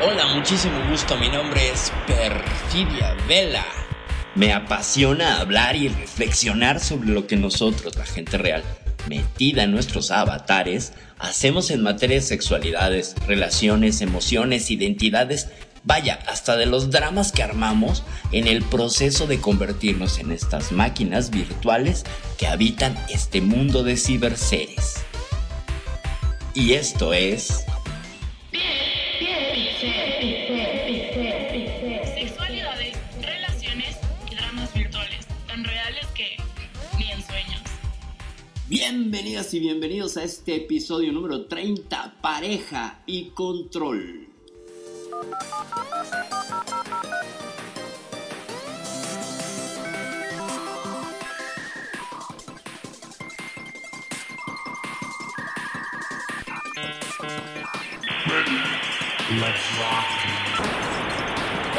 Hola, muchísimo gusto. Mi nombre es Perfidia Vela. Me apasiona hablar y reflexionar sobre lo que nosotros, la gente real, metida en nuestros avatares, hacemos en materia de sexualidades, relaciones, emociones, identidades, vaya, hasta de los dramas que armamos en el proceso de convertirnos en estas máquinas virtuales que habitan este mundo de ciberseres. Y esto es... Sexualidades, relaciones y dramas virtuales, tan reales que ni en sueños. Bienvenidas y bienvenidos a este episodio número 30, pareja y control.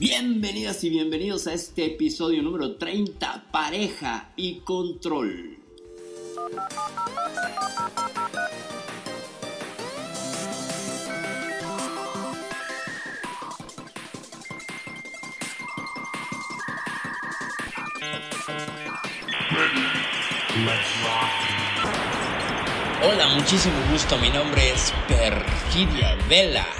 Bienvenidas y bienvenidos a este episodio número 30, pareja y control. Hola, muchísimo gusto. Mi nombre es Perfidia Vela.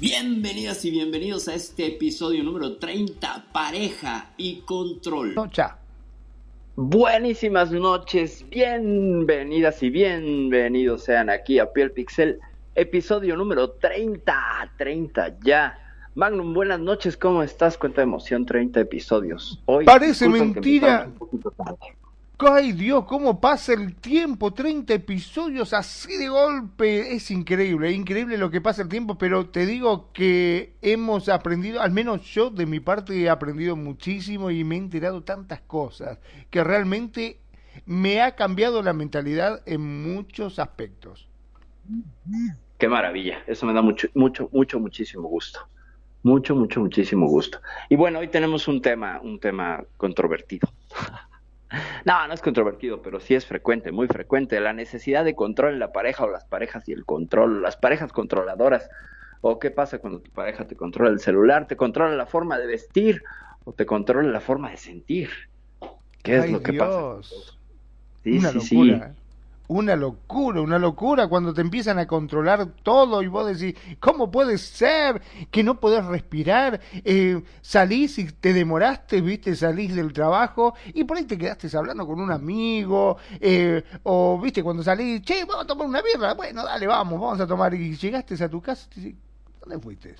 Bienvenidas y bienvenidos a este episodio número 30, pareja y control. Nocha. Buenísimas noches, bienvenidas y bienvenidos sean aquí a Piel Pixel, episodio número 30, 30 ya. Magnum, buenas noches, ¿cómo estás? Cuenta de emoción, 30 episodios. Hoy, Parece mentira. Ay Dios, cómo pasa el tiempo, 30 episodios así de golpe, es increíble, increíble lo que pasa el tiempo, pero te digo que hemos aprendido, al menos yo de mi parte he aprendido muchísimo y me he enterado tantas cosas, que realmente me ha cambiado la mentalidad en muchos aspectos. Qué maravilla, eso me da mucho, mucho, mucho, muchísimo gusto. Mucho, mucho, muchísimo gusto. Y bueno, hoy tenemos un tema, un tema controvertido. No, no es controvertido, pero sí es frecuente, muy frecuente. La necesidad de control en la pareja o las parejas y el control, las parejas controladoras. O qué pasa cuando tu pareja te controla el celular, te controla la forma de vestir o te controla la forma de sentir. ¿Qué es Ay, lo que pasa? Sí, una sí, sí. Una locura, una locura cuando te empiezan a controlar todo y vos decís, ¿cómo puede ser que no podés respirar? Eh, salís y te demoraste, viste, salís del trabajo y por ahí te quedaste hablando con un amigo, eh, o viste, cuando salís, che, vamos a tomar una birra, bueno, dale, vamos, vamos a tomar, y llegaste a tu casa y te dices, ¿dónde fuiste?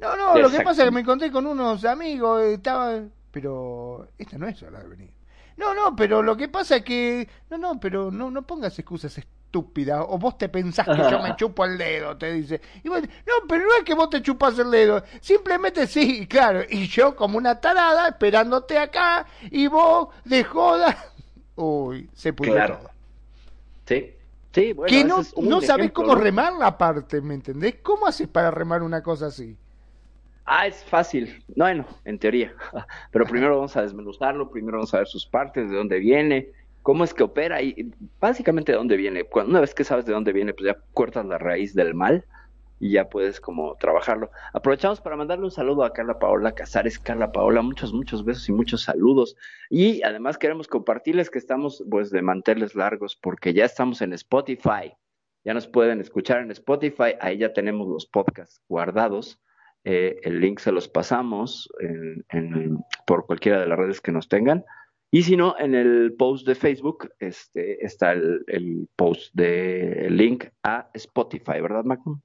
No, no, lo que pasa es que me encontré con unos amigos, estaba, pero esta no es hora de venir. No, no, pero lo que pasa es que. No, no, pero no, no pongas excusas estúpidas. O vos te pensás que yo me chupo el dedo, te dice. Y vos, no, pero no es que vos te chupas el dedo. Simplemente sí, claro. Y yo como una tarada esperándote acá. Y vos de joda. Uy, se Claro. todo. Sí, sí, bueno, que no, no sabés ejemplo, cómo remar la parte, ¿me entendés? ¿Cómo haces para remar una cosa así? Ah, es fácil. Bueno, en teoría. Pero primero vamos a desmenuzarlo, primero vamos a ver sus partes, de dónde viene, cómo es que opera y básicamente de dónde viene. Una vez que sabes de dónde viene, pues ya cortas la raíz del mal y ya puedes como trabajarlo. Aprovechamos para mandarle un saludo a Carla Paola Casares. Carla Paola, muchos, muchos besos y muchos saludos. Y además queremos compartirles que estamos pues de manteles largos porque ya estamos en Spotify. Ya nos pueden escuchar en Spotify. Ahí ya tenemos los podcasts guardados. Eh, el link se los pasamos por cualquiera de las redes que nos tengan. Y si no, en el post de Facebook este, está el, post de link a Spotify, ¿verdad, Macron?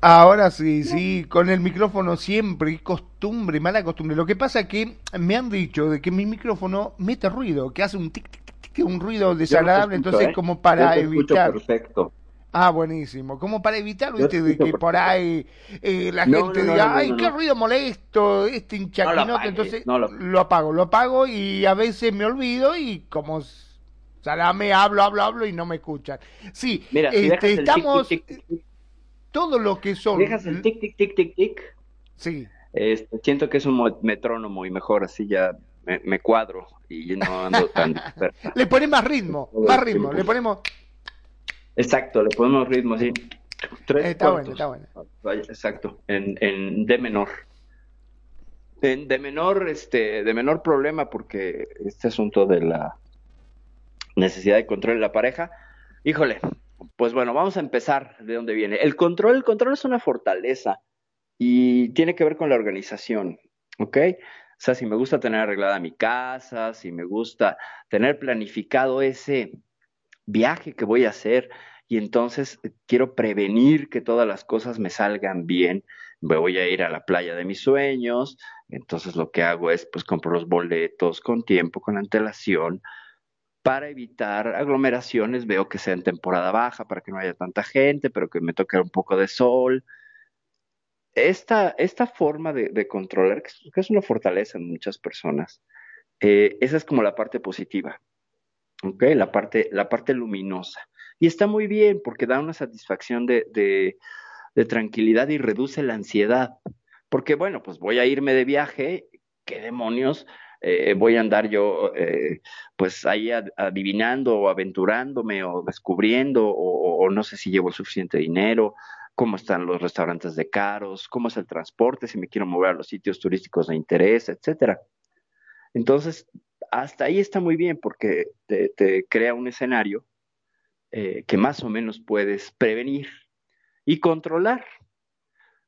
Ahora sí, sí, con el micrófono siempre, costumbre, mala costumbre. Lo que pasa es que me han dicho de que mi micrófono mete ruido, que hace un tic, tic, tic, un ruido desagradable, entonces ¿eh? como para evitar. Perfecto. Ah, buenísimo. Como para evitar, viste, de que por ahí eh, la gente diga, ay, qué ruido molesto, este hinchaquinote, entonces lo, apago, lo apago y a veces me olvido y como salame, hablo, hablo, hablo y no me escuchan. Sí, Mira, este, estamos todo lo que son. Dejas el tic, tic, tic, tic, tic. Sí. Este, siento que es un metrónomo y mejor así ya me, cuadro y no ando tan Le ponemos más ritmo, más ritmo, le ponemos. Exacto, le ponemos ritmo así. Tres está bueno, está bueno. exacto, en, en D menor. En, de menor, este, de menor problema porque este asunto de la necesidad de control de la pareja, híjole, pues bueno, vamos a empezar de dónde viene. El control, el control es una fortaleza y tiene que ver con la organización, ¿ok? O sea, si me gusta tener arreglada mi casa, si me gusta tener planificado ese viaje que voy a hacer y entonces quiero prevenir que todas las cosas me salgan bien, me voy a ir a la playa de mis sueños, entonces lo que hago es pues compro los boletos con tiempo, con antelación, para evitar aglomeraciones, veo que sea en temporada baja para que no haya tanta gente, pero que me toque un poco de sol. Esta, esta forma de, controlar, que es, una fortaleza en muchas personas, eh, esa es como la parte positiva, ¿ok? La parte, la parte luminosa. Y está muy bien porque da una satisfacción de, de tranquilidad y reduce la ansiedad. Porque, bueno, pues voy a irme de viaje, ¿qué demonios? Eh, voy a andar yo eh, pues ahí adivinando o aventurándome o descubriendo o, no sé si llevo suficiente dinero, cómo están los restaurantes de caros, cómo es el transporte, si me quiero mover a los sitios turísticos de interés, etcétera. Entonces, hasta ahí está muy bien porque te, crea un escenario eh, que más o menos puedes prevenir y controlar.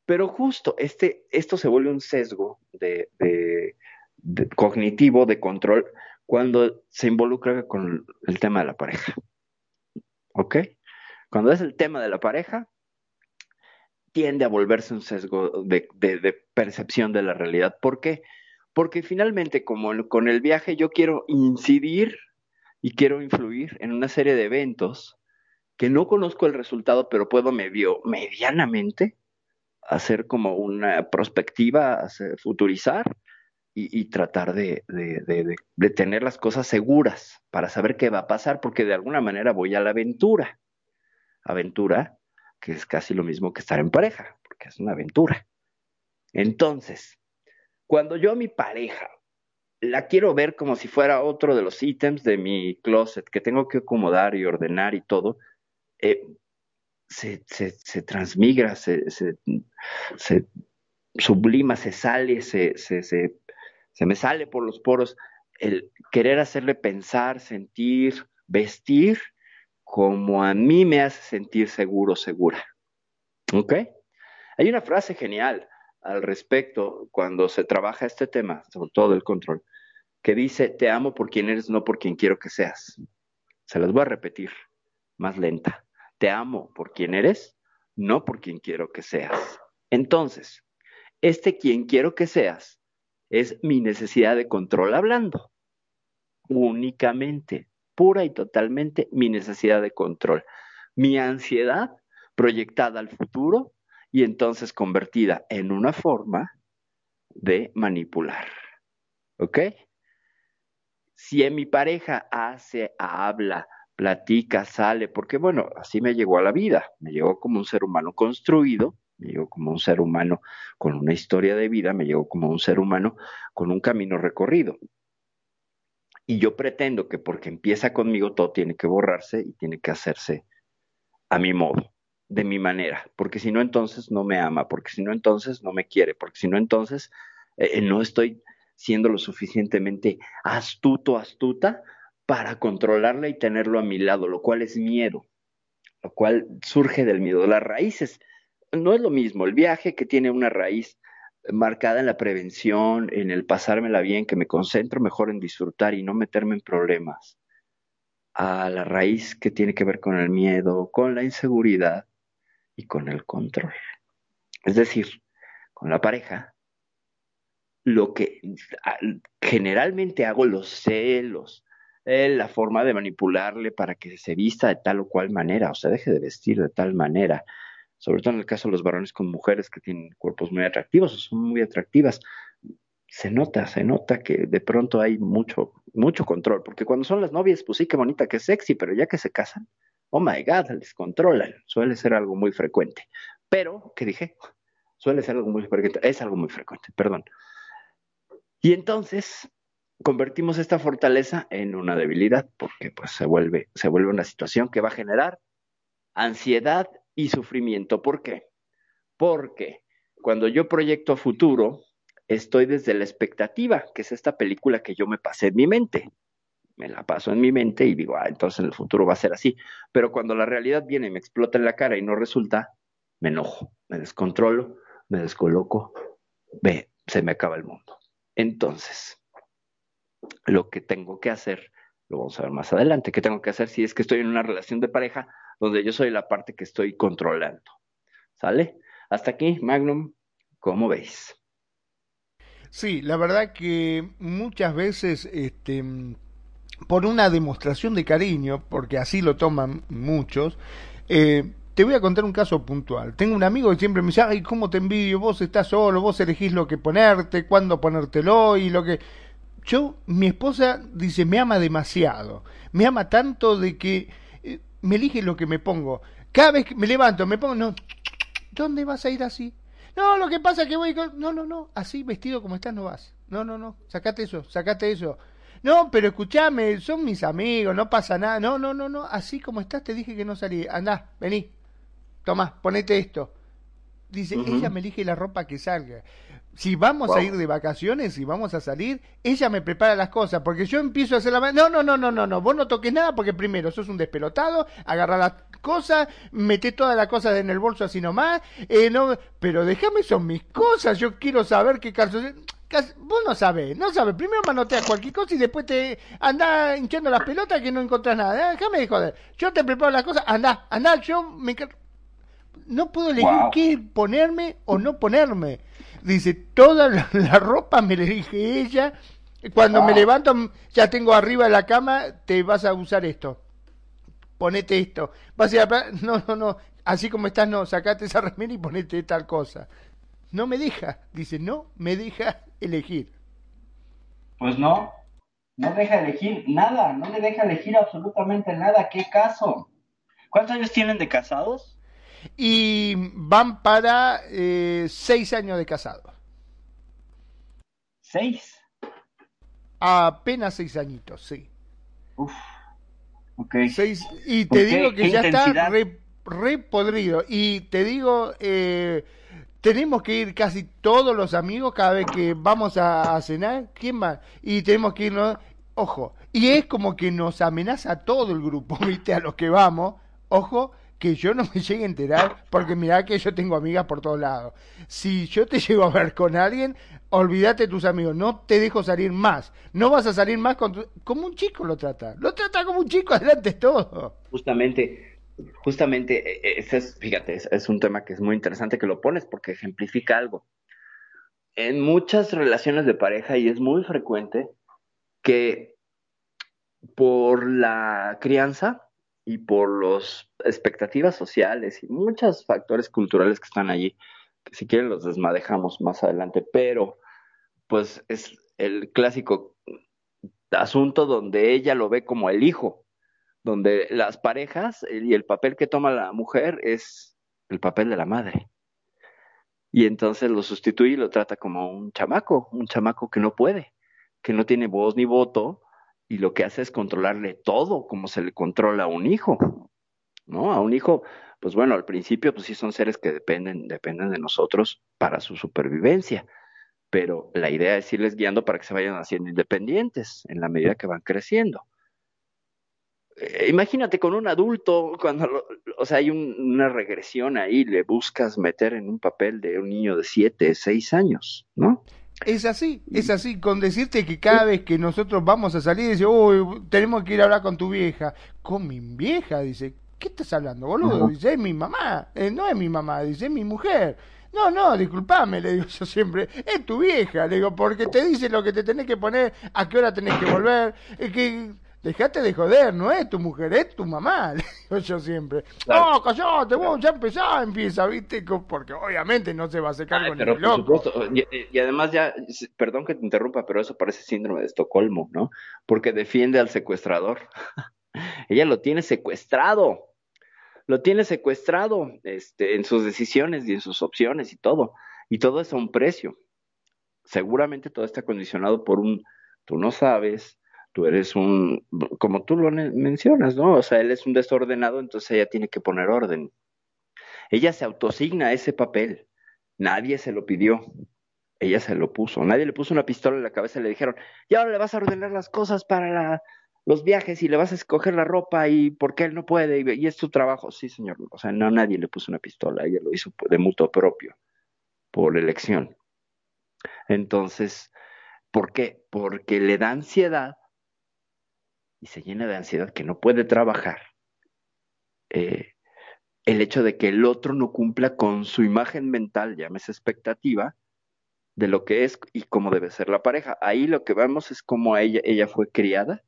Pero justo este, esto se vuelve un sesgo de, cognitivo de control cuando se involucra con el tema de la pareja. ¿Ok? Cuando es el tema de la pareja, tiende a volverse un sesgo de, percepción de la realidad. ¿Por qué? Porque finalmente, como con el viaje, yo quiero incidir y quiero influir en una serie de eventos que no conozco el resultado, pero puedo medio, medianamente hacer como una prospectiva, futurizar y, tratar de, de, tener las cosas seguras para saber qué va a pasar, porque de alguna manera voy a la aventura. Aventura, que es casi lo mismo que estar en pareja, porque es una aventura. Entonces, cuando yo a mi pareja la quiero ver como si fuera otro de los ítems de mi closet que tengo que acomodar y ordenar y todo, eh, se, transmigra, se, sublima, se sale, se, se, se me sale por los poros el querer hacerle pensar, sentir, vestir como a mí me hace sentir seguro, segura. ¿Ok? Hay una frase genial al respecto cuando se trabaja este tema, sobre todo el control, que dice, te amo por quien eres, no por quien quiero que seas. Se las voy a repetir más lenta. Te amo por quien eres, no por quien quiero que seas. Entonces, este quien quiero que seas es mi necesidad de control hablando. Únicamente, pura y totalmente mi necesidad de control. Mi ansiedad proyectada al futuro y entonces convertida en una forma de manipular. ¿Ok? Si en mi pareja hace, habla, platica, sale, porque bueno, así me llegó a la vida, me llegó como un ser humano construido, me llegó como un ser humano con una historia de vida, me llegó como un ser humano con un camino recorrido. Y yo pretendo que porque empieza conmigo todo tiene que borrarse y tiene que hacerse a mi modo, de mi manera, porque si no entonces no me ama, porque si no entonces no me quiere, porque si no entonces eh, no estoy siendo lo suficientemente astuto, astuta para controlarla y tenerlo a mi lado, lo cual es miedo, lo cual surge del miedo. Las raíces no es lo mismo, el viaje que tiene una raíz marcada en la prevención, en el pasármela bien, que me concentro mejor en disfrutar y no meterme en problemas, a la raíz que tiene que ver con el miedo, con la inseguridad y con el control. Es decir, con la pareja, lo que generalmente hago los celos, eh, la forma de manipularle para que se vista de tal o cual manera o se deje de vestir de tal manera, sobre todo en el caso de los varones con mujeres que tienen cuerpos muy atractivos o son muy atractivas, se nota, se nota que de pronto hay mucho, mucho control, porque cuando son las novias, pues sí, qué bonita, qué sexy, pero ya que se casan, oh my God, les controlan, suele ser algo muy frecuente. Pero, ¿qué dije? Suele ser algo muy frecuente, es algo muy frecuente, perdón. Y entonces convertimos esta fortaleza en una debilidad, porque pues se vuelve, se vuelve una situación que va a generar ansiedad y sufrimiento. ¿Por qué? Porque cuando yo proyecto a futuro, estoy desde la expectativa, que es esta película que yo me pasé en mi mente. Me la paso en mi mente y digo, ah, entonces en el futuro va a ser así. Pero cuando la realidad viene y me explota en la cara y no resulta, me enojo, me descontrolo, me descoloco, ve, se me acaba el mundo. Entonces, lo que tengo que hacer, lo vamos a ver más adelante, qué tengo que hacer si es que estoy en una relación de pareja donde yo soy la parte que estoy controlando. ¿Sale? Hasta aquí, Magnum, ¿cómo veis? Sí, la verdad que muchas veces, este, por una demostración de cariño, porque así lo toman muchos, eh, te voy a contar un caso puntual. Tengo un amigo que siempre me dice, ay, ¿cómo te envidio? Vos estás solo, vos elegís lo que ponerte, cuándo ponértelo y lo que... Yo, mi esposa dice, me ama demasiado. Me ama tanto de que me elige lo que me pongo. Cada vez que me levanto, me pongo, no, ¿dónde vas a ir así? No, lo que pasa es que voy con... No, no, no, así vestido como estás no vas. No, no, no, sacate eso, sacate eso. No, pero escúchame, son mis amigos, no pasa nada. No, no, no, no, así como estás te dije que no salí. Andá, vení, toma, ponete esto. Dice, ella me elige la ropa que salga si vamos a ir de vacaciones, si vamos a salir, ella me prepara las cosas, porque yo empiezo a hacer la... No, no, no, no, no, no, vos no toques nada porque primero sos un despelotado, agarra las cosas, mete todas las cosas en el bolso así nomás, eh, no, pero déjame, son mis cosas, yo quiero saber qué caso... Vos no sabés, no sabés. Primero manoteas cualquier cosa y después te andás hinchando las pelotas que no encontrás nada. Déjame de joder. Yo te preparo las cosas, andá, andá, yo me... No puedo elegir qué ponerme o no ponerme. Dice, toda la, ropa me la elige ella. Cuando me levanto, ya tengo arriba de la cama, te vas a usar esto. Ponete esto. Vas a no, no, no. Así como estás, no, sacate esa remera y ponete tal cosa. No me deja. Dice, no me deja elegir. Pues no, no deja elegir nada, no le deja elegir absolutamente nada. ¿Qué caso? ¿Cuántos años tienen de casados? y van para eh, seis años de casado. ¿Seis? Apenas seis añitos, sí. Uf. Ok. Seis, y te digo que ya está re, podrido. Y te digo, eh, tenemos que ir casi todos los amigos cada vez que vamos a, cenar. ¿Quién va? Y tenemos que irnos. Ojo. Y es como que nos amenaza todo el grupo, ¿viste? A los que vamos. Ojo que yo no me llegue a enterar, porque mira que yo tengo amigas por todos lados. Si yo te llego a ver con alguien, olvídate tus amigos, no te dejo salir más. No vas a salir más con tu... como un chico lo trata. Lo trata como un chico, adelante todo. Justamente, justamente, e, e, ese es, fíjate, es un tema que es muy interesante que lo pones porque ejemplifica algo. En muchas relaciones de pareja, y es muy frecuente, que por la crianza, y por las expectativas sociales y muchos factores culturales que están allí, que si quieren los desmadejamos más adelante, pero pues es el clásico asunto donde ella lo ve como el hijo, donde las parejas y el papel que toma la mujer es el papel de la madre. Y entonces lo sustituye y lo trata como un chamaco, un chamaco que no puede, que no tiene voz ni voto y lo que hace es controlarle todo, como se le controla a un hijo, ¿no? A un hijo, pues bueno, al principio, pues sí son seres que dependen, dependen de nosotros para su supervivencia, pero la idea es irles guiando para que se vayan haciendo independientes en la medida que van creciendo. Eh, imagínate con un adulto, cuando, o sea, hay una regresión ahí, le buscas meter en un papel de un niño de 7, 6 años, ¿no? Es así, es así, con decirte que cada vez que nosotros vamos a salir, dice, uy, tenemos que ir a hablar con tu vieja. ¿Con mi vieja? Dice, ¿qué estás hablando, boludo? Dice, es mi mamá, eh, no es mi mamá, dice, es mi mujer. No, no, disculpame, le digo yo siempre, es tu vieja, le digo, porque te dice lo que te tenés que poner, a qué hora tenés que volver, es que Dejate de joder, no es tu mujer, es tu mamá, le digo yo siempre. No, callate, vos ya empezá, empieza, ¿viste? Porque obviamente no se va a hacer cargo ni loco. Y, además ya, perdón que te interrumpa, pero eso parece síndrome de Estocolmo, ¿no? Porque defiende al secuestrador. Ella lo tiene secuestrado. Lo tiene secuestrado este, en sus decisiones y en sus opciones y todo. Y todo es a un precio. Seguramente todo está condicionado por un, tú no sabes, tú eres un, como tú lo mencionas, ¿no? O sea, él es un desordenado, entonces ella tiene que poner orden. Ella se autosigna ese papel. Nadie se lo pidió. Ella se lo puso. Nadie le puso una pistola en la cabeza y le dijeron, y ahora le vas a ordenar las cosas para los viajes y le vas a escoger la ropa y porque él no puede y, y es tu trabajo. Sí, señor. O sea, no, nadie le puso una pistola. Ella lo hizo de mutuo propio, por elección. Entonces, ¿por qué? Porque le da ansiedad y se llena de ansiedad que no puede trabajar, eh, el hecho de que el otro no cumpla con su imagen mental, llámese expectativa, de lo que es y cómo debe ser la pareja. Ahí lo que vemos es cómo ella, ella fue criada,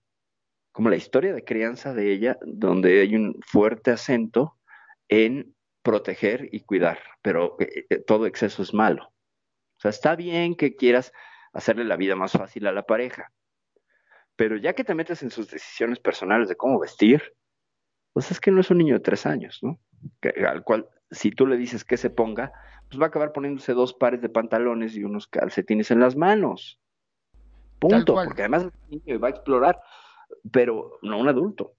como la historia de crianza de ella, donde hay un fuerte acento en proteger y cuidar, pero eh, eh, todo exceso es malo. O sea, está bien que quieras hacerle la vida más fácil a la pareja, pero ya que te metes en sus decisiones personales de cómo vestir, pues es que no es un niño de tres años, ¿no? al cual, si tú le dices que se ponga, pues va a acabar poniéndose dos pares de pantalones y unos calcetines en las manos. Punto, porque además el niño va a explorar, pero no un adulto.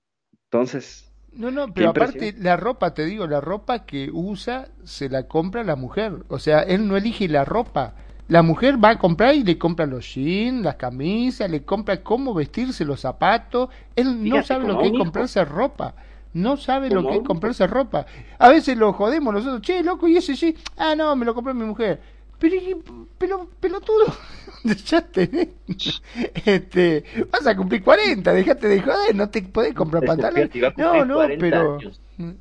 Entonces. No, no, pero aparte la ropa, te digo, la ropa que usa se la compra la mujer. O sea, él no elige la ropa la mujer va a comprar y le compra los jeans, las camisas, le compra cómo vestirse los zapatos. Él no sabe lo que es comprarse ropa. No sabe lo que es comprarse ropa. A veces lo jodemos nosotros, che, loco, y ese sí. Ah, no, me lo compró mi mujer. Pero, pero pelotudo, ya tenés. Este, vas a cumplir 40, dejate de joder, no te podés comprar pantalones. No, no, pero.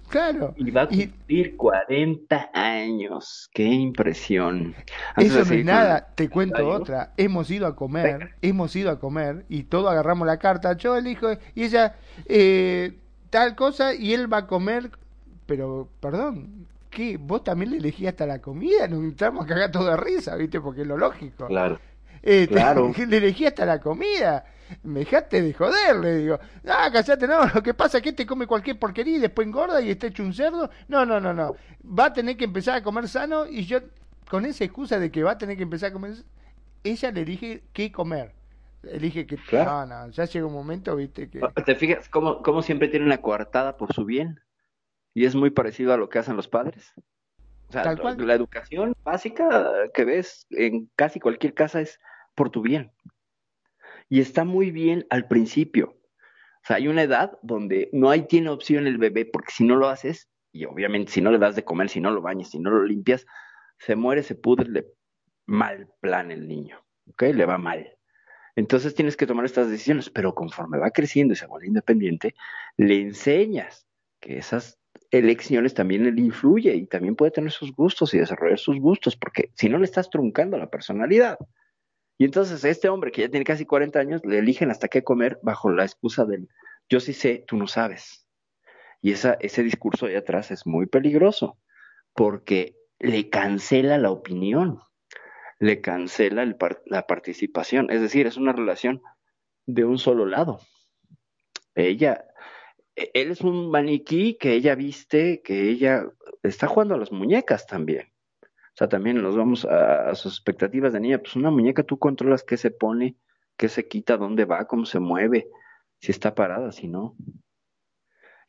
Claro. Y va a cumplir 40 años. Qué impresión. Eso no es nada. Te cuento otra. Hemos ido a comer, hemos ido a comer y todo agarramos la carta. Yo elijo y ella eh, tal cosa y él va a comer. Pero, perdón, ¿qué? ¿Vos también le elegías hasta la comida? Nos entramos a cagar todo de risa, ¿viste? Porque es lo lógico. Claro. Eh, claro. le elegí hasta la comida me dejaste de joder, le digo. Ah, callate, no, lo que pasa es que te come cualquier porquería y después engorda y está hecho un cerdo. No, no, no, no. Va a tener que empezar a comer sano y yo, con esa excusa de que va a tener que empezar a comer, ella le dije qué comer. Elige que, no, no, ya llega un momento, viste, que... ¿Te fijas cómo, cómo siempre tiene una coartada por su bien? Y es muy parecido a lo que hacen los padres. O sea, la educación básica que ves en casi cualquier casa es por tu bien. Y está muy bien al principio. O sea, hay una edad donde no hay tiene opción el bebé, porque si no lo haces, y obviamente si no le das de comer, si no lo bañas, si no lo limpias, se muere, se pudre, le mal plan el niño, ¿ok? Le va mal. Entonces tienes que tomar estas decisiones, pero conforme va creciendo y se vuelve independiente, le enseñas que esas elecciones también le influye y también puede tener sus gustos y desarrollar sus gustos, porque si no le estás truncando la personalidad. Y entonces este hombre que ya tiene casi 40 años le eligen hasta qué comer bajo la excusa del yo sí sé, tú no sabes. Y esa, ese discurso de atrás es muy peligroso porque le cancela la opinión, le cancela el la participación. Es decir, es una relación de un solo lado. Ella, e, él es un maniquí que ella viste, que ella está jugando a las muñecas también. Sea, también nos vamos a, sus expectativas de niña. Pues una muñeca tú controlas qué se pone, qué se quita, dónde va, cómo se mueve. si está parada, si no.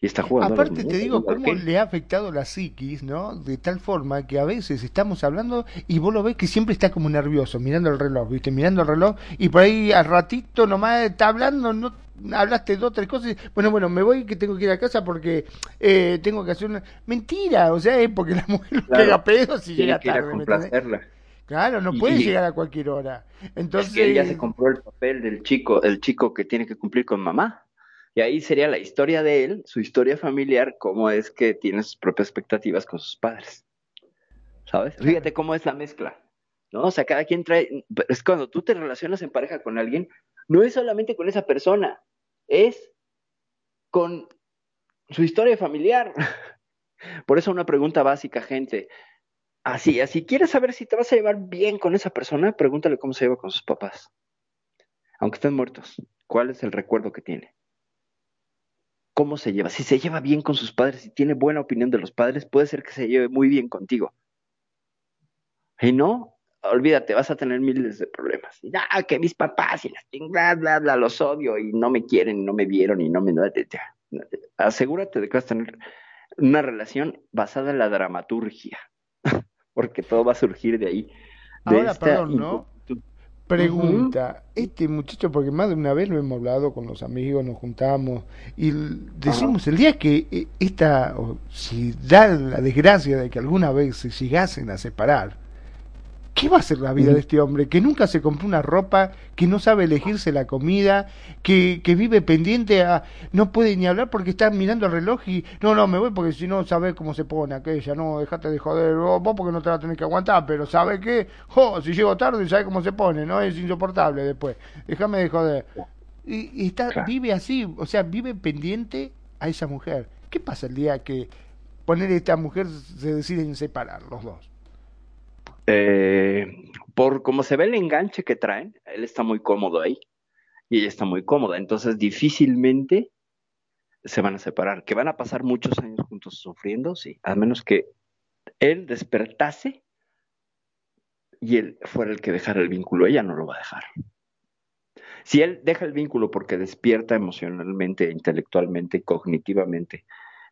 Y está jugando. Aparte te digo cómo le ha afectado la psiquis, ¿no? De tal forma que a veces estamos hablando y vos lo ves que siempre está como nervioso, mirando el reloj, ¿viste? Mirando el reloj y por ahí al ratito nomás está hablando, no hablaste dos, tres cosas. Bueno, bueno, me voy que tengo que ir a casa porque eh, tengo que hacer una. Mentira, o sea, es porque la mujer lo pega pedo si llega tarde. Claro, no puede llegar a cualquier hora. Entonces. él ya se compró el papel del chico, el chico que tiene que cumplir con mamá. Y ahí sería la historia de él, su historia familiar, cómo es que tiene sus propias expectativas con sus padres. ¿Sabes? Fíjate cómo es la mezcla. ¿No? O sea, cada quien trae. Es cuando tú te relacionas en pareja con alguien, no es solamente con esa persona, es con su historia familiar. Por eso una pregunta básica, gente. Así, así, ¿quieres saber si te vas a llevar bien con esa persona? Pregúntale cómo se lleva con sus papás. Aunque estén muertos, ¿cuál es el recuerdo que tiene? ¿Cómo se lleva? Si se lleva bien con sus padres, si tiene buena opinión de los padres, puede ser que se lleve muy bien contigo. Y no, olvídate, vas a tener miles de problemas. Y, ah, que mis papás y las bla, bla, bla, los odio y no me quieren, no me vieron y no me... Asegúrate de que vas a tener una relación basada en la dramaturgia, porque todo va a surgir de ahí. Ahora, perdón, ¿no? Pregunta, este muchacho, porque más de una vez lo hemos hablado con los amigos, nos juntamos y decimos, el día que eh, esta, si da la desgracia de que alguna vez se llegasen a separar, ¿Qué va a ser la vida de este hombre? Que nunca se compró una ropa, que no sabe elegirse la comida, que, que vive pendiente a... No puede ni hablar porque está mirando el reloj y... No, no, me voy porque si no sabe cómo se pone aquella. No, dejate de joder vos porque no te va a tener que aguantar. Pero ¿sabe qué? Jo, si llego tarde sabe cómo se pone, ¿no? Es insoportable después. Déjame de joder. Y, está, vive así, o sea, vive pendiente a esa mujer. ¿Qué pasa el día que poner esta mujer se deciden separar los dos? Eh, por como se ve el enganche que traen, él está muy cómodo ahí y ella está muy cómoda, entonces difícilmente se van a separar. Que van a pasar muchos años juntos sufriendo, sí, a menos que él despertase y él fuera el que dejara el vínculo, ella no lo va a dejar. Si él deja el vínculo porque despierta emocionalmente, intelectualmente, cognitivamente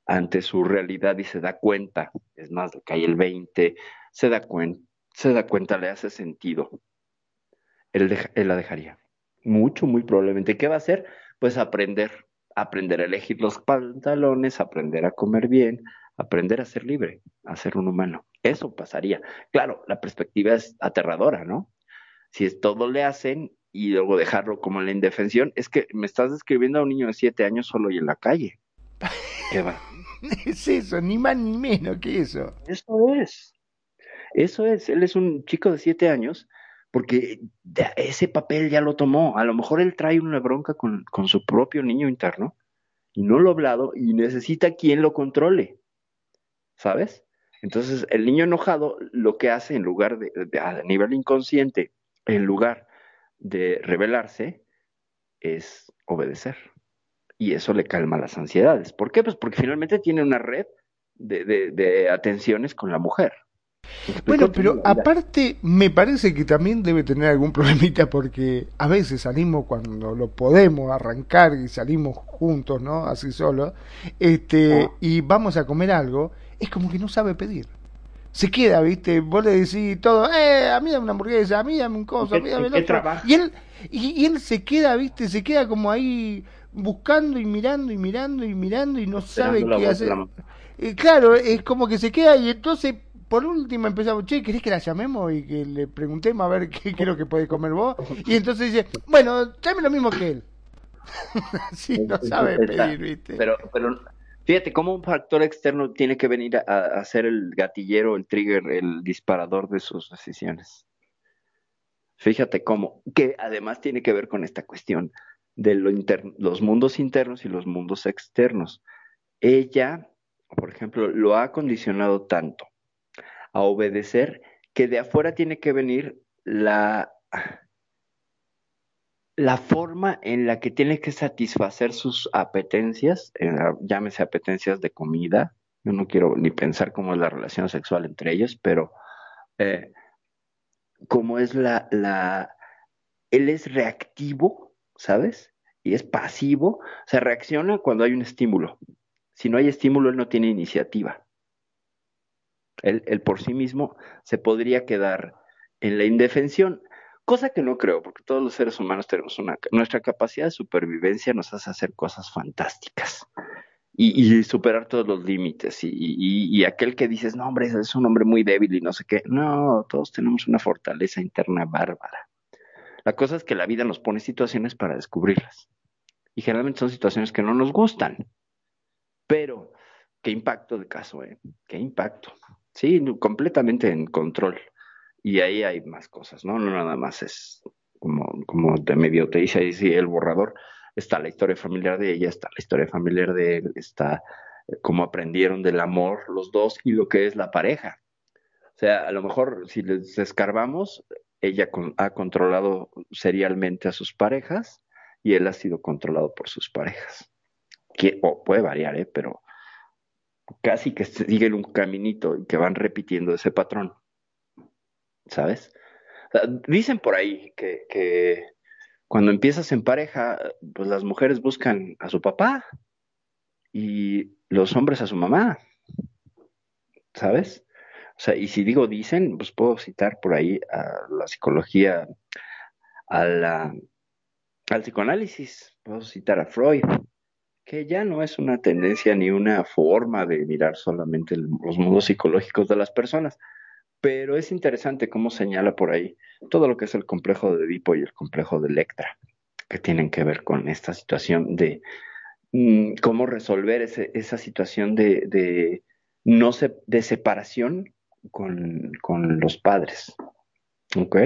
ante su realidad y se da cuenta, es más, le cae el 20, se da cuenta se da cuenta, le hace sentido, él, la dejaría. Mucho, muy probablemente. ¿Qué va a hacer? Pues aprender, aprender a elegir los pantalones, aprender a comer bien, aprender a ser libre, a ser un humano. Eso pasaría. Claro, la perspectiva es aterradora, ¿no? Si es todo le hacen y luego dejarlo como en la indefensión, es que me estás describiendo a un niño de siete años solo y en la calle. ¿Qué va? es eso, ni más ni menos que eso. Eso es. Eso es, él es un chico de siete años porque ese papel ya lo tomó. A lo mejor él trae una bronca con, con su propio niño interno y no lo ha hablado y necesita quien lo controle, ¿sabes? Entonces el niño enojado lo que hace en lugar de, a nivel inconsciente, en lugar de rebelarse, es obedecer. Y eso le calma las ansiedades. ¿Por qué? Pues porque finalmente tiene una red de, de atenciones con la mujer. Bueno, pero aparte me parece que también debe tener algún problemita porque a veces salimos cuando lo podemos arrancar y salimos juntos, ¿no? Así solo, este, ah. y vamos a comer algo, es como que no sabe pedir. Se queda, ¿viste? Vos le decís todo, eh, a mí dame una hamburguesa, a mí dame un coso, a mí dame otro. Y él, y, él se queda, ¿viste? Se queda como ahí buscando y mirando y mirando y mirando y no sabe qué hacer. Eh, claro, es como que se queda y entonces por último empezamos, che, ¿querés que la llamemos y que le preguntemos a ver qué, creo que podés comer vos? Y entonces dice, bueno, tráeme lo mismo que él. sí, no sabe pedir, ¿viste? Pero, pero fíjate cómo un factor externo tiene que venir a, ser el gatillero, el trigger, el disparador de sus decisiones. Fíjate cómo, que además tiene que ver con esta cuestión de lo los mundos internos y los mundos externos. Ella, por ejemplo, lo ha condicionado tanto a obedecer, que de afuera tiene que venir la, la forma en la que tiene que satisfacer sus apetencias, llámese apetencias de comida, yo no quiero ni pensar cómo es la relación sexual entre ellos, pero eh, cómo es la, la, él es reactivo, ¿sabes? y es pasivo, se reacciona cuando hay un estímulo. Si no hay estímulo, él no tiene iniciativa. Él, por sí mismo se podría quedar en la indefensión, cosa que no creo, porque todos los seres humanos tenemos una... Nuestra capacidad de supervivencia nos hace hacer cosas fantásticas y, superar todos los límites. Y, y, aquel que dices, no, hombre, es un hombre muy débil y no sé qué. No, todos tenemos una fortaleza interna bárbara. La cosa es que la vida nos pone situaciones para descubrirlas. Y generalmente son situaciones que no nos gustan. Pero, qué impacto de caso, ¿eh? Qué impacto. Sí, completamente en control. Y ahí hay más cosas, ¿no? No nada más es como, como de medio te dice ahí sí, el borrador. Está la historia familiar de ella, está la historia familiar de él, está cómo aprendieron del amor los dos y lo que es la pareja. O sea, a lo mejor si les escarbamos, ella ha controlado serialmente a sus parejas y él ha sido controlado por sus parejas. Que, o puede variar, ¿eh? pero casi que siguen un caminito y que van repitiendo ese patrón. ¿Sabes? dicen por ahí que, cuando empiezas en pareja, pues las mujeres buscan a su papá y los hombres a su mamá. ¿Sabes? O sea, y si digo dicen, pues puedo citar por ahí a la psicología, a la, al psicoanálisis, puedo citar a Freud, que ya no es una tendencia ni una forma de mirar solamente los mundos psicológicos de las personas, pero es interesante cómo señala por ahí todo lo que es el complejo de Edipo y el complejo de Electra, que tienen que ver con esta situación de mm, cómo resolver esa situación de, no de separación con, con los padres. ¿Ok?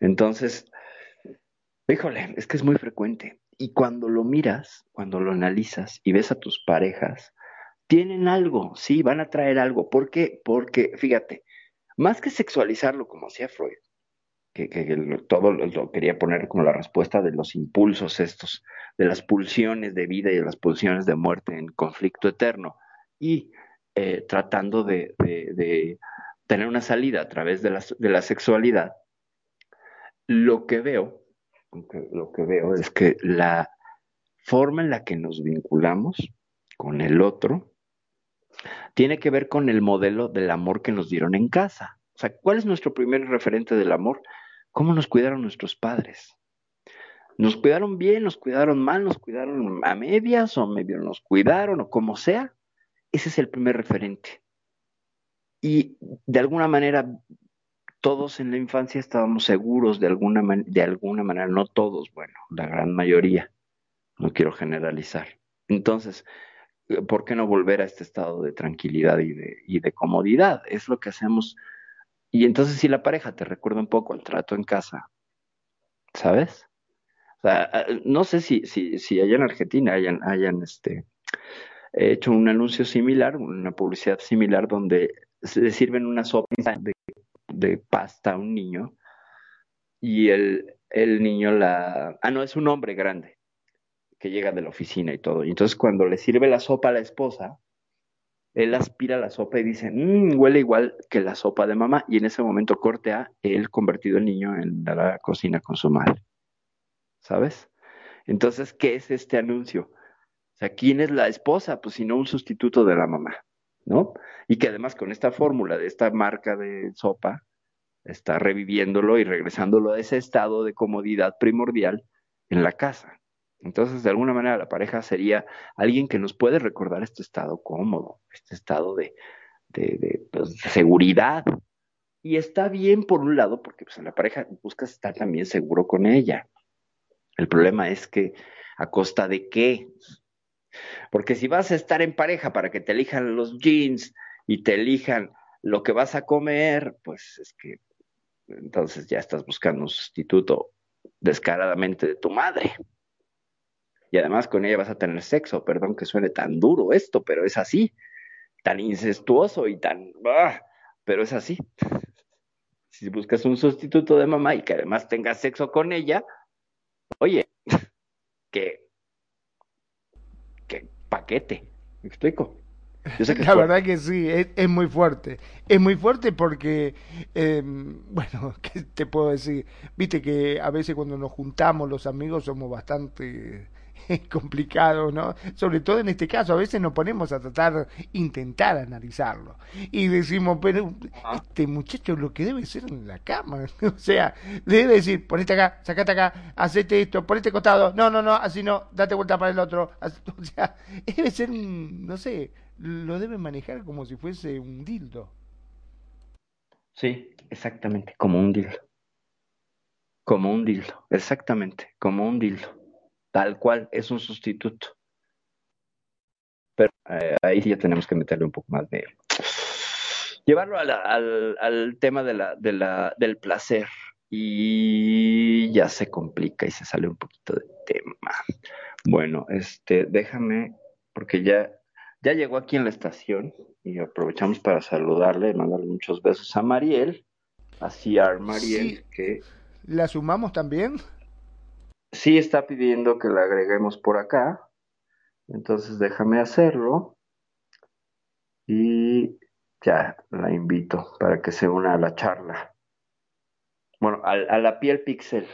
Entonces, híjole, es que es muy frecuente. Y cuando lo miras, cuando lo analizas y ves a tus parejas, tienen algo, sí, van a traer algo. ¿Por qué? Porque, fíjate, más que sexualizarlo como hacía Freud, que, todo lo, quería poner como la respuesta de los impulsos estos, de las pulsiones de vida y de las pulsiones de muerte en conflicto eterno, y eh, tratando de, tener una salida a través de la, de la sexualidad, lo que veo lo que veo es que la forma en la que nos vinculamos con el otro tiene que ver con el modelo del amor que nos dieron en casa. O sea, ¿cuál es nuestro primer referente del amor? ¿Cómo nos cuidaron nuestros padres? ¿Nos cuidaron bien, nos cuidaron mal, nos cuidaron a medias o medio nos cuidaron o como sea? Ese es el primer referente. Y de alguna manera todos en la infancia estábamos seguros de alguna, de alguna manera, no todos, bueno, la gran mayoría, no quiero generalizar. Entonces, eh, ¿por qué no volver a este estado de tranquilidad y de, y de comodidad? Es lo que hacemos. Y entonces si la pareja te recuerda un poco al trato en casa, ¿sabes? O sea, ah, no sé si, si, si allá en Argentina hayan, hayan este, hecho un anuncio similar, una publicidad similar donde le sirven una sopa de de pasta a un niño y el, el niño la... Ah, no, es un hombre grande que llega de la oficina y todo. Y entonces cuando le sirve la sopa a la esposa, él aspira la sopa y dice, mmm, huele igual que la sopa de mamá. Y en ese momento corte a él convertido el niño en la cocina con su madre. ¿Sabes? Entonces, ¿qué es este anuncio? O sea, ¿quién es la esposa? Pues si no un sustituto de la mamá, ¿no? Y que además con esta fórmula de esta marca de sopa, está reviviéndolo y regresándolo a ese estado de comodidad primordial en la casa. Entonces, de alguna manera, la pareja sería alguien que nos puede recordar este estado cómodo, este estado de, pues, seguridad. Y está bien por un lado, porque pues, la pareja busca estar también seguro con ella. El problema es que, ¿a costa de qué? Porque si vas a estar en pareja para que te elijan los jeans y te elijan lo que vas a comer, pues es que entonces ya estás buscando un sustituto descaradamente de tu madre. Y además con ella vas a tener sexo, perdón que suene tan duro esto, pero es así, tan incestuoso y tan... ¡ah! pero es así. Si buscas un sustituto de mamá y que además tengas sexo con ella, oye, que, que paquete, ¿me explico? la verdad que sí, es, muy fuerte. Es muy fuerte porque, em, bueno, ¿qué te puedo decir? Viste que a veces cuando nos juntamos los amigos somos bastante es complicado, ¿no? Sobre todo en este caso, a veces nos ponemos a tratar, intentar analizarlo. Y decimos, pero este muchacho lo que debe ser en la cama, o sea, le debe decir, ponete acá, sacate acá, hacete esto, ponete costado, no, no, no, así no, date vuelta para el otro. O sea, debe ser, no sé, lo debe manejar como si fuese un dildo. Sí, exactamente, como un dildo. Como un dildo, exactamente, como un dildo. Tal cual, es un sustituto. Pero eh, ahí sí ya tenemos que meterle un poco más de... Llevarlo al, al, tema de la, de la, del placer y ya se complica y se sale un poquito del tema. Bueno, este, déjame, porque ya ya llegó aquí en la estación y aprovechamos para saludarle mandarle muchos besos a Mariel, a Ciar Mariel, que... ¿La sumamos también? Sí, está pidiendo que la agreguemos por acá. Entonces déjame hacerlo. Y ya la invito para que se una a la charla. Bueno, a, a la piel pixel.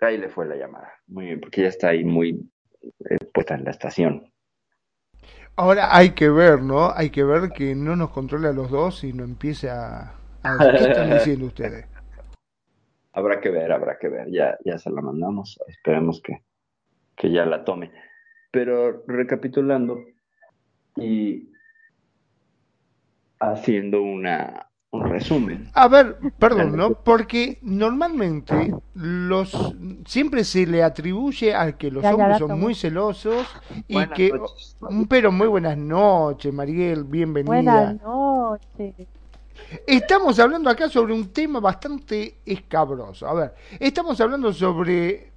Ahí le fue la llamada. Muy bien, porque ya está ahí muy eh, puesta en la estación. Ahora hay que ver, ¿no? Hay que ver que no nos controle a los dos y no empiece a... ¿Qué están diciendo ustedes? Habrá que ver, habrá que ver. Ya, ya se la mandamos. Esperemos que, que ya la tome. Pero recapitulando y haciendo una, resumen. A ver, perdón, ¿no? Porque normalmente los siempre se le atribuye al que los hombres son muy celosos y que pero muy buenas noches, Mariel, bienvenida. Buenas noches. Estamos hablando acá sobre un tema bastante escabroso. A ver, estamos hablando sobre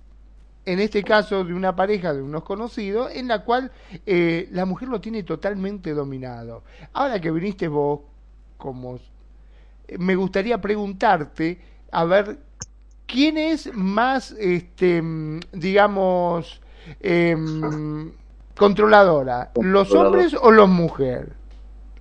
en este caso de una pareja de unos conocidos, en la cual eh, la mujer lo tiene totalmente dominado. Ahora que viniste vos, como me gustaría preguntarte, a ver, ¿quién es más, este, digamos, em, controladora? ¿Los hombres o las mujeres?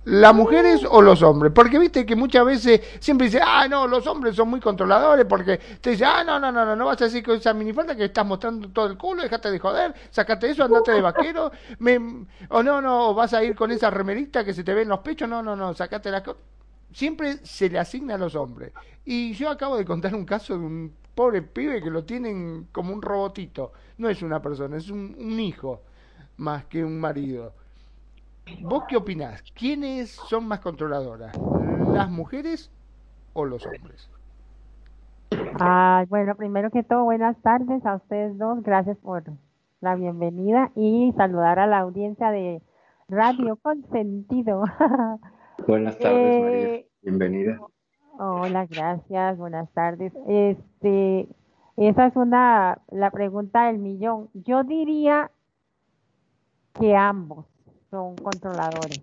¿Las mujeres o los hombres? Porque viste que muchas veces siempre dicen, ah, no, los hombres son muy controladores porque te dicen, ah, no, no, no, no, no vas a decir con esa minifalda que estás mostrando todo el culo, déjate de joder, sacate eso, andate de vaquero, me, o no, no, vas a ir con esa remerita que se te ven los pechos, no, no, no, sacate las cosas siempre se le asigna a los hombres. Y yo acabo de contar un caso de un pobre pibe que lo tienen como un robotito. No es una persona, es un, hijo más que un marido. ¿Vos qué opinás? ¿Quiénes son más controladoras? ¿Las mujeres o los hombres? Ah, bueno, primero que todo, buenas tardes a ustedes dos. Gracias por la bienvenida y saludar a la audiencia de Radio Consentido. Buenas tardes, María. Eh, Bienvenida. Hola, gracias. Buenas tardes. Este, esa es una la pregunta del millón. Yo diría que ambos son controladores.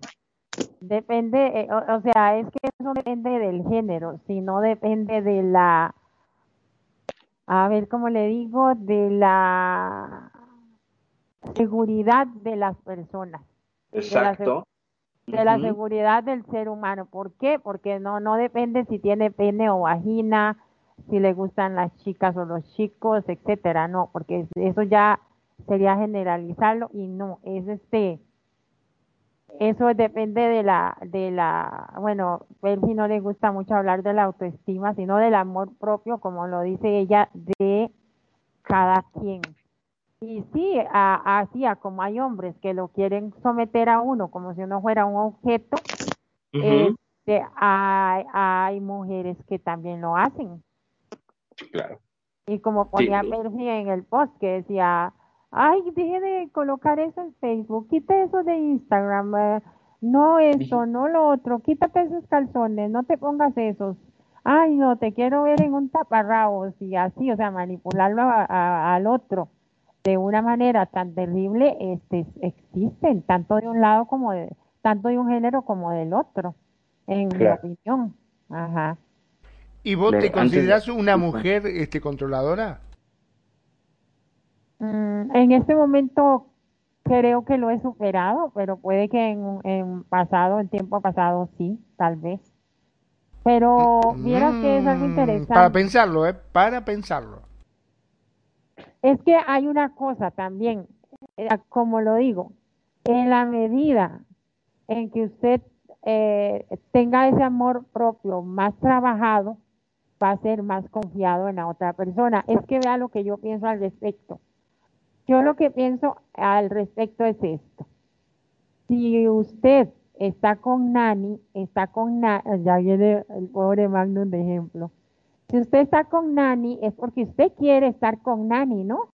Depende, eh, o, sea, es que eso no depende del género, sino depende de la, a ver cómo le digo, de la seguridad de las personas. Exacto de la seguridad del ser humano. ¿Por qué? Porque no, no depende si tiene pene o vagina, si le gustan las chicas o los chicos, etcétera, no, porque eso ya sería generalizarlo y no, es este, eso depende de la, de la, bueno, él si no le gusta mucho hablar de la autoestima, sino del amor propio, como lo dice ella, de cada quien. Y sí, así como hay hombres que lo quieren someter a uno como si uno fuera un objeto, este, hay, hay, mujeres que también lo hacen. Claro. Y como ponía sí. en el post que decía, ay, deje de colocar eso en Facebook, quita eso de Instagram, eh, no eso, no lo otro, quítate esos calzones, no te pongas esos. Ay, no, te quiero ver en un taparrabos y así, o sea, manipularlo al otro de una manera tan terrible este, existen, tanto de un lado como de, tanto de un género como del otro, en mi opinión. Ajá. ¿Y vos te consideras una mujer este, controladora? Mm, en este momento creo que lo he superado, pero puede que en, en pasado, en tiempo pasado sí, tal vez. Pero mira que es algo mm, interesante. Para pensarlo, ¿eh? Para pensarlo. Es que hay una cosa también, eh, como lo digo, en la medida en que usted eh, tenga ese amor propio más trabajado, va a ser más confiado en la otra persona. Es que vea lo que yo pienso al respecto. Yo lo que pienso al respecto es esto. Si usted está con Nani, está con Nani, ya viene el pobre Magnum de ejemplo. Si usted está con Nani es porque usted quiere estar con Nani, ¿no?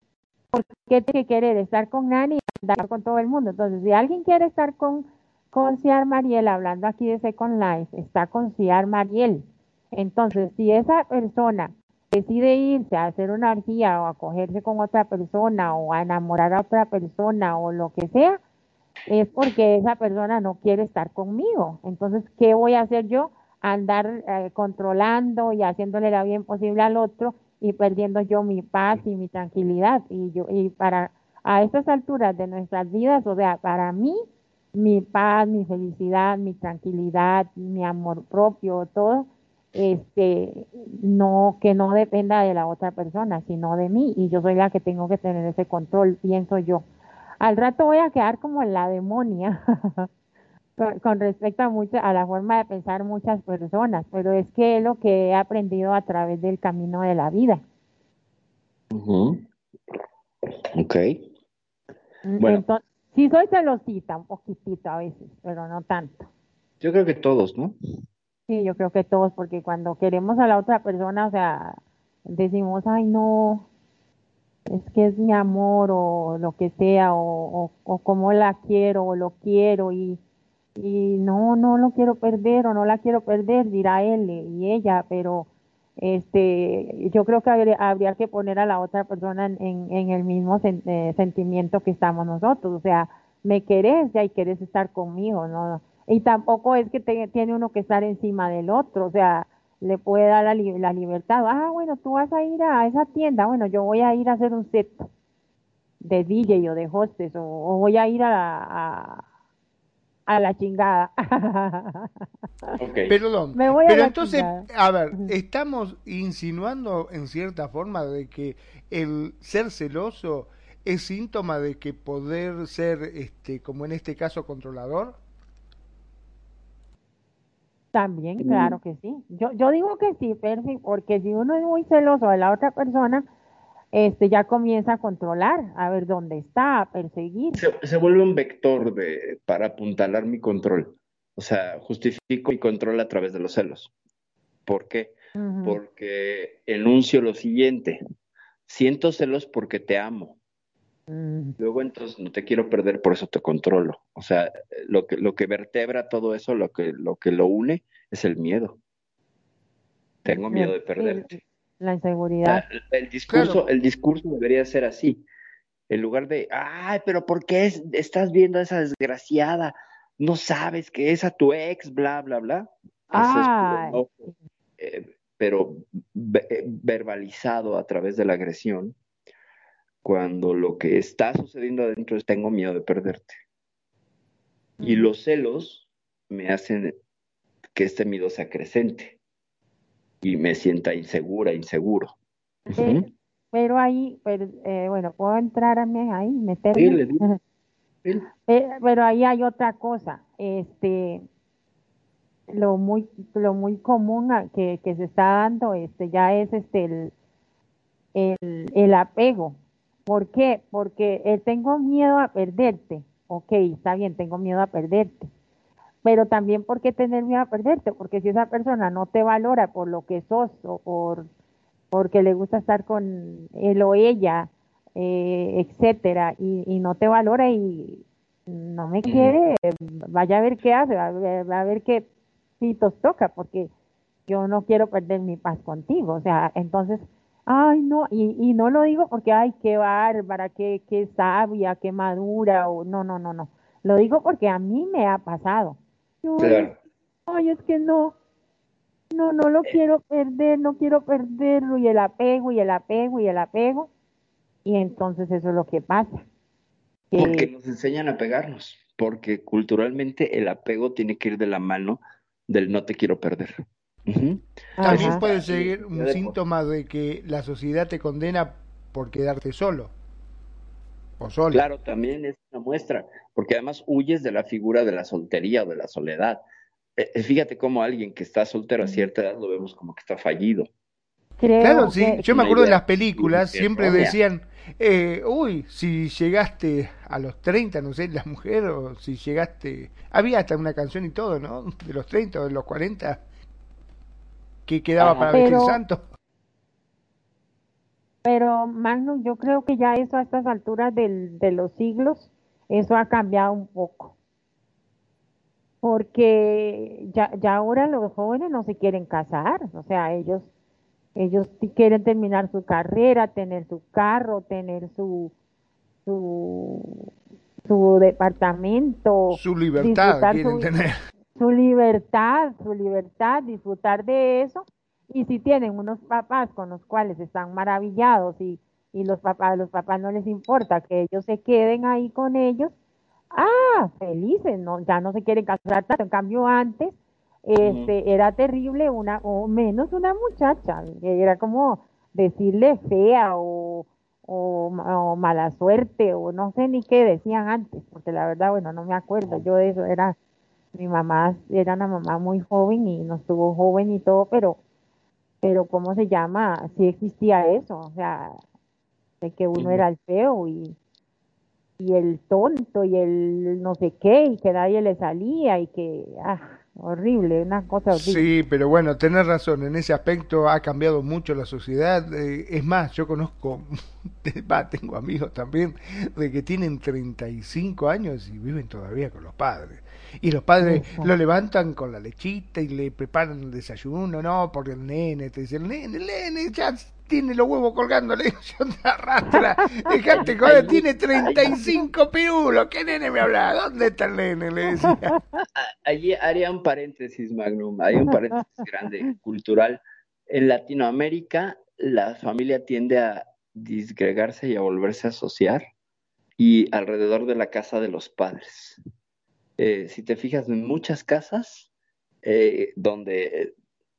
Porque tiene que querer estar con Nani y andar con todo el mundo. Entonces, si alguien quiere estar con, con Ciar Mariel, hablando aquí de Second Life, está con Ciar Mariel. Entonces, si esa persona decide irse a hacer una orgía o a cogerse con otra persona o a enamorar a otra persona o lo que sea, es porque esa persona no quiere estar conmigo. Entonces, ¿qué voy a hacer yo? Andar eh, controlando y haciéndole la bien posible al otro y perdiendo yo mi paz y mi tranquilidad. Y yo, y para a estas alturas de nuestras vidas, o sea, para mí, mi paz, mi felicidad, mi tranquilidad, mi amor propio, todo, este, no, que no dependa de la otra persona, sino de mí. Y yo soy la que tengo que tener ese control, pienso yo. Al rato voy a quedar como la demonia con, respecto a, mucho, a la forma de pensar muchas personas, pero es que es lo que he aprendido a través del camino de la vida. Ok. Mm, bueno. Entonces, sí soy celosita un poquitito a veces, pero no tanto. Yo creo que todos, ¿no? Sí, yo creo que todos, porque cuando queremos a la otra persona, o sea, decimos, ay, no, es que es mi amor o lo que sea, o, o, como la quiero o lo quiero y, y no, no lo quiero perder o no la quiero perder, dirá él y ella, pero este, yo creo que habría, que poner a la otra persona en, en, el mismo eh, sentimiento que estamos nosotros, o sea, me querés ya y querés estar conmigo, ¿no? Y tampoco es que tiene uno que estar encima del otro, o sea, le puede dar la, la, libertad. Ah, bueno, tú vas a ir a esa tienda, bueno, yo voy a ir a hacer un set de DJ o de hostess, o, voy a ir a, a, la chingada. Okay. Perdón, pero entonces, a ver, estamos insinuando en cierta forma de que el ser celoso es síntoma de que poder ser, este, como en este caso, controlador. También, claro que sí. Yo, yo digo que sí, porque si uno es muy celoso de la otra persona, este ya comienza a controlar, a ver dónde está, a perseguir. Se, vuelve un vector de, para apuntalar mi control. O sea, justifico mi control a través de los celos. ¿Por qué? Porque enuncio lo siguiente. Siento celos porque te amo. Mm. Luego entonces no te quiero perder, por eso te controlo. O sea, lo que, lo que vertebra todo eso, lo que, lo que lo une, es el miedo. Tengo miedo de perderte. La inseguridad. el, discurso, el discurso debería ser así. En lugar de, ay, pero ¿por qué estás viendo a esa desgraciada? No sabes que es a tu ex, bla, bla, bla. Eh, pero eh, verbalizado a través de la agresión, cuando lo que está sucediendo adentro es tengo miedo de perderte. Y los celos me hacen que este miedo se acrecente y me sienta insegura, inseguro. Pero ahí, eh, bueno, puedo entrar a mí ahí, meterme. Sí, eh, pero ahí hay otra cosa, este, lo muy, lo muy común que, que se está dando, este, ya es este el, el, el apego, ¿Por qué? Porque eh, tengo miedo a perderte. Ok, está bien, tengo miedo a perderte. Pero también, ¿por qué tener miedo a perderte? Porque si esa persona no te valora por lo que sos o por porque le gusta estar con él o ella, eh, etcétera, y, no te valora y no me quiere, vaya a ver qué hace, va a ver, va a ver qué pitos toca, porque yo no quiero perder mi paz contigo. O sea, entonces Ay, no, y, y no lo digo porque, ay, qué bárbara, qué, qué sabia, qué madura, o no, no, no, no. Lo digo porque a mí me ha pasado. Ay, es que no, no, no lo quiero perder, no quiero perderlo, y el apego, y el apego, y el apego. Y entonces eso es lo que pasa. Porque nos enseñan a pegarnos, porque culturalmente el apego tiene que ir de la mano del no te quiero perder. También puede ser un síntoma de que la sociedad te condena por quedarte solo. O solo. Claro, también es una muestra, porque además huyes de la figura de la soltería o de la soledad. Eh, eh, fíjate cómo alguien que está soltero a cierta edad lo vemos como que está fallido. claro, sí. Yo me acuerdo de las películas, siempre decían, eh, uy, si llegaste a los 30, no sé, la mujer, o si llegaste... Había hasta una canción y todo, ¿no? De los 30 o de los 40, que quedaba para vestir santo. Pero Magnus, yo creo que ya eso a estas alturas del, de los siglos, eso ha cambiado un poco porque ya, ya ahora los jóvenes no se quieren casar, o sea, ellos ellos quieren terminar su carrera, tener su carro, tener su su, su departamento, su libertad quieren tener. Su libertad, su libertad, disfrutar de eso. Y si tienen unos papás con los cuales están maravillados y, y los papás, los papás no les importa que ellos se queden ahí con ellos, ah, felices, no, ya no se quieren casar tanto. En cambio, antes este, era terrible una, o menos una muchacha, era como decirle fea o, o, mala suerte, o no sé ni qué decían antes, porque la verdad, bueno, no me acuerdo yo de eso, era, mi mamá era una mamá muy joven y nos tuvo joven y todo, pero, pero ¿cómo se llama? Sí existía eso, o sea, de que uno era el feo y, y el tonto y el no sé qué y que nadie le salía y que ah, horrible, una cosa horrible. Sí, pero bueno, tenés razón, en ese aspecto ha cambiado mucho la sociedad. Eh, es más, yo conozco, tengo amigos también, de que tienen 35 años y viven todavía con los padres. Y los padres lo levantan con la lechita y le preparan el desayuno, no, porque el nene, te dicen, el nene, el nene, ya tiene los huevos colgando, le digo, yo te arrastra, dejate joder, tiene 35 pirulos, ¿qué nene me habla? ¿Dónde está el nene? Le decía. Allí haría un paréntesis, Magnum, hay un paréntesis grande, cultural. En Latinoamérica, la familia tiende a disgregarse y a volverse a asociar y alrededor de la casa de los padres. Eh, si te fijas en muchas casas eh, donde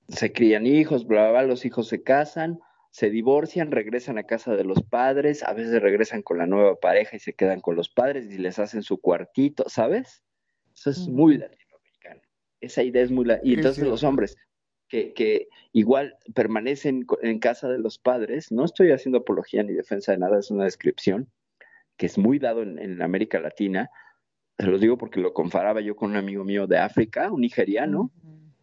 se crían hijos, bla, bla, bla, los hijos se casan, se divorcian, regresan a casa de los padres, a veces regresan con la nueva pareja y se quedan con los padres y les hacen su cuartito, ¿sabes? Eso es muy latinoamericano. Esa idea es muy... y entonces los hombres que, que, igual permanecen en casa de los padres, no estoy haciendo apología ni defensa de nada, es una descripción que es muy dado en, en América Latina, se los digo porque lo comparaba yo con un amigo mío de África, un nigeriano,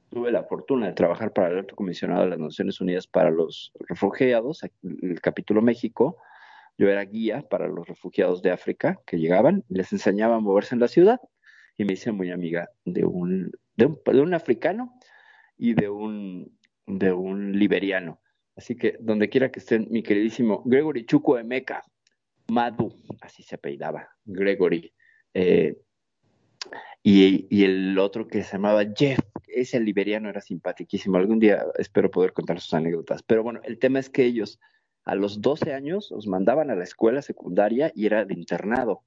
tuve la fortuna de trabajar para el alto comisionado de las Naciones Unidas para los refugiados, el capítulo México. Yo era guía para los refugiados de África que llegaban, les enseñaba a moverse en la ciudad y me hice muy amiga de un, de un, africano y de un, de un liberiano. Así que donde quiera que estén, mi queridísimo Gregory Chuco Emeka, Madu, así se apellidaba, Gregory. Eh, y, el otro que se llamaba Jeff, ese liberiano era simpaticísimo. Algún día espero poder contar sus anécdotas. Pero bueno, el tema es que ellos a los 12 años los mandaban a la escuela secundaria y era de internado.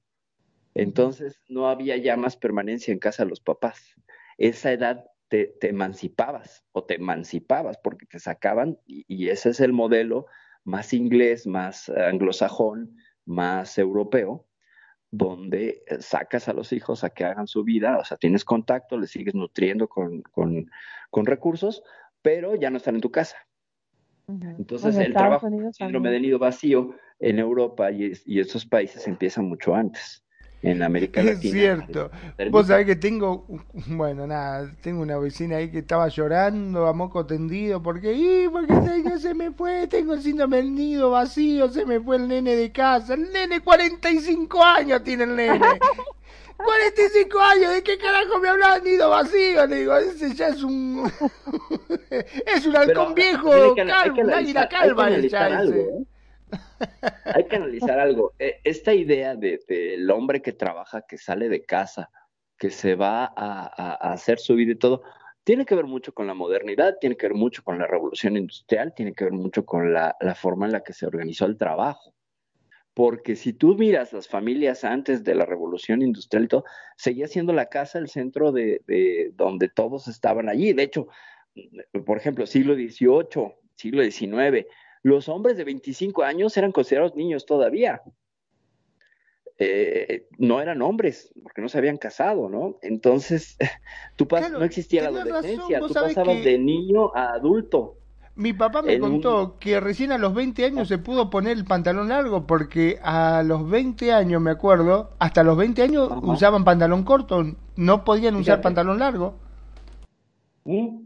Entonces no había ya más permanencia en casa de los papás. Esa edad te, emancipabas o te emancipabas porque te sacaban y, y ese es el modelo más inglés, más anglosajón, más europeo, donde eh, sacas a los hijos a que hagan su vida, o sea, tienes contacto, les sigues nutriendo con, con, recursos, pero ya no están en tu casa. Entonces, el trabajo síndrome de nido vacío en Europa y, y estos países empiezan mucho antes en América Latina. Es cierto. Vos sabés que tengo, bueno, nada, tengo una vecina ahí que estaba llorando a moco tendido porque, ¡y porque se, se me fue! Tengo el síndrome del nido vacío, se me fue el nene de casa. El nene, 45 años tiene el nene. 45 años, ¿de qué carajo me hablas nido vacío? Le digo, ese ya es un. es un halcón viejo, calvo, una águila calva, ya ese. Hay que analizar algo. E, esta idea del de, hombre que trabaja, que sale de casa, que se va a, hacer su vida y todo, tiene que ver mucho con la modernidad, tiene que ver mucho con la revolución industrial, tiene que ver mucho con la, forma en la que se organizó el trabajo. Porque si tú miras las familias antes de la revolución industrial y todo, seguía siendo la casa el centro de, de donde todos estaban allí. De hecho, por ejemplo, siglo XVIII, siglo XIX, Los hombres de 25 años eran considerados niños todavía. Eh, no eran hombres, porque no se habían casado, ¿no? Entonces, tú no existía la adolescencia, tú pasabas de niño a adulto. Mi papá me contó que recién a los 20 años se pudo poner el pantalón largo porque a los 20 años, me acuerdo, hasta los 20 años usaban pantalón corto, no podían usar pantalón largo. Mm.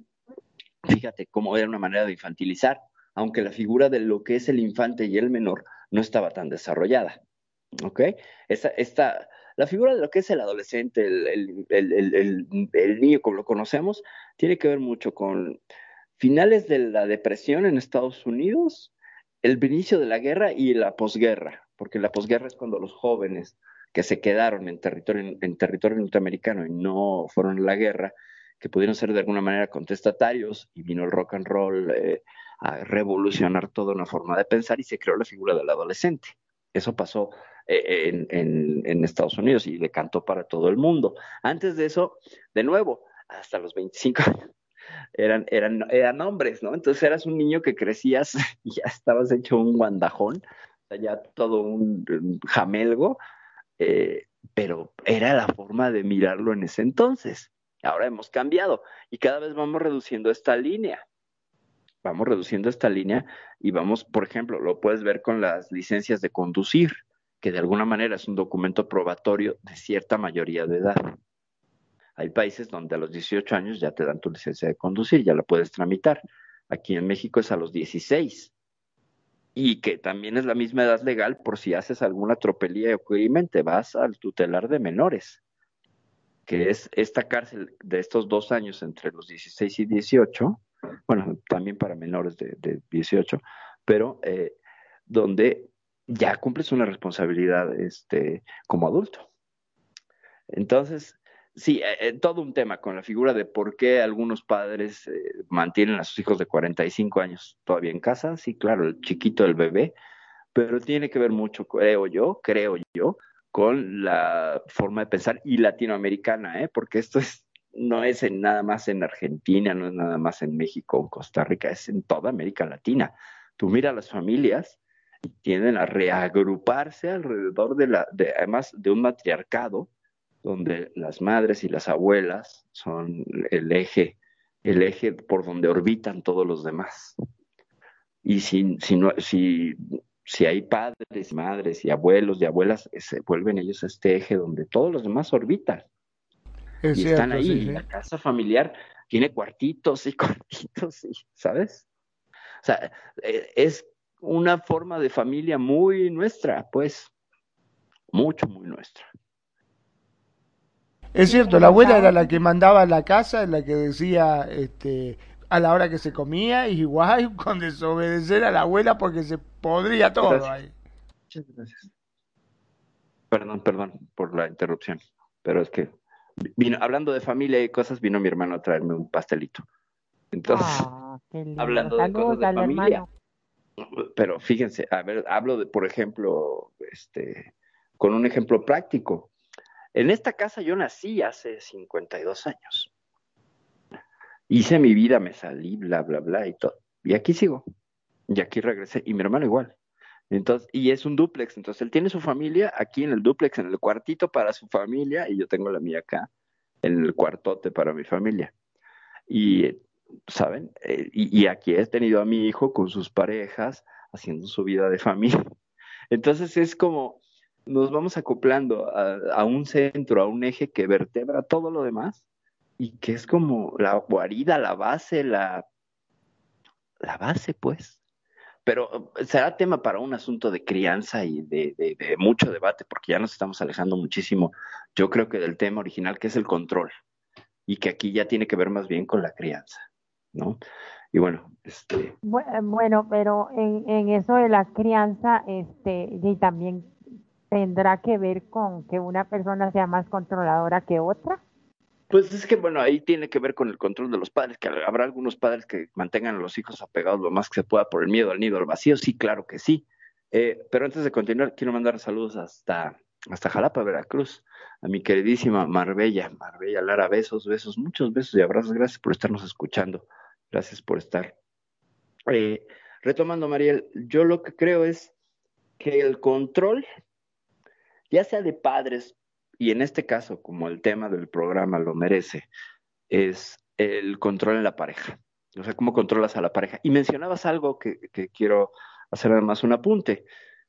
Fíjate cómo era una manera de infantilizar, aunque la figura de lo que es el infante y el menor no estaba tan desarrollada. ¿Ok? Esta, la figura de lo que es el adolescente, el, el niño como lo conocemos, tiene que ver mucho con finales de la depresión en Estados Unidos, el inicio de la guerra y la posguerra, porque la posguerra es cuando los jóvenes que se quedaron en territorio, en territorio norteamericano y no fueron a la guerra, que pudieron ser de alguna manera contestatarios y vino el rock and roll eh, a revolucionar toda una forma de pensar y se creó la figura del adolescente. Eso pasó eh, en, en, Estados Unidos y decantó para todo el mundo. Antes de eso, de nuevo, hasta los 25 años, eran, eran, eran hombres, ¿no? Entonces eras un niño que crecías y ya estabas hecho un guandajón, ya todo un, jamelgo, eh, pero era la forma de mirarlo en ese entonces. Ahora hemos cambiado y cada vez vamos reduciendo esta línea. Vamos reduciendo esta línea y vamos, por ejemplo, lo puedes ver con las licencias de conducir, que de alguna manera es un documento probatorio de cierta mayoría de edad. Hay países donde a los 18 años ya te dan tu licencia de conducir, ya la puedes tramitar. Aquí en México es a los 16. Y que también es la misma edad legal por si haces alguna tropelía o crimen, te vas al tutelar de menores, que es esta cárcel de estos dos años entre los 16 y 18, bueno, también para menores de, 18, pero eh, donde ya cumples una responsabilidad este, como adulto. Entonces, Sí, eh, eh, todo un tema con la figura de por qué algunos padres eh, mantienen a sus hijos de 45 años todavía en casa. Sí, claro, el chiquito, el bebé, pero tiene que ver mucho, creo yo, creo yo, con la forma de pensar y latinoamericana, ¿eh? porque esto es, no es en, nada más en Argentina, no es nada más en México o Costa Rica, es en toda América Latina. Tú mira las familias y tienden a reagruparse alrededor de la, de, además de un matriarcado donde las madres y las abuelas son el eje, el eje por donde orbitan todos los demás. Y si, si, no, si, si hay padres, madres y abuelos y abuelas, se vuelven ellos este eje donde todos los demás orbitan. Y están ahí. La casa familiar tiene cuartitos y cuartitos, y, ¿sabes? O sea, e, es una forma de familia muy nuestra, pues, mucho, muy nuestra. Es cierto, la abuela era la que mandaba la casa, la que decía este, a la hora que se comía, y igual con desobedecer a la abuela porque se podría todo ahí. Muchas gracias. Perdón, perdón por la interrupción, pero es que vino, hablando de familia y cosas, vino mi hermano a traerme un pastelito. Entonces, ah, hablando de cosas de familia. Pero fíjense, a ver, hablo de, por ejemplo, este, con un ejemplo práctico. En esta casa yo nací hace 52 años. Hice mi vida, me salí, bla, bla, bla y todo. Y aquí sigo. Y aquí regresé. Y mi hermano igual. Entonces, y es un duplex. Entonces, él tiene su familia aquí en el duplex, en el cuartito para su familia, y yo tengo la mía acá, en el cuartote para mi familia. Y, ¿saben? Eh, y, aquí he tenido a mi hijo con sus parejas, haciendo su vida de familia. Entonces, es como, nos vamos acoplando a, un centro, a un eje que vertebra todo lo demás y que es como la guarida, la base, la, la base, pues. Pero eh, será tema para un asunto de crianza y de, de, mucho debate, porque ya nos estamos alejando muchísimo, yo creo que del tema original, que es el control, y que aquí ya tiene que ver más bien con la crianza, ¿no? Y bueno, este... Bueno, pero en, en eso de la crianza, este, y también tendrá que ver con que una persona sea más controladora que otra? Pues es que, bueno, ahí tiene que ver con el control de los padres, que habrá algunos padres que mantengan a los hijos apegados lo más que se pueda por el miedo al nido al vacío, sí, claro que sí. Eh, pero antes de continuar, quiero mandar saludos hasta, hasta Jalapa, Veracruz, a mi queridísima Marbella, Marbella Lara, besos, besos, muchos besos y abrazos, gracias por estarnos escuchando, gracias por estar. Eh, retomando, Mariel, yo lo que creo es que el control, ya sea de padres, y en este caso, como el tema del programa lo merece, es el control en la pareja. O sea, cómo controlas a la pareja. Y mencionabas algo que, quiero hacer además un apunte.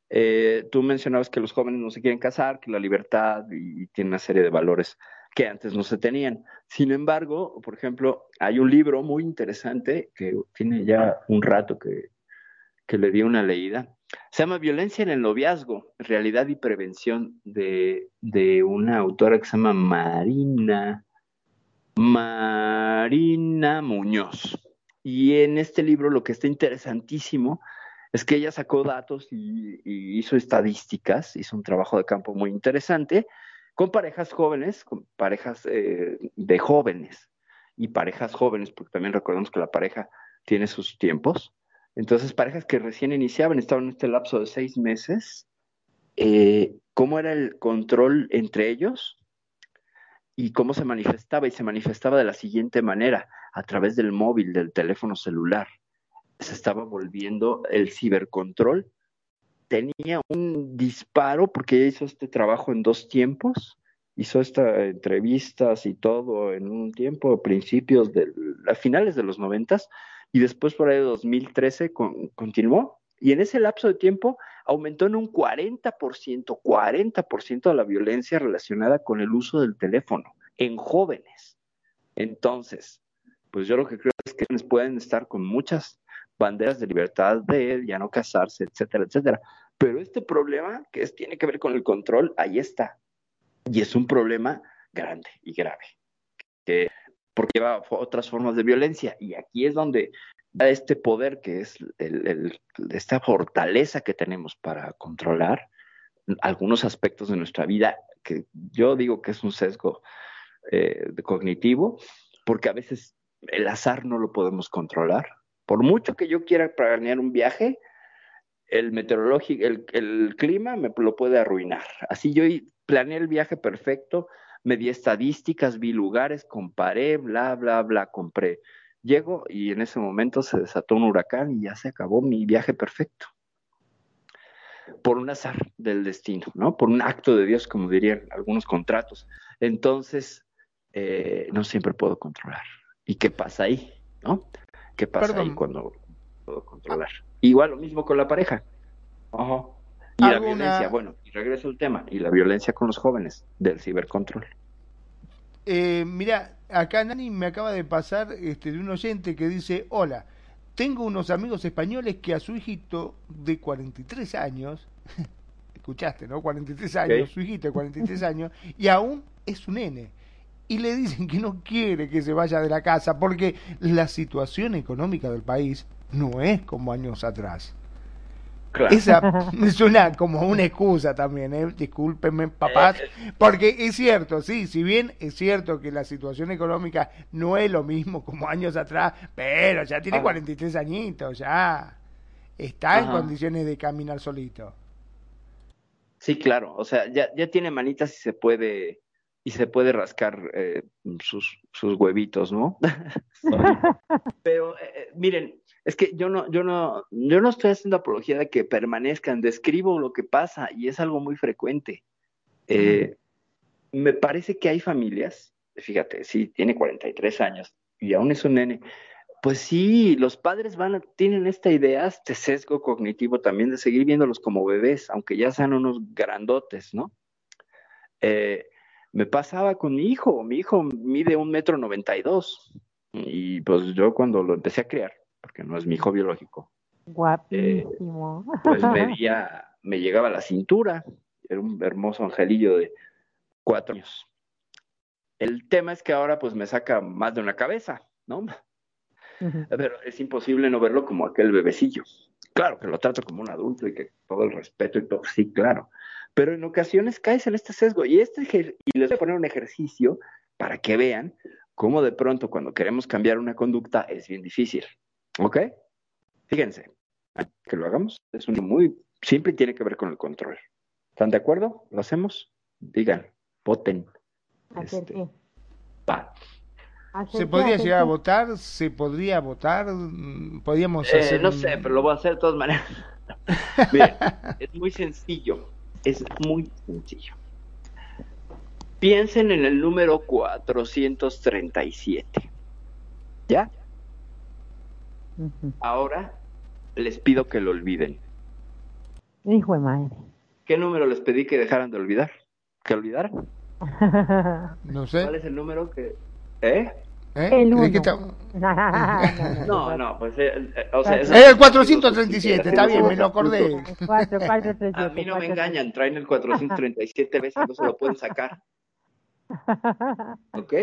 Eh, tú mencionabas que los jóvenes no se quieren casar, que la libertad y, y tiene una serie de valores que antes no se tenían. Sin embargo, por ejemplo, hay un libro muy interesante que tiene ya un rato que, que le di una leída. Se llama Violencia en el noviazgo, realidad y prevención de, de una autora que se llama Marina, Marina Muñoz. Y en este libro lo que está interesantísimo es que ella sacó datos y, hizo estadísticas, hizo un trabajo de campo muy interesante con parejas jóvenes, con parejas eh, de jóvenes y parejas jóvenes, porque también recordemos que la pareja tiene sus tiempos. Entonces, parejas que recién iniciaban, estaban en este lapso de seis meses, eh, ¿cómo era el control entre ellos? y cómo se manifestaba, y se manifestaba de la siguiente manera, a través del móvil, del teléfono celular. Se estaba volviendo el cibercontrol. Tenía un disparo porque hizo este trabajo en dos tiempos, hizo estas entrevistas y todo en un tiempo, principios de, a finales de los noventas, y después por ahí de 2013 continuó. Y en ese lapso de tiempo aumentó en un 40%, 40% de la violencia relacionada con el uso del teléfono en jóvenes. Entonces, pues yo lo que creo es que pueden estar con muchas banderas de libertad de ya no casarse, etcétera, etcétera. Pero este problema que es, tiene que ver con el control, ahí está. Y es un problema grande y grave, que, porque lleva otras formas de violencia. Y aquí es donde este poder que es esta fortaleza que tenemos para controlar algunos aspectos de nuestra vida, que yo digo que es un sesgo eh, cognitivo, porque a veces el azar no lo podemos controlar. Por mucho que yo quiera planear un viaje, el meteorológico, el clima me lo puede arruinar. Así yo planeé el viaje perfecto, me di estadísticas, vi lugares, comparé, bla, bla, bla, compré Llego y en ese momento se desató un huracán y ya se acabó mi viaje perfecto. Por un azar del destino, ¿no? Por un acto de Dios, como dirían algunos contratos. Entonces, eh, no siempre puedo controlar. ¿Y qué pasa ahí? ¿No? ¿Qué pasa ahí cuando puedo controlar? Igual lo mismo con la pareja. Y la violencia, bueno, y regreso al tema, y la violencia con los jóvenes del cibercontrol. Eh, mira, acá Nani me acaba de pasar este, de un oyente que dice, hola, tengo unos amigos españoles que a su hijito de 43 años, escuchaste, ¿no? 43 años, su hijito de 43 años, y aún es un nene. Y le dicen que no quiere que se vaya de la casa porque la situación económica del país no es como años atrás. Esa suena como una excusa también, ¿eh? discúlpenme papás, eh, porque es cierto, sí, si bien es cierto que la situación económica no es lo mismo como años atrás, pero ya tiene 43 añitos, ya está en condiciones de caminar solito. Sí, claro, o sea, ya, ya tiene manitas y se puede y se puede rascar eh, sus, sus huevitos, ¿no? pero eh, miren, es que yo no, yo no, yo no estoy haciendo apología de que permanezcan, describo lo que pasa y es algo muy frecuente. Eh, me parece que hay familias, fíjate, sí, tiene 43 años y aún es un nene. Pues sí, los padres van tienen esta idea, este sesgo cognitivo también de seguir viéndolos como bebés, aunque ya sean unos grandotes, ¿no? Eh, me pasaba con mi hijo, mi hijo mide un metro noventa y dos, y pues yo cuando lo empecé a criar, porque no es mi hijo biológico. Guapísimo. Eh, pues me llegaba a la cintura, era un hermoso angelillo de cuatro años. El tema es que ahora pues me saca más de una cabeza, ¿no? Pero es imposible no verlo como aquel bebecillo. Claro que lo trato como un adulto y que todo el respeto y todo, sí, claro. Pero en ocasiones caes en este sesgo y, este y les voy a poner un ejercicio para que vean cómo de pronto cuando queremos cambiar una conducta es bien difícil. ¿Ok? Fíjense, que lo hagamos. Es un muy simple y tiene que ver con el control. ¿Están de acuerdo? ¿Lo hacemos? Digan, voten. Este, va. ¿Se podría llegar a votar? ¿Se podría votar? ¿Podríamos Eh, hacer no un- sé, pero lo voy a hacer de todas maneras. Miren, es muy sencillo. Es muy sencillo. Piensen en el número 437. ¿Ya? Ahora les pido que lo olviden. Hijo de madre. ¿Qué número les pedí que dejaran de olvidar? ¿Que olvidaran? No sé. ¿Cuál es el número que...? ¿Eh? ¿eh? El ¿De uno. está- No, no, pues... eh, eh, o sea, Eh, el 437, está bien, me lo acordé. Cuatro, cuatro, tres, A siete, mí no me engañan, traen el 437 veces, no se lo pueden sacar. ¿Ok?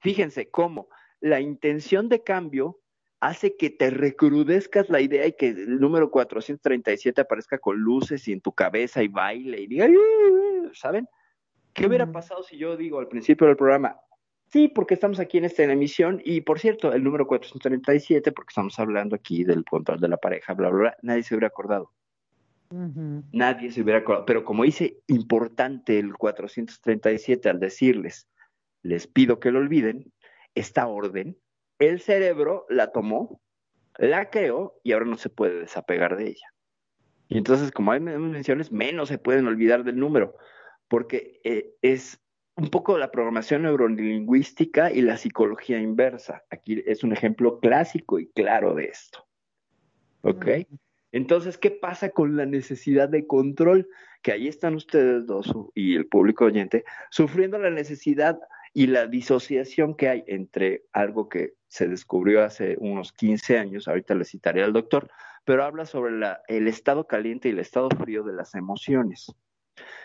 Fíjense cómo la intención de cambio hace que te recrudezcas la idea y que el número 437 aparezca con luces y en tu cabeza y baile y diga, ¿saben? ¿Qué hubiera pasado si yo digo al principio del programa, sí, porque estamos aquí en esta emisión y por cierto, el número 437, porque estamos hablando aquí del control de la pareja, bla, bla, bla, nadie se hubiera acordado. Nadie se hubiera acordado. Pero como hice importante el 437 al decirles, les pido que lo olviden, esta orden, el cerebro la tomó, la creó y ahora no se puede desapegar de ella. Y entonces, como hay menciones, menos se pueden olvidar del número, porque eh, es un poco la programación neurolingüística y la psicología inversa. Aquí es un ejemplo clásico y claro de esto. ¿Ok? Entonces, ¿qué pasa con la necesidad de control? Que ahí están ustedes dos y el público oyente sufriendo la necesidad y la disociación que hay entre algo que se descubrió hace unos 15 años, ahorita le citaré al doctor, pero habla sobre el estado caliente y el estado frío de las emociones.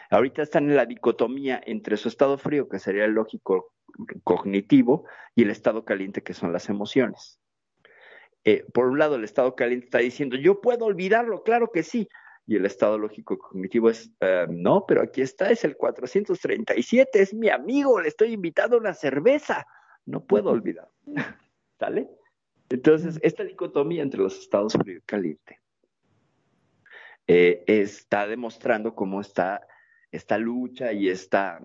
Ahorita están en la dicotomía entre su estado frío, que sería el lógico cognitivo, y el estado caliente, que son las emociones eh, por un lado el estado caliente está diciendo, yo puedo olvidarlo, claro que sí. Y el estado lógico cognitivo es, "Eh, no, pero aquí está, es el 437, es mi amigo, le estoy invitando a una cerveza, no puedo olvidar. ¿Sale? Entonces, esta dicotomía entre los estados frío y caliente eh, está demostrando cómo está esta lucha y esta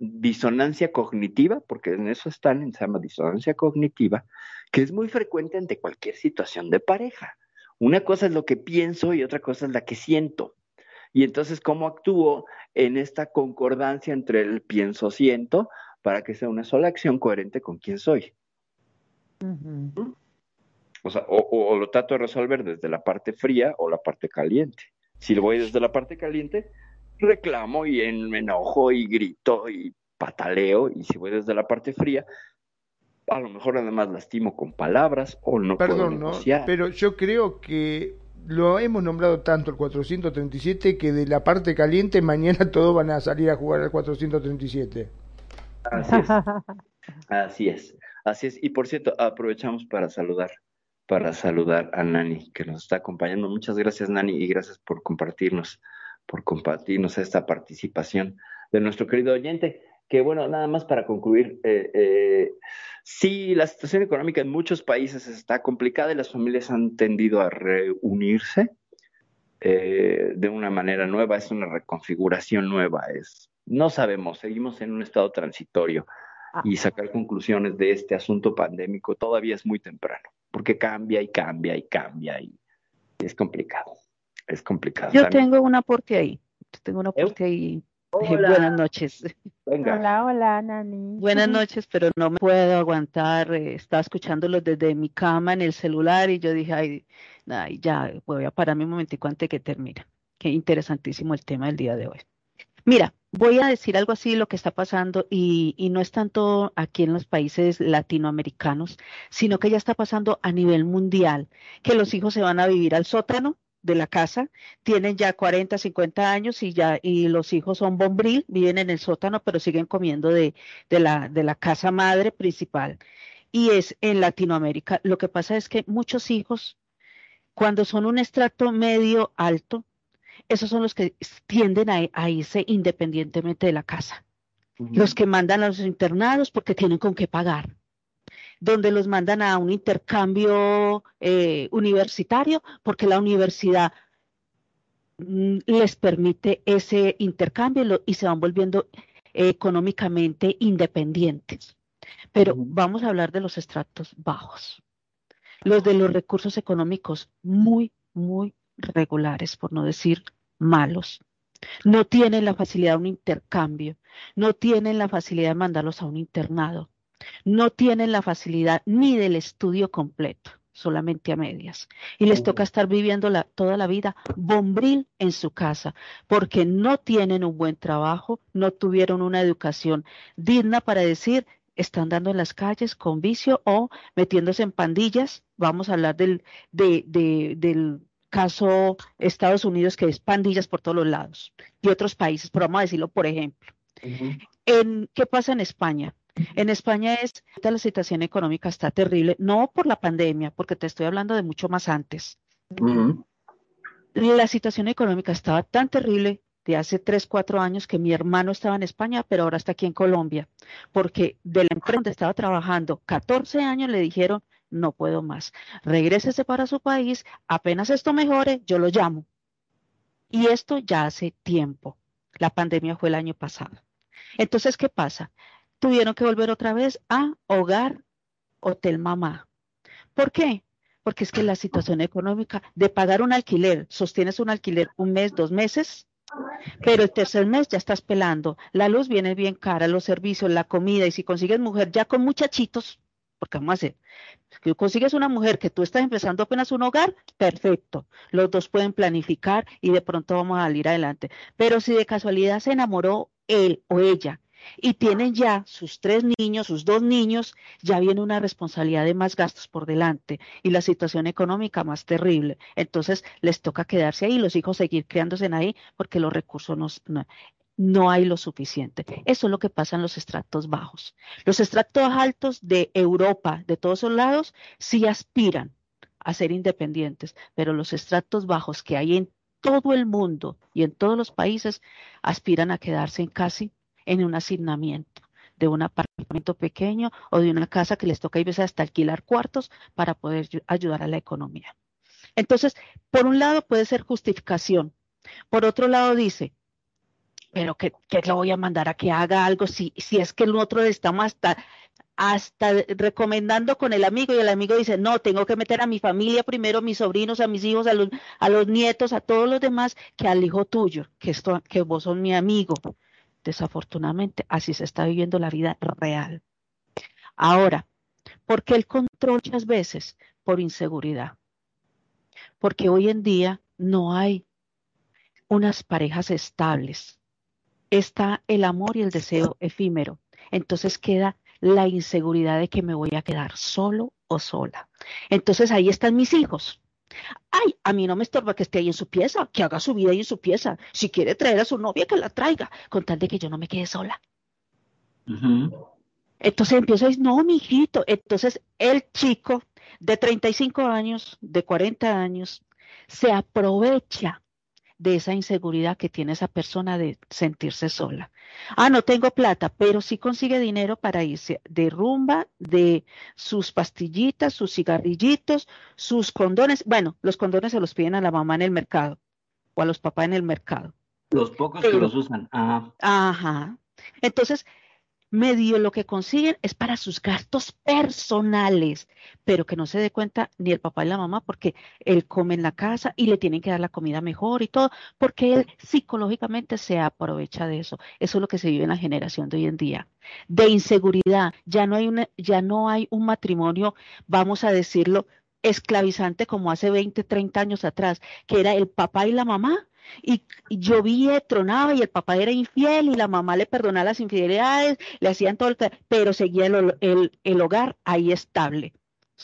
disonancia cognitiva, porque en eso están, se llama disonancia cognitiva, que es muy frecuente ante cualquier situación de pareja. Una cosa es lo que pienso y otra cosa es la que siento. Y entonces, ¿cómo actúo en esta concordancia entre el pienso-siento para que sea una sola acción coherente con quién soy? O sea, o, o- o lo trato de resolver desde la parte fría o la parte caliente. Si lo voy desde la parte caliente, reclamo y en- me enojo y grito y pataleo. Y si voy desde la parte fría, a lo mejor además lastimo con palabras o no puedo Perdón, ¿no? Pero yo creo que lo hemos nombrado tanto el 437 que de la parte caliente mañana todos van a salir a jugar al 437. Así es. Así es. Así es. Y por cierto, aprovechamos para saludar, para saludar a Nani, que nos está acompañando. Muchas gracias, Nani, y gracias por compartirnos, por compartirnos esta participación de nuestro querido oyente. Que bueno, nada más para concluir, eh, eh, sí, la situación económica en muchos países está complicada y las familias han tendido a reunirse eh, de una manera nueva, es una reconfiguración nueva, es, no sabemos, seguimos en un estado transitorio y sacar conclusiones de este asunto pandémico todavía es muy temprano, porque cambia y cambia y cambia y es complicado, es complicado. Yo También- tengo una porque ahí. Tengo una ¿Eh? porque ahí. Hola. Buenas noches. Venga, Hola, hola, Nani. Buenas noches, pero no me puedo aguantar. eh, estaba escuchándolos desde mi cama en el celular y yo dije, ay, ay, ya, voy a pararme un momentico antes que termine. Qué interesantísimo el tema del día de hoy. Mira, voy a decir algo así lo que está pasando y, y no es tanto aquí en los países latinoamericanos, sino que ya está pasando a nivel mundial, que los hijos se van a vivir al sótano de la casa, tienen ya 40, 50 años y ya y los hijos son bombril, viven en el sótano, pero siguen comiendo de, de la, de la casa madre principal. Y es en Latinoamérica. Lo que pasa es que muchos hijos, cuando son un estrato medio alto, esos son los que tienden a, a irse independientemente de la casa. Los que mandan a los internados porque tienen con qué pagar. Donde los mandan a un intercambio eh, universitario porque la universidad mm, les permite ese intercambio y, lo- y se van volviendo eh, económicamente independientes. Pero vamos a hablar de los estratos bajos, los de los recursos económicos muy, muy regulares, por no decir malos. No tienen la facilidad de un intercambio, no tienen la facilidad de mandarlos a un internado, no tienen la facilidad ni del estudio completo, solamente a medias. Y les toca estar viviendo toda la vida bombril en su casa, porque no tienen un buen trabajo, no tuvieron una educación digna para decir, están dando en las calles con vicio o metiéndose en pandillas. Vamos a hablar del, del caso Estados Unidos, que es pandillas por todos los lados, y otros países, pero vamos a decirlo por ejemplo. en, ¿Qué pasa en España? En España es, la situación económica está terrible, no por la pandemia, porque te estoy hablando de mucho más antes. La situación económica estaba tan terrible de hace 3, 4 años que mi hermano estaba en España, pero ahora está aquí en Colombia, porque de la empresa donde estaba trabajando 14 años le dijeron, no puedo más, regrésese para su país, apenas esto mejore, yo lo llamo. Y esto ya hace tiempo. La pandemia fue el año pasado. Entonces, ¿qué pasa? Tuvieron que volver otra vez a hogar, hotel mamá. ¿Por qué? Porque es que la situación económica de pagar un alquiler, sostienes un alquiler un mes, dos meses, pero el tercer mes ya estás pelando. La luz viene bien cara, los servicios, la comida, y si consigues mujer ya con muchachitos, porque vamos a hacer, que consigues una mujer que tú estás empezando apenas un hogar, perfecto. Los dos pueden planificar y de pronto vamos a salir adelante. Pero si de casualidad se enamoró él o ella y tienen ya sus tres niños, sus dos niños, ya viene una responsabilidad de más gastos por delante y la situación económica más terrible. Entonces les toca quedarse ahí, los hijos seguir criándose ahí porque los recursos no, no hay lo suficiente. Eso es lo que pasa en los estratos bajos. Los estratos altos de Europa, de todos los lados, sí aspiran a ser independientes, pero los estratos bajos que hay en todo el mundo y en todos los países aspiran a quedarse en casi en un asignamiento de un apartamento pequeño o de una casa que les toca a veces hasta alquilar cuartos para poder ayudar a la economía. Entonces, por un lado puede ser justificación. Por otro lado dice, pero que, lo voy a mandar a que haga algo si, si es que el otro estamos hasta, hasta recomendando con el amigo y el amigo dice, no, tengo que meter a mi familia primero, a mis sobrinos, a mis hijos, a los, a los nietos, a todos los demás, que al hijo tuyo, que, esto, que vos sos mi amigo. Desafortunadamente, así se está viviendo la vida real. Ahora, ¿por qué el control muchas veces? Por inseguridad. Porque hoy en día no hay unas parejas estables. Está el amor y el deseo efímero. Entonces queda la inseguridad de que me voy a quedar solo o sola. Entonces ahí están mis hijos. Ay, a mí no me estorba que esté ahí en su pieza, que haga su vida ahí en su pieza. Si quiere traer a su novia, que la traiga, con tal de que yo no me quede sola. Entonces empiezo a decir, no, mijito. Entonces el chico de 35 años, de 40 años, se aprovecha de esa inseguridad que tiene esa persona de sentirse sola. Ah, no tengo plata, pero sí consigue dinero para irse de rumba, de sus pastillitas, sus cigarrillitos, sus condones. Bueno, los condones se los piden a la mamá en el mercado o a los papás en el mercado. Los pocos que los usan. Ajá. Entonces, medio lo que consiguen es para sus gastos personales, pero que no se dé cuenta ni el papá ni la mamá porque él come en la casa y le tienen que dar la comida mejor y todo, porque él psicológicamente se aprovecha de eso. Eso es lo que se vive en la generación de hoy en día. De inseguridad, ya no hay ya no hay un matrimonio, vamos a decirlo, esclavizante como hace 20, 30 años atrás, que era el papá y la mamá y, llovía, tronaba y el papá era infiel y la mamá le perdonaba las infidelidades, le hacían todo el... pero seguía el, hogar ahí estable,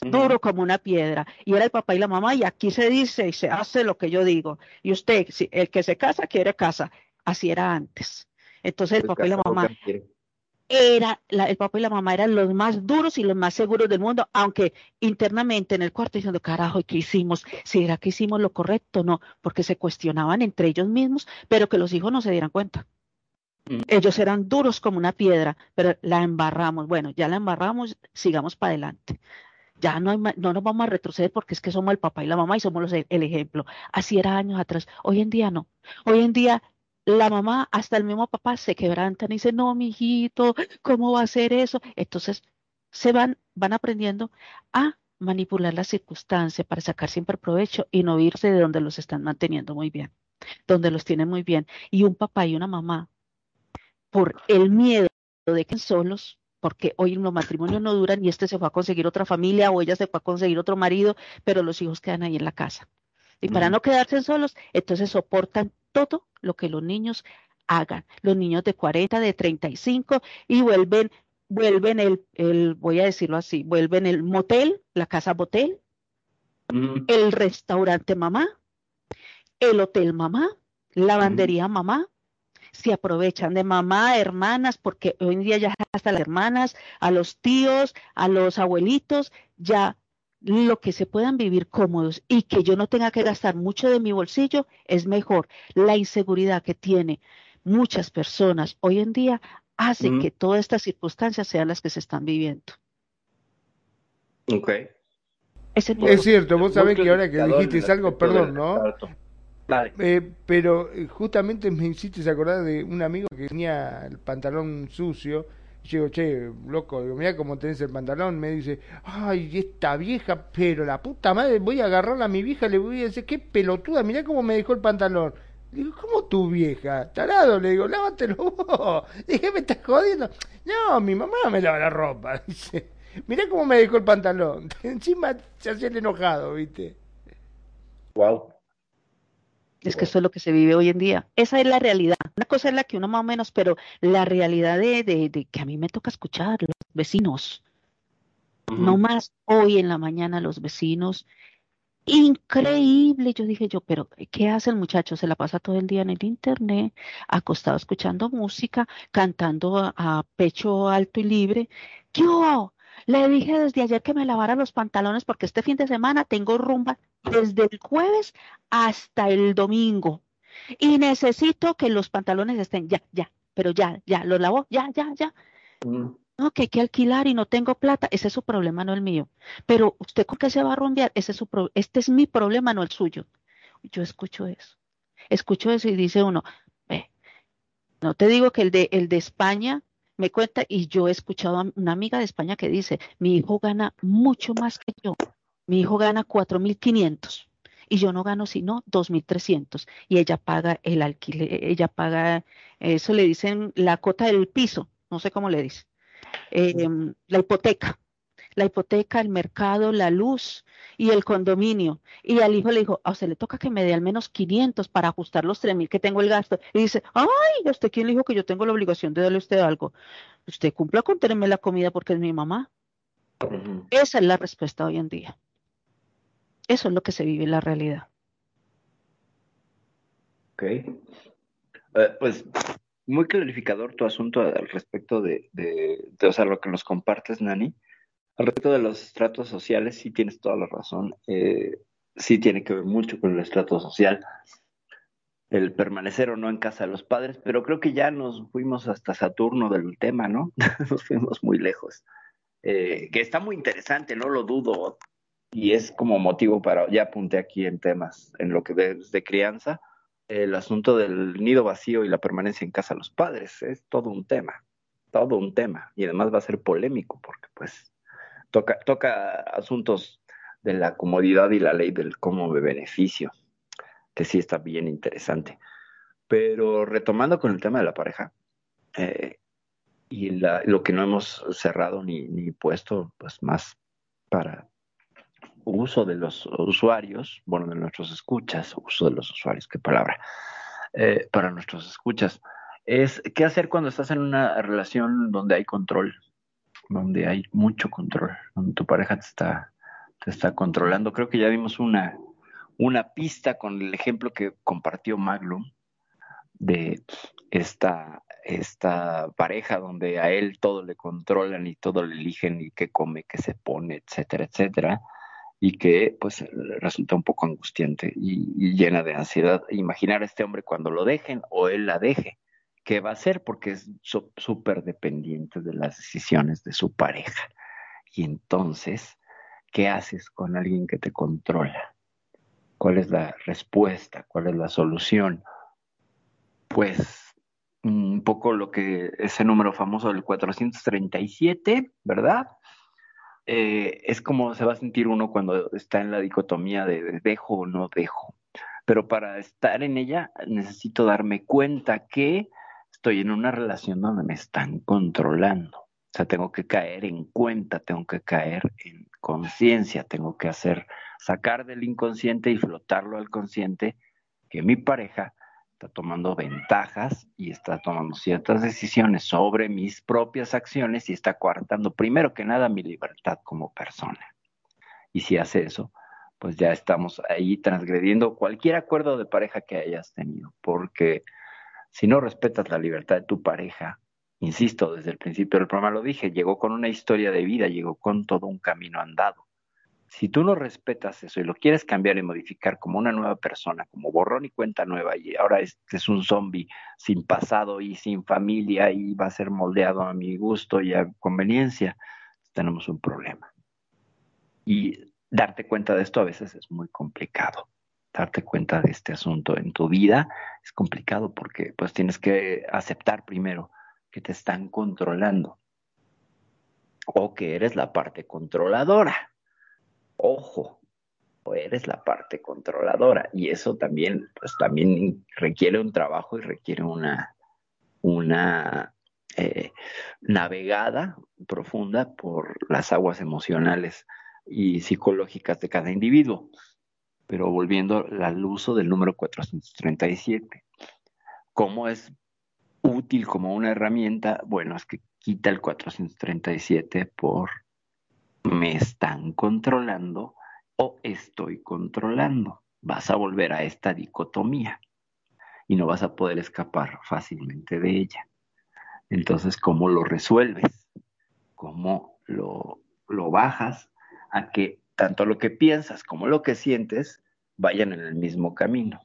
duro como una piedra. Y era el papá y la mamá y aquí se dice y se hace lo que yo digo. Y usted, si, el que se casa, quiere casa. Así era antes. Entonces el papá y la mamá era, el papá y la mamá eran los más duros y los más seguros del mundo, aunque internamente en el cuarto diciendo, carajo, ¿qué hicimos? ¿Será que hicimos lo correcto? No, porque se cuestionaban entre ellos mismos, pero que los hijos no se dieran cuenta. Mm. Ellos eran duros como una piedra, pero la embarramos. Bueno, ya la embarramos, sigamos para adelante. Ya no, hay, no nos vamos a retroceder porque es que somos el papá y la mamá y somos los, el ejemplo. Así era años atrás. Hoy en día no. Hoy en día la mamá, hasta el mismo papá se quebrantan y dicen, no, mi hijito, ¿cómo va a hacer eso? Entonces se van, van aprendiendo a manipular la circunstancia para sacar siempre provecho y no irse de donde los están manteniendo muy bien, donde los tienen muy bien. Y un papá y una mamá, por el miedo de que solos, porque hoy los matrimonios no duran y este se fue a conseguir otra familia o ella se fue a conseguir otro marido, pero los hijos quedan ahí en la casa. Y para no quedarse solos, entonces soportan todo lo que los niños hagan. Los niños de 40, de 35 y vuelven vuelven el, el, voy a decirlo así, vuelven el motel, la casa motel, el restaurante mamá, el hotel mamá, lavandería mamá, se aprovechan de mamá, hermanas, porque hoy en día ya hasta las hermanas, a los tíos, a los abuelitos, ya lo que se puedan vivir cómodos y que yo no tenga que gastar mucho de mi bolsillo es mejor. La inseguridad que tiene muchas personas hoy en día hace que todas estas circunstancias sean las que se están viviendo. Ok. Es, cierto, vos sabés que ahora que dijiste algo, perdón, ¿no? Eh, pero eh, justamente me hiciste acordar de un amigo que tenía el pantalón sucio. Yo digo, che, loco, mira cómo tenés el pantalón. Me dice, ay, esta vieja, pero la puta madre, voy a agarrarla a mi vieja, le voy a decir, qué pelotuda, mira cómo me dejó el pantalón. Digo, ¿cómo tu vieja? Tarado, le digo, lávatelo vos. Dije, ¿me estás jodiendo? No, mi mamá me lava la ropa. Dice, mirá cómo me dejó el pantalón. Encima se hacía el enojado, ¿viste? Wow. Es que eso es lo que se vive hoy en día. Esa es la realidad. Una cosa es la que uno más o menos, pero la realidad de, de, que a mí me toca escuchar los vecinos. No más hoy en la mañana los vecinos increíble. Yo dije yo, pero ¿qué hace el muchacho? Se la pasa todo el día en el internet, acostado escuchando música, cantando a, pecho alto y libre. Yo le dije desde ayer que me lavara los pantalones porque este fin de semana tengo rumba desde el jueves hasta el domingo. Y necesito que los pantalones estén ya, ya, pero ya, ya, los lavo, ya, ya, ya. Mm no, que hay que alquilar y no tengo plata, ese es su problema, no el mío. Pero usted con qué se va a rumbear, ese es su este es mi problema, no el suyo. Yo escucho eso. Escucho eso y dice uno, no te digo que el de, el de España me cuenta y yo he escuchado a una amiga de España que dice, mi hijo gana mucho más que yo. Mi hijo gana 4.500 y yo no gano sino 2.300 y ella paga el alquiler, ella paga, eso le dicen la cota del piso, no sé cómo le dice. Em, la hipoteca, la hipoteca, el mercado, la luz y el condominio. Y al hijo le dijo, a usted le toca que me dé al menos 500 para ajustar los 3 mil que tengo el gasto. Y dice, ay, ¿a usted quién le dijo que yo tengo la obligación de darle a usted algo? Usted cumpla con tenerme la comida porque es mi mamá. Esa es la respuesta hoy en día. Eso es lo que se vive en la realidad. Ok. Eh, pues muy clarificador tu asunto al respecto de, de, o sea, lo que nos compartes, Nani. Al respecto de los estratos sociales, sí tienes toda la razón. Eh, sí tiene que ver mucho con el estrato social, el permanecer o no en casa de los padres, pero creo que ya nos fuimos hasta Saturno del tema, ¿no? nos fuimos muy lejos. Eh, que está muy interesante, no lo dudo, y es como motivo para, ya apunté aquí en temas, en lo que ves de crianza, el asunto del nido vacío y la permanencia en casa de los padres. Es todo un tema, todo un tema. Y además va a ser polémico porque pues toca, toca asuntos de la comodidad y la ley del cómo de beneficio, que sí está bien interesante. Pero retomando con el tema de la pareja, eh, y lo que no hemos cerrado ni, ni puesto pues más para uso de los usuarios, bueno, de nuestros escuchas, uso de los usuarios, qué palabra, eh, para nuestros escuchas, es qué hacer cuando estás en una relación donde hay control, donde hay mucho control, donde tu pareja te está, te está controlando. Creo que ya vimos una, una pista con el ejemplo que compartió Maglum de esta, esta pareja donde a él todo le controlan y todo le eligen y qué come, qué se pone, etcétera, etcétera y que pues resulta un poco angustiante y, llena de ansiedad. Imaginar a este hombre cuando lo dejen o él la deje, ¿qué va a hacer? Porque es súper dependiente de las decisiones de su pareja. Y entonces, ¿qué haces con alguien que te controla? ¿Cuál es la respuesta? ¿Cuál es la solución? pues un poco lo que ese número famoso del 437, ¿verdad? Eh, es como se va a sentir uno cuando está en la dicotomía de dejo o no dejo. Pero para estar en ella necesito darme cuenta que estoy en una relación donde me están controlando. O sea, tengo que caer en cuenta, tengo que caer en conciencia, tengo que hacer, sacar del inconsciente y flotarlo al consciente que mi pareja está tomando ventajas y está tomando ciertas decisiones sobre mis propias acciones y está coartando primero que nada mi libertad como persona. Y si hace eso, pues ya estamos ahí transgrediendo cualquier acuerdo de pareja que hayas tenido, porque si no respetas la libertad de tu pareja, insisto, desde el principio del programa lo dije, llegó con una historia de vida, llegó con todo un camino andado. Si tú no respetas eso y lo quieres cambiar y modificar como una nueva persona, como borrón y cuenta nueva, y ahora este es un zombie sin pasado y sin familia y va a ser moldeado a mi gusto y a conveniencia, tenemos un problema. Y darte cuenta de esto a veces es muy complicado. Darte cuenta de este asunto en tu vida es complicado porque pues tienes que aceptar primero que te están controlando o que eres la parte controladora ojo, o eres la parte controladora y eso también, pues también requiere un trabajo y requiere una, una eh, navegada profunda por las aguas emocionales y psicológicas de cada individuo. Pero volviendo al uso del número 437, ¿cómo es útil como una herramienta? Bueno, es que quita el 437 por me están controlando o estoy controlando. Vas a volver a esta dicotomía y no vas a poder escapar fácilmente de ella. Entonces, ¿cómo lo resuelves? ¿Cómo lo, lo bajas a que tanto lo que piensas como lo que sientes vayan en el mismo camino?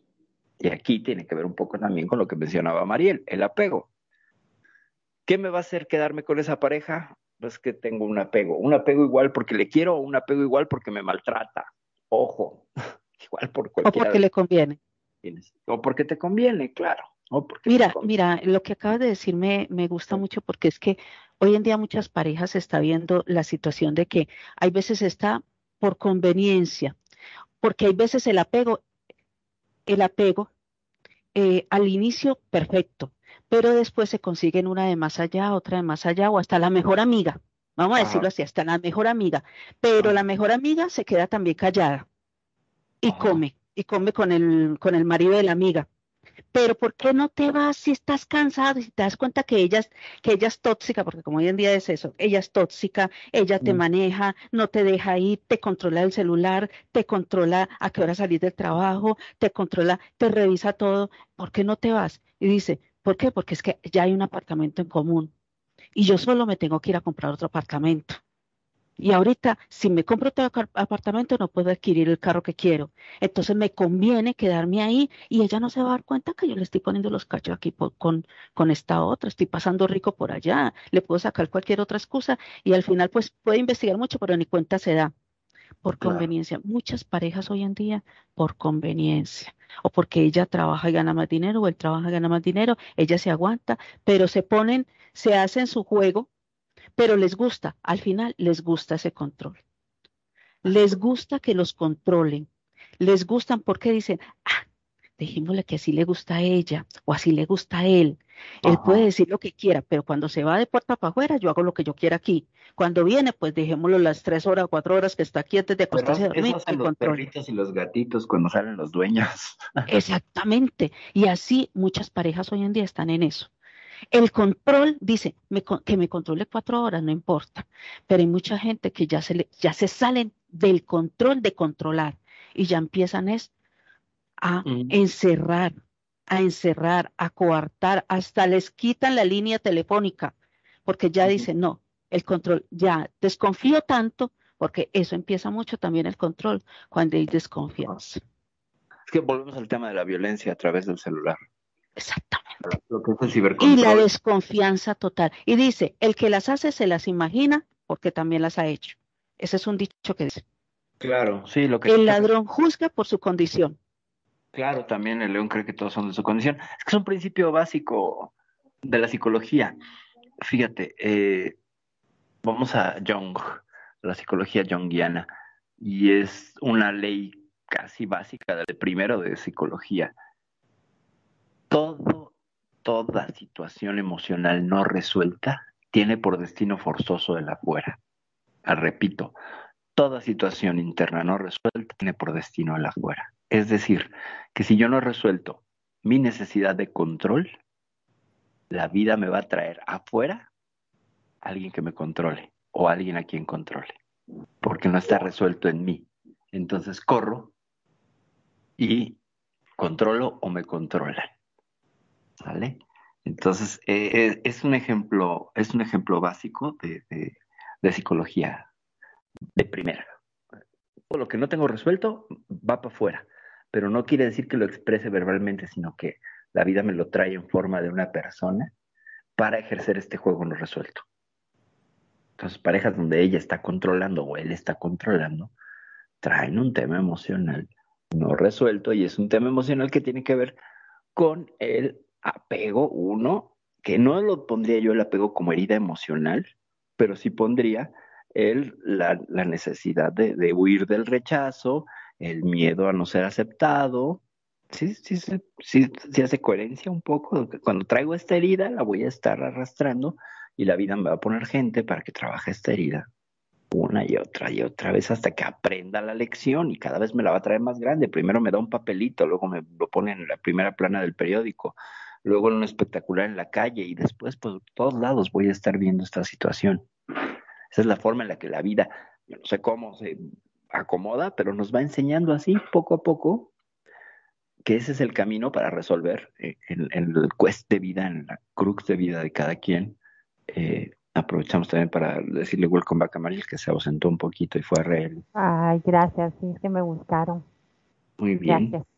Y aquí tiene que ver un poco también con lo que mencionaba Mariel, el apego. ¿Qué me va a hacer quedarme con esa pareja? es que tengo un apego, un apego igual porque le quiero o un apego igual porque me maltrata. Ojo, igual por cualquiera. O porque le conviene. O porque te conviene, claro. mira, mira, lo que acabas de decir me, me gusta mucho porque es que hoy en día muchas parejas está viendo la situación de que hay veces está por conveniencia, porque hay veces el apego, el apego eh, al inicio perfecto, pero después se consiguen una de más allá, otra de más allá, o hasta la mejor amiga, vamos a decirlo así, hasta la mejor amiga, pero la mejor amiga se queda también callada y come, y come con el, con el marido de la amiga. Pero ¿por qué no te vas si estás cansado y si te das cuenta que ella, que ella es tóxica? Porque como hoy en día es eso, ella es tóxica, ella te mm. maneja, no te deja ir, te controla el celular, te controla a qué hora salir del trabajo, te controla, te revisa todo. ¿Por qué no te vas? Y dice, ¿Por qué? Porque es que ya hay un apartamento en común y yo solo me tengo que ir a comprar otro apartamento. Y ahorita, si me compro otro apartamento, no puedo adquirir el carro que quiero. Entonces me conviene quedarme ahí y ella no se va a dar cuenta que yo le estoy poniendo los cachos aquí con, con esta otra, estoy pasando rico por allá, le puedo sacar cualquier otra excusa y al final pues puede investigar mucho, pero ni cuenta se da. Por conveniencia. Muchas parejas hoy en día por conveniencia. O porque ella trabaja y gana más dinero o él trabaja y gana más dinero, ella se aguanta, pero se ponen, se hacen su juego, pero les gusta, al final les gusta ese control. Les gusta que los controlen. Les gustan porque dicen, ah, dejémosle que así le gusta a ella o así le gusta a él. Él puede decir lo que quiera, pero cuando se va de puerta para afuera, yo hago lo que yo quiera aquí. Cuando viene, pues dejémoslo las tres horas cuatro horas que está aquí antes de acostarse a dormir. los perritos y los gatitos cuando salen los dueños. Exactamente. Y así muchas parejas hoy en día están en eso. El control dice que me controle cuatro horas, no importa. Pero hay mucha gente que ya se, ya se salen del control de controlar y ya empiezan es a mm. encerrar, a encerrar, a coartar, hasta les quitan la línea telefónica, porque ya dicen, no, el control, ya desconfío tanto, porque eso empieza mucho también el control, cuando hay desconfianza. Es que volvemos al tema de la violencia a través del celular. Exactamente. y la desconfianza total. Y dice, el que las hace se las imagina porque también las ha hecho. Ese es un dicho que dice. Claro, sí, lo que... El ladrón juzga por su condición. Claro, también el león cree que todos son de su condición. Es que es un principio básico de la psicología. Fíjate, eh, vamos a Jung, la psicología jungiana, y es una ley casi básica de primero de psicología. Toda situación emocional no resuelta tiene por destino forzoso el afuera. Ah, repito, toda situación interna no resuelta tiene por destino el afuera. Es decir, que si yo no he resuelto mi necesidad de control, la vida me va a traer afuera alguien que me controle o alguien a quien controle, porque no está resuelto en mí. Entonces corro y controlo o me controlan. ¿Vale? Entonces, eh, eh, es, un ejemplo, es un ejemplo básico de, de, psicología de primera. Todo lo que no tengo resuelto va para afuera, pero no quiere decir que lo exprese verbalmente, sino que la vida me lo trae en forma de una persona para ejercer este juego no resuelto. Entonces, parejas donde ella está controlando o él está controlando, traen un tema emocional no resuelto y es un tema emocional que tiene que ver con el apego, uno, que no lo pondría yo el apego como herida emocional, pero sí pondría el, la, necesidad de, huir del rechazo, el miedo a no ser aceptado. Sí, sí, sí, sí, sí hace coherencia un poco. Cuando traigo esta herida, la voy a estar arrastrando y la vida me va a poner gente para que trabaje esta herida una y otra y otra vez hasta que aprenda la lección y cada vez me la va a traer más grande. Primero me da un papelito, luego me lo pone en la primera plana del periódico, luego en un espectacular en la calle y después por todos lados voy a estar viendo esta situación. Esa es la forma en la que la vida, yo no sé cómo se acomoda, pero nos va enseñando así poco a poco que ese es el camino para resolver eh, en, el quest de vida, en la crux de vida de cada quien, eh, aprovechamos también para decirle welcome back a Mariel, que se ausentó un poquito y fue a reír. Ay, gracias, sí, que me buscaron. Muy bien. Gracias.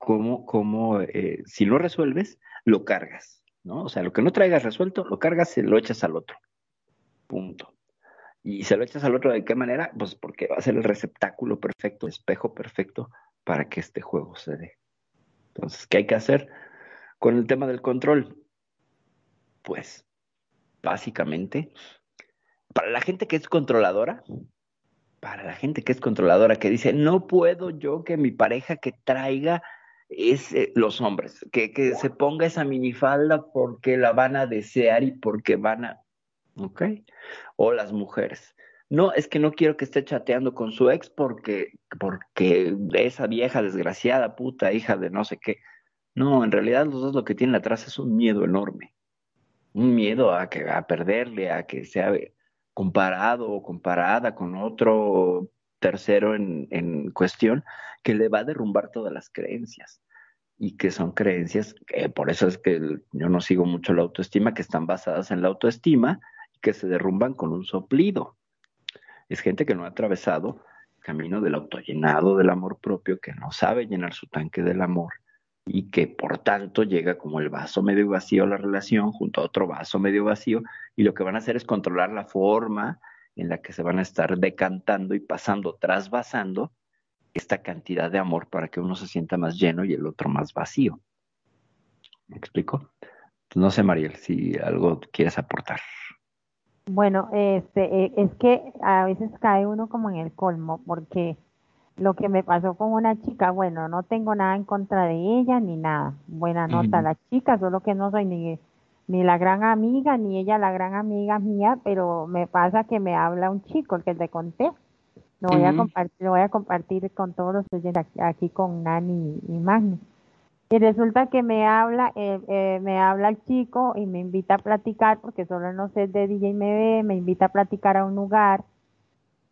¿Cómo, cómo eh, si lo resuelves, lo cargas, ¿no? O sea, lo que no traigas resuelto, lo cargas y lo echas al otro. Punto. Y se lo echas al otro de qué manera? Pues porque va a ser el receptáculo perfecto, el espejo perfecto para que este juego se dé. Entonces, ¿qué hay que hacer con el tema del control? Pues básicamente, para la gente que es controladora, para la gente que es controladora, que dice, no puedo yo que mi pareja que traiga es eh, los hombres, que, que se ponga esa minifalda porque la van a desear y porque van a, ¿ok? O las mujeres. No, es que no quiero que esté chateando con su ex porque, porque esa vieja desgraciada, puta, hija de no sé qué. No, en realidad los dos lo que tienen atrás es un miedo enorme un miedo a, que, a perderle, a que sea comparado o comparada con otro tercero en, cuestión, que le va a derrumbar todas las creencias y que son creencias, que por eso es que yo no sigo mucho la autoestima, que están basadas en la autoestima y que se derrumban con un soplido. Es gente que no ha atravesado el camino del autollenado del amor propio, que no sabe llenar su tanque del amor y que por tanto llega como el vaso medio vacío a la relación junto a otro vaso medio vacío y lo que van a hacer es controlar la forma en la que se van a estar decantando y pasando, trasvasando esta cantidad de amor para que uno se sienta más lleno y el otro más vacío. ¿Me explico? no sé, Mariel, si algo quieres aportar. Bueno, este, eh, es que a veces cae uno como en el colmo, porque lo que me pasó con una chica, bueno, no tengo nada en contra de ella ni nada. Buena nota la chica, solo que no soy ni, ni la gran amiga, ni ella la gran amiga mía, pero me pasa que me habla un chico, el que te conté. Lo voy, a compartir, lo voy a compartir con todos los oyentes aquí, con Nani y Magni. Y resulta que me habla, eh, eh, me habla el chico y me invita a platicar, porque solo no sé de DJ me ve, me invita a platicar a un lugar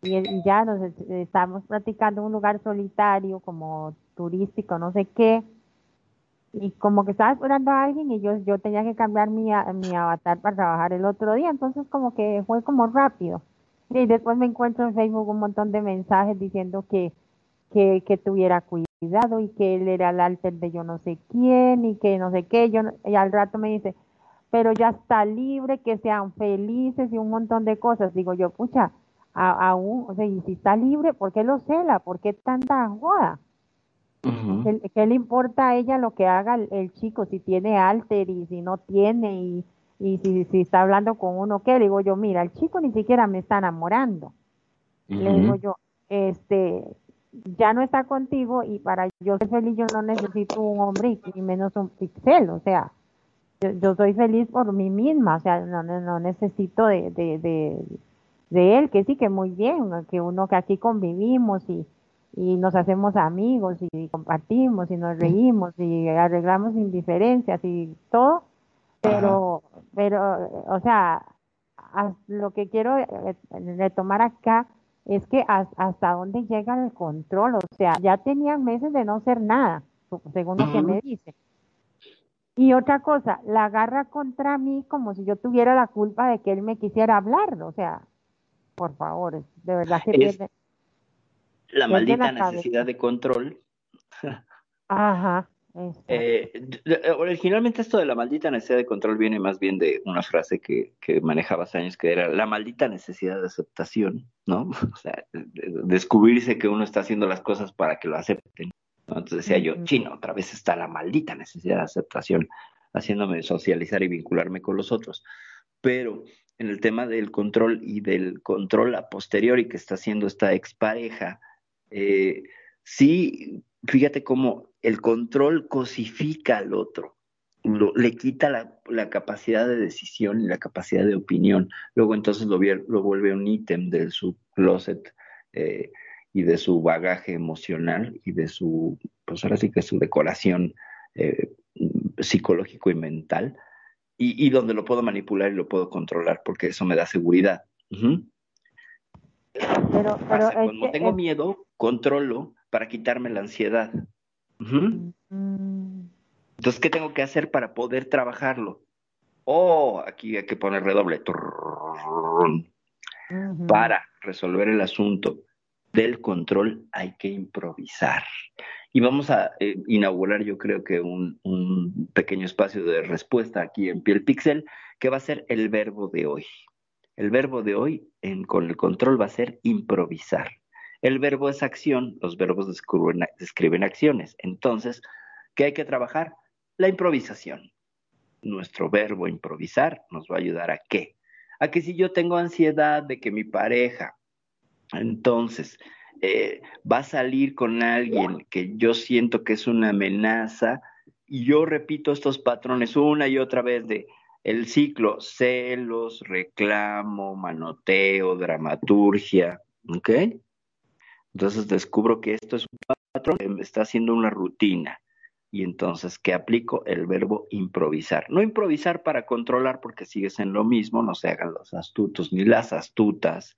y, ya nos estamos platicando en un lugar solitario, como turístico, no sé qué, y como que estaba esperando a alguien y yo, yo tenía que cambiar mi, mi avatar para trabajar el otro día, entonces como que fue como rápido. Y después me encuentro en Facebook un montón de mensajes diciendo que, que, que tuviera cuidado y que él era el alter de yo no sé quién y que no sé qué, yo, y al rato me dice, pero ya está libre, que sean felices y un montón de cosas. Digo yo, pucha, aún, o sea, y si está libre, ¿por qué lo cela? ¿Por qué tanta joda? ¿Qué, le importa a ella lo que haga el, chico? Si tiene alter y si no tiene y, y si, si está hablando con uno, ¿qué? Le digo yo, mira, el chico ni siquiera me está enamorando. Le digo yo, este, ya no está contigo y para yo ser feliz yo no necesito un hombre y, menos un pixel, o sea, yo, soy feliz por mí misma, o sea, no, no necesito de, de, de, de él, que sí, que muy bien, que uno que aquí convivimos y, y nos hacemos amigos y compartimos y nos reímos y arreglamos indiferencias y todo, pero, pero, o sea, lo que quiero eh, retomar acá es que hasta dónde llega el control, o sea, ya tenían meses de no ser nada, según lo que me dice. Y otra cosa, la agarra contra mí como si yo tuviera la culpa de que él me quisiera hablar, o sea, por favor, de verdad que la maldita necesidad de control. Ajá. Eh, originalmente esto de la maldita necesidad de control viene más bien de una frase que, que manejaba hace años que era la maldita necesidad de aceptación, ¿no? O sea, descubrirse que uno está haciendo las cosas para que lo acepten. Entonces decía yo, chino, otra vez está la maldita necesidad de aceptación, haciéndome socializar y vincularme con los otros. Pero en el tema del control y del control a posteriori que está haciendo esta expareja, eh, sí, fíjate cómo el control cosifica al otro, le quita la, capacidad de decisión y la capacidad de opinión. Luego entonces lo, lo vuelve un ítem de su closet eh, y de su bagaje emocional y de su, pues ahora sí que su decoración eh, psicológico y mental. Y, donde lo puedo manipular y lo puedo controlar, porque eso me da seguridad. Pero, pero Cuando tengo miedo, controlo para quitarme la ansiedad. Mm. Entonces, ¿qué tengo que hacer para poder trabajarlo? Oh, aquí hay que poner redoble. Para resolver el asunto del control hay que improvisar. Y vamos a eh, inaugurar, yo creo que un, un, pequeño espacio de respuesta aquí en Piel Pixel, que va a ser el verbo de hoy. El verbo de hoy en, con el control va a ser improvisar. El verbo es acción, los verbos describen, acciones. Entonces, ¿qué hay que trabajar? La improvisación. Nuestro verbo improvisar nos va a ayudar a qué? A que si yo tengo ansiedad de que mi pareja, entonces, eh, va a salir con alguien que yo siento que es una amenaza, y yo repito estos patrones una y otra vez de el ciclo celos, reclamo, manoteo, dramaturgia, ¿ok? Entonces descubro que esto es un patrón, me está haciendo una rutina. Y entonces, ¿qué aplico? El verbo improvisar. No improvisar para controlar porque sigues en lo mismo, no se hagan los astutos ni las astutas,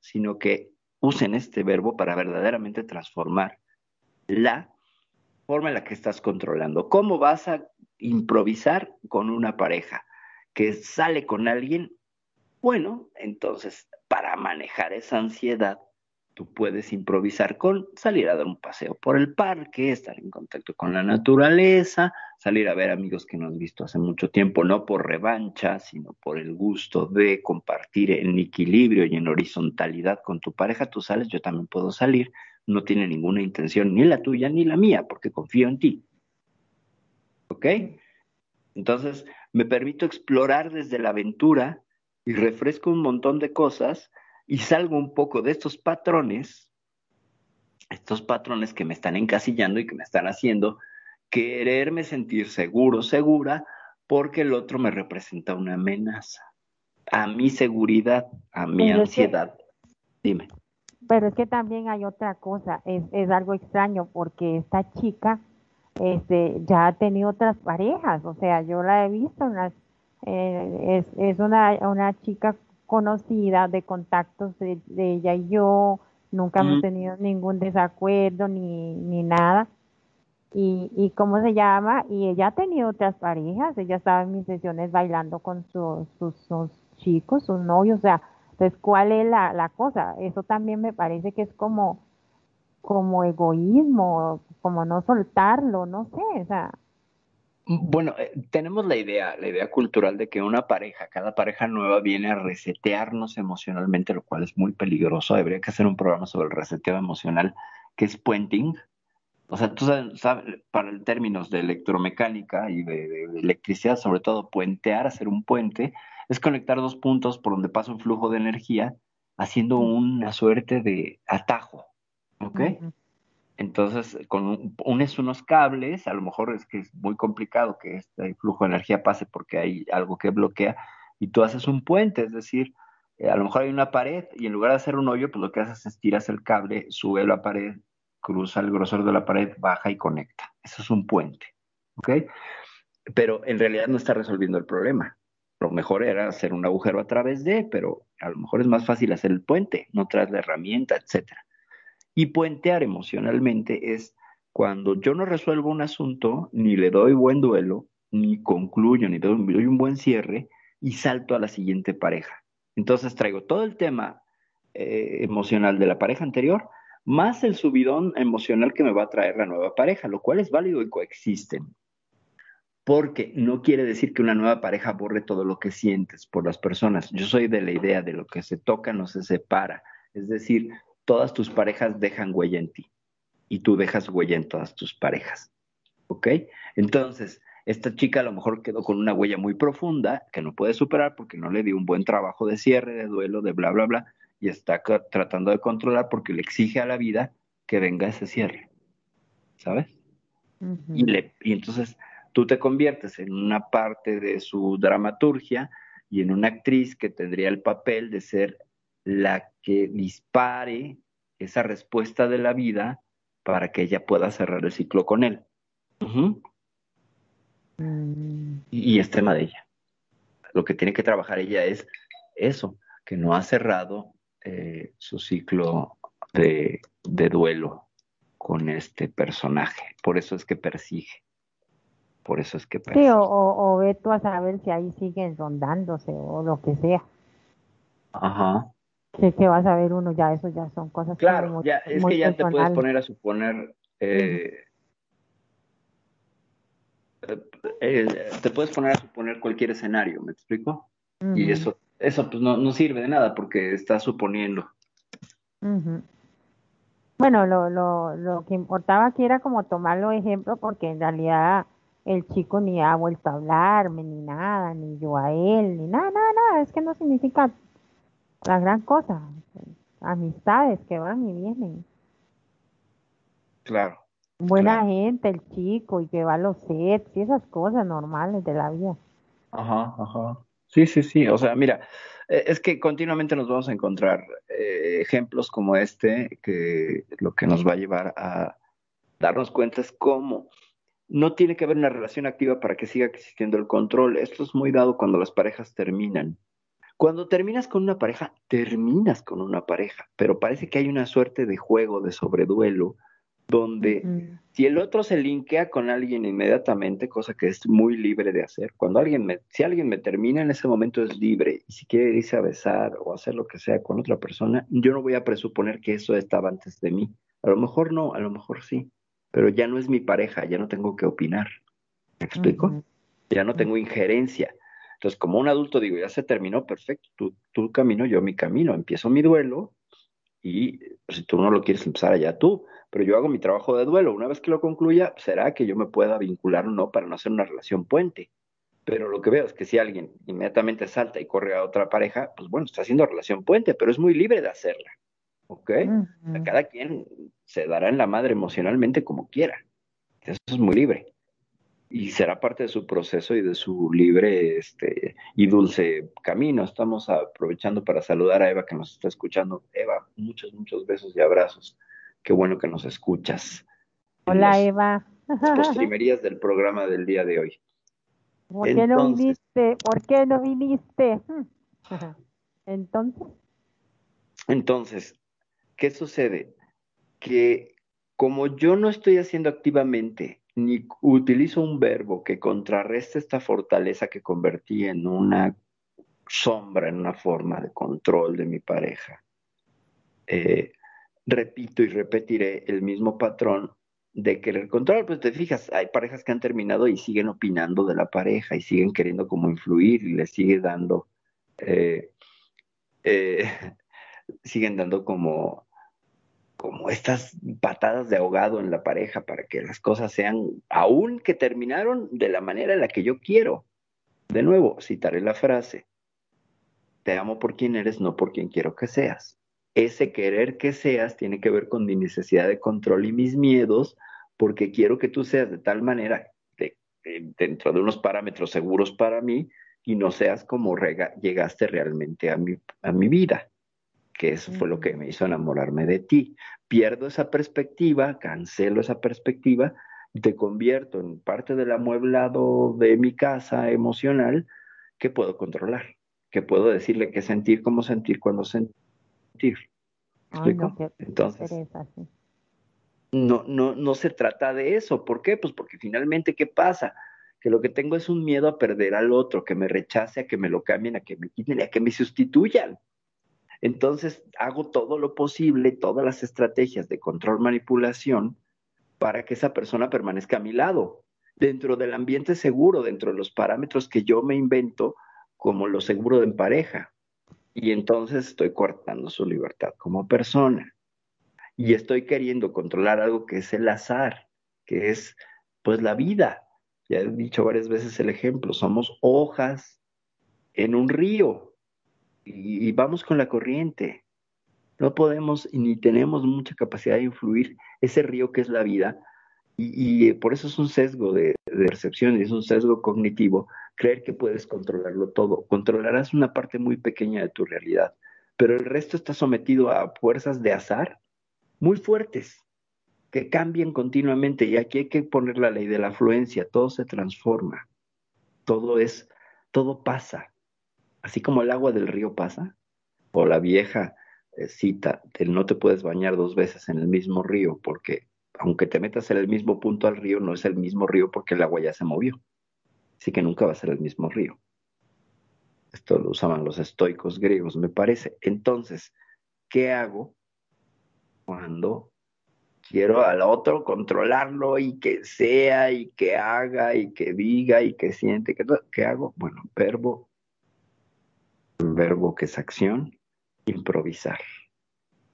sino que usen este verbo para verdaderamente transformar la forma en la que estás controlando. ¿Cómo vas a improvisar con una pareja? Que sale con alguien, bueno, entonces para manejar esa ansiedad, tú puedes improvisar con salir a dar un paseo por el parque, estar en contacto con la naturaleza, salir a ver amigos que no has visto hace mucho tiempo, no por revancha, sino por el gusto de compartir en equilibrio y en horizontalidad con tu pareja. Tú sales, yo también puedo salir, no tiene ninguna intención, ni la tuya ni la mía, porque confío en ti. ¿Ok? Entonces, me permito explorar desde la aventura y refresco un montón de cosas y salgo un poco de estos patrones, estos patrones que me están encasillando y que me están haciendo quererme sentir seguro, segura, porque el otro me representa una amenaza a mi seguridad, a mi ansiedad. Dime. Pero es que también hay otra cosa, es, es algo extraño porque esta chica este, ya ha tenido otras parejas, o sea, yo la he visto, eh, es, es una, una chica conocida de contactos de, ella y yo, nunca hemos tenido ningún desacuerdo ni, ni nada. Y, y cómo se llama, y ella ha tenido otras parejas, ella estaba en mis sesiones bailando con sus, sus, sus chicos, sus novios, o sea, entonces, ¿cuál es la, la cosa? Eso también me parece que es como, como egoísmo, como no soltarlo, no sé, o sea. Bueno, eh, tenemos la idea, la idea cultural de que una pareja, cada pareja nueva viene a resetearnos emocionalmente, lo cual es muy peligroso. Habría que hacer un programa sobre el reseteo emocional, que es puenting, O sea, tú sabes, para el términos de electromecánica y de, electricidad, sobre todo puentear, hacer un puente, es conectar dos puntos por donde pasa un flujo de energía, haciendo una suerte de atajo, ¿ok? Entonces, con unes unos cables, a lo mejor es que es muy complicado que este flujo de energía pase porque hay algo que bloquea, y tú haces un puente, es decir, eh, a lo mejor hay una pared y en lugar de hacer un hoyo, pues lo que haces es tiras el cable, sube la pared, cruza el grosor de la pared, baja y conecta. Eso es un puente, ¿ok? Pero en realidad no está resolviendo el problema. Lo mejor era hacer un agujero a través de, pero a lo mejor es más fácil hacer el puente, no traes la herramienta, etc. Y puentear emocionalmente es cuando yo no resuelvo un asunto, ni le doy buen duelo, ni concluyo, ni doy, doy un buen cierre, y salto a la siguiente pareja. Entonces traigo todo el tema eh, emocional de la pareja anterior, más el subidón emocional que me va a traer la nueva pareja, lo cual es válido y coexisten. Porque no quiere decir que una nueva pareja borre todo lo que sientes por las personas. Yo soy de la idea de lo que se toca no se separa. Es decir, todas tus parejas dejan huella en ti y tú dejas huella en todas tus parejas. ¿Ok? Entonces, esta chica a lo mejor quedó con una huella muy profunda que no puede superar porque no le dio un buen trabajo de cierre, de duelo, de bla, bla, bla y está tratando de controlar porque le exige a la vida que venga ese cierre, ¿sabes? y, le, y entonces tú te conviertes en una parte de su dramaturgia y en una actriz que tendría el papel de ser la que dispare esa respuesta de la vida para que ella pueda cerrar el ciclo con él. Mm. y es tema de ella. Lo que tiene que trabajar ella es eso, que no ha cerrado eh, su ciclo de, duelo con este personaje. Por eso es que persigue. Por eso es que persigue. Sí, o, o, ve tú a saber si ahí siguen rondándose o lo que sea. Ajá. Que, que vas a ver uno, ya eso ya son cosas. Claro, ya, es que ya te puedes poner a suponer. Eh, eh, te puedes poner a suponer cualquier escenario, ¿me explico? Y eso eso pues no, no sirve de nada porque está suponiendo. Bueno, lo, lo, lo que importaba aquí era como tomarlo ejemplo porque en realidad el chico ni ha vuelto a hablarme, ni nada, ni yo a él, ni nada, nada, nada. Es que no significa la gran cosa. Amistades que van y vienen. Claro. Buena gente, el chico, y que va a los sets y esas cosas normales de la vida. Ajá, ajá. Sí, sí, sí. O sea, mira, eh, es que continuamente nos vamos a encontrar eh, ejemplos como este, que lo que nos va a llevar a darnos cuenta es cómo no tiene que haber una relación activa para que siga existiendo el control. Esto es muy dado cuando las parejas terminan. Cuando terminas con una pareja, terminas con una pareja, pero parece que hay una suerte de juego, de sobreduelo, donde si el otro se linkea con alguien inmediatamente, cosa que es muy libre de hacer, cuando alguien me, si alguien me termina en ese momento es libre y si quiere irse a besar o hacer lo que sea con otra persona, yo no voy a presuponer que eso estaba antes de mí. A lo mejor no, a lo mejor sí, pero ya no es mi pareja, ya no tengo que opinar. ¿Me explico? Ya no tengo injerencia. Entonces, como un adulto digo, ya se terminó, perfecto, tú, tu camino, yo mi camino, empiezo mi duelo y si tú no lo quieres empezar allá tú, pero yo hago mi trabajo de duelo. Una vez que lo concluya, será que yo me pueda vincular o no para no hacer una relación puente. Pero lo que veo es que si alguien inmediatamente salta y corre a otra pareja, pues bueno, está haciendo relación puente, pero es muy libre de hacerla. ¿Ok? Cada quien se dará en la madre emocionalmente como quiera. Eso es muy libre. Y será parte de su proceso y de su libre este, y dulce camino. Estamos aprovechando para saludar a Eva que nos está escuchando. Eva, muchos, muchos besos y abrazos. Qué bueno que nos escuchas. Hola, Eva. Las postrimerías del programa del día de hoy. ¿Por qué no viniste? ¿Por qué no viniste? Entonces. Entonces, ¿qué sucede? Que como yo no estoy haciendo activamente ni utilizo un verbo que contrarreste esta fortaleza que convertí en una sombra, en una forma de control de mi pareja, eh, repito y repetiré el mismo patrón de querer control. Pues te fijas, hay parejas que han terminado y siguen opinando de la pareja y siguen queriendo como influir y le sigue dando, eh, eh, siguen dando como como estas patadas de ahogado en la pareja para que las cosas sean, aún que terminaron de la manera en la que yo quiero. De nuevo, citaré la frase, te amo por quien eres, no por quien quiero que seas. Ese querer que seas tiene que ver con mi necesidad de control y mis miedos, porque quiero que tú seas de tal manera, dentro de unos parámetros seguros para mí, y no seas como llegaste realmente a mi, a mi vida que eso fue lo que me hizo enamorarme de ti. Pierdo esa perspectiva, cancelo esa perspectiva te convierto en parte del amueblado de mi casa emocional que puedo controlar, que puedo decirle qué sentir, cómo sentir, cuándo sentir. Entonces, no, no, no se trata de eso. ¿Por qué? Pues porque finalmente, ¿qué pasa? Que lo que tengo es un miedo a perder al otro, que me rechace, a que me lo cambien, a que me quiten, a que me sustituyan. Entonces hago todo lo posible, todas las estrategias de control manipulación para que esa persona permanezca a mi lado, dentro del ambiente seguro, dentro de los parámetros que yo me invento como lo seguro en pareja. Y entonces estoy cortando su libertad como persona. Y estoy queriendo controlar algo que es el azar, que es pues la vida. Ya he dicho varias veces el ejemplo, somos hojas en un río y, vamos con la corriente. No podemos ni tenemos mucha capacidad de influir ese río que es la vida. Y, por eso es un sesgo de, de percepción es un sesgo cognitivo creer que puedes controlarlo todo. Controlarás una parte muy pequeña de tu realidad, pero el resto está sometido a fuerzas de azar muy fuertes que cambian continuamente y aquí hay que poner la ley de la afluencia, todo se transforma, todo es, todo pasa, así como el agua del río pasa, o la vieja eh, cita del no te puedes bañar dos veces en el mismo río, porque aunque te metas en el mismo punto al río, no es el mismo río porque el agua ya se movió. Así que nunca va a ser el mismo río. Esto lo usaban los estoicos griegos, me parece. Entonces, ¿qué hago cuando quiero al otro controlarlo y que sea y que haga y que diga y que siente? ¿Qué hago? Bueno, verbo verbo que es acción, improvisar.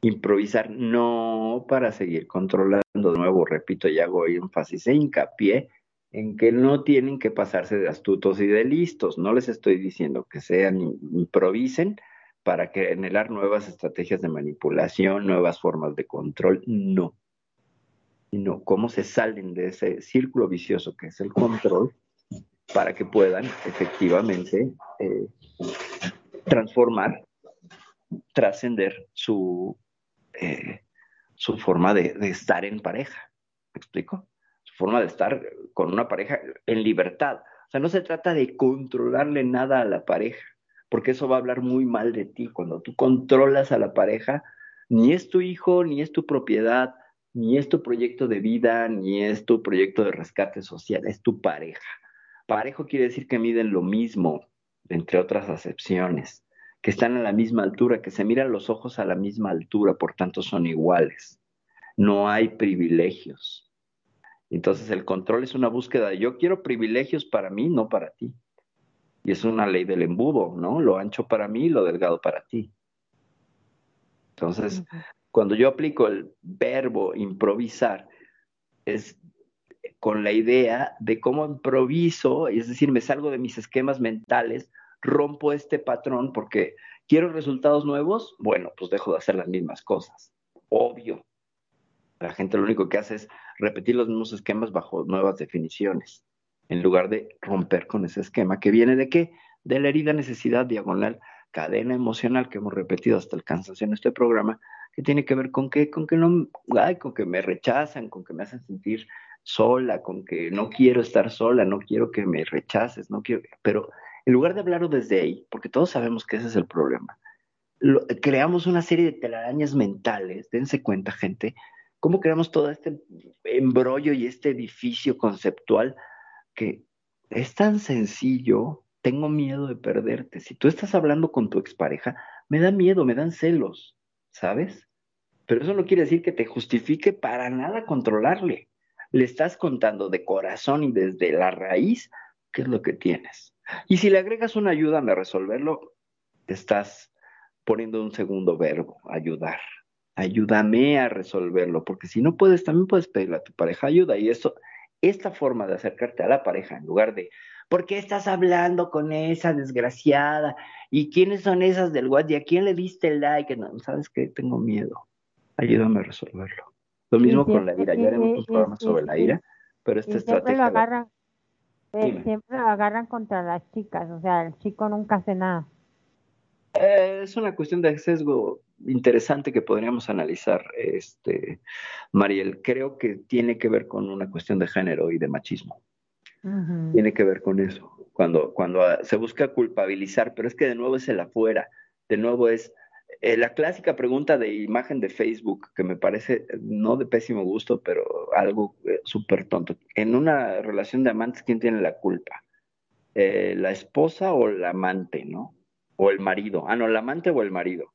Improvisar no para seguir controlando, de nuevo, repito y hago énfasis e hincapié en que no tienen que pasarse de astutos y de listos. No les estoy diciendo que sean, improvisen para generar nuevas estrategias de manipulación, nuevas formas de control. No. No, cómo se salen de ese círculo vicioso que es el control para que puedan efectivamente eh, transformar, trascender su, eh, su forma de, estar en pareja. ¿Me explico? Su forma de estar con una pareja en libertad. O sea, no se trata de controlarle nada a la pareja, porque eso va a hablar muy mal de ti. Cuando tú controlas a la pareja, ni es tu hijo, ni es tu propiedad, ni es tu proyecto de vida, ni es tu proyecto de rescate social, es tu pareja. Parejo quiere decir que miden lo mismo, entre otras acepciones, que están a la misma altura, que se miran los ojos a la misma altura, por tanto son iguales. No hay privilegios. Entonces el control es una búsqueda de yo quiero privilegios para mí, no para ti. Y es una ley del embudo, ¿no? Lo ancho para mí, lo delgado para ti. Entonces, cuando yo aplico el verbo improvisar, es con la idea de cómo improviso, es decir, me salgo de mis esquemas mentales, rompo este patrón porque quiero resultados nuevos, bueno, pues dejo de hacer las mismas cosas. Obvio. La gente lo único que hace es repetir los mismos esquemas bajo nuevas definiciones, en lugar de romper con ese esquema que viene de qué? De la herida necesidad diagonal, cadena emocional que hemos repetido hasta el cansancio en este programa, que tiene que ver con qué, con que no, ay, con que me rechazan, con que me hacen sentir sola, con que no quiero estar sola, no quiero que me rechaces, no quiero, pero en lugar de hablarlo desde ahí, porque todos sabemos que ese es el problema, creamos una serie de telarañas mentales, dense cuenta gente, cómo creamos todo este embrollo y este edificio conceptual que es tan sencillo, tengo miedo de perderte. Si tú estás hablando con tu expareja, me da miedo, me dan celos, ¿sabes? Pero eso no quiere decir que te justifique para nada controlarle le estás contando de corazón y desde la raíz qué es lo que tienes. Y si le agregas una ayuda a resolverlo, te estás poniendo un segundo verbo, ayudar. ayúdame a resolverlo, porque si no puedes, también puedes pedirle a tu pareja ayuda. Y esto, esta forma de acercarte a la pareja, en lugar de, ¿por qué estás hablando con esa desgraciada? ¿Y quiénes son esas del WhatsApp? ¿Y a quién le diste el like? No, ¿Sabes qué? Tengo miedo. Ayúdame a resolverlo. Lo mismo con la ira. Ya haremos un programa sobre la ira, pero esta estrategia... Lo agarran, eh, siempre lo agarran contra las chicas, o sea, el chico nunca hace nada. Eh, es una cuestión de sesgo interesante que podríamos analizar, este, Mariel. Creo que tiene que ver con una cuestión de género y de machismo. Tiene que ver con eso. Cuando, cuando ah, se busca culpabilizar, pero es que de nuevo es el afuera, de nuevo es eh, la clásica pregunta de imagen de Facebook, que me parece no de pésimo gusto, pero algo eh, súper tonto. En una relación de amantes, ¿quién tiene la culpa? ¿La esposa o la amante, no? o el marido. Ah, no, el amante o el marido.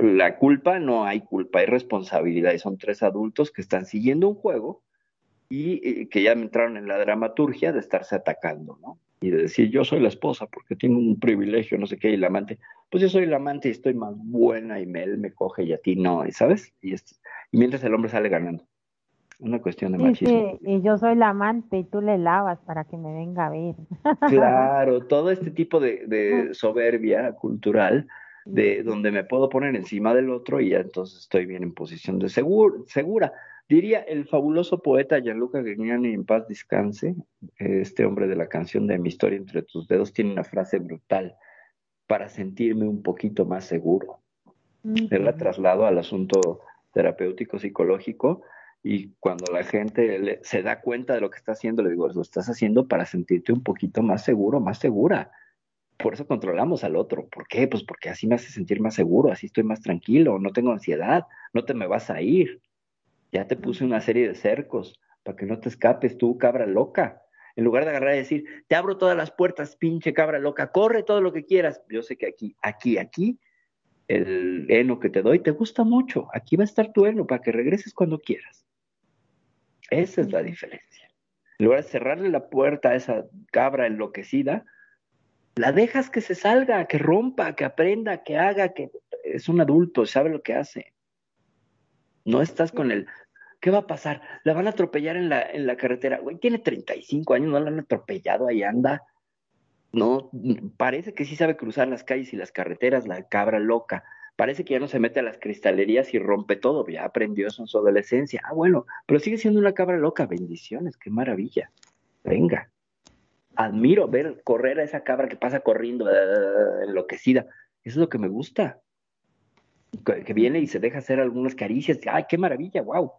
La culpa no hay culpa, hay responsabilidad. Y son tres adultos que están siguiendo un juego y, que ya entraron en la dramaturgia de estarse atacando, ¿no? Y de decir, yo soy la esposa porque tengo un privilegio, no sé qué, y el amante, pues yo soy el amante y estoy más buena y me, él me coge y a ti no, ¿sabes? Y, y mientras el hombre sale ganando una cuestión de machismo. y yo soy la amante y tú le lavas para que me venga a ver. Claro, todo este tipo de, soberbia cultural, de donde me puedo poner encima del otro y ya entonces estoy bien en posición de segura. Diría el fabuloso poeta Gianluca Grignani, en paz descanse, este hombre de la canción de Mi historia entre tus dedos, tiene una frase brutal para sentirme un poquito más seguro. Él la traslado al asunto terapéutico psicológico y cuando la gente se da cuenta de lo que está haciendo, le digo, lo estás haciendo para sentirte un poquito más seguro, más segura. Por eso controlamos al otro. ¿Por qué? Pues porque así me hace sentir más seguro, así estoy más tranquilo, no tengo ansiedad, no te me vas a ir. Ya te puse una serie de cercos para que no te escapes tú, cabra loca. En lugar de agarrar y decir, te abro todas las puertas, pinche cabra loca, corre todo lo que quieras. Yo sé que aquí, aquí, aquí, el heno que te doy te gusta mucho. Aquí va a estar tu heno para que regreses cuando quieras. Esa es la diferencia. En lugar de cerrarle la puerta a esa cabra enloquecida, la dejas que se salga, que rompa, que aprenda, que haga, que es un adulto, sabe lo que hace. No estás con el, ¿qué va a pasar? La van a atropellar en la, en la carretera. Güey, tiene 35 años, no la han atropellado, ahí anda. No, parece que sí sabe cruzar las calles y las carreteras, la cabra loca parece que ya no se mete a las cristalerías y rompe todo, ya aprendió eso en su adolescencia. Ah, bueno, pero sigue siendo una cabra loca. Bendiciones, qué maravilla. Venga. Admiro ver correr a esa cabra que pasa corriendo enloquecida. Eso es lo que me gusta. Que viene y se deja hacer algunas caricias. Ay, qué maravilla, wow.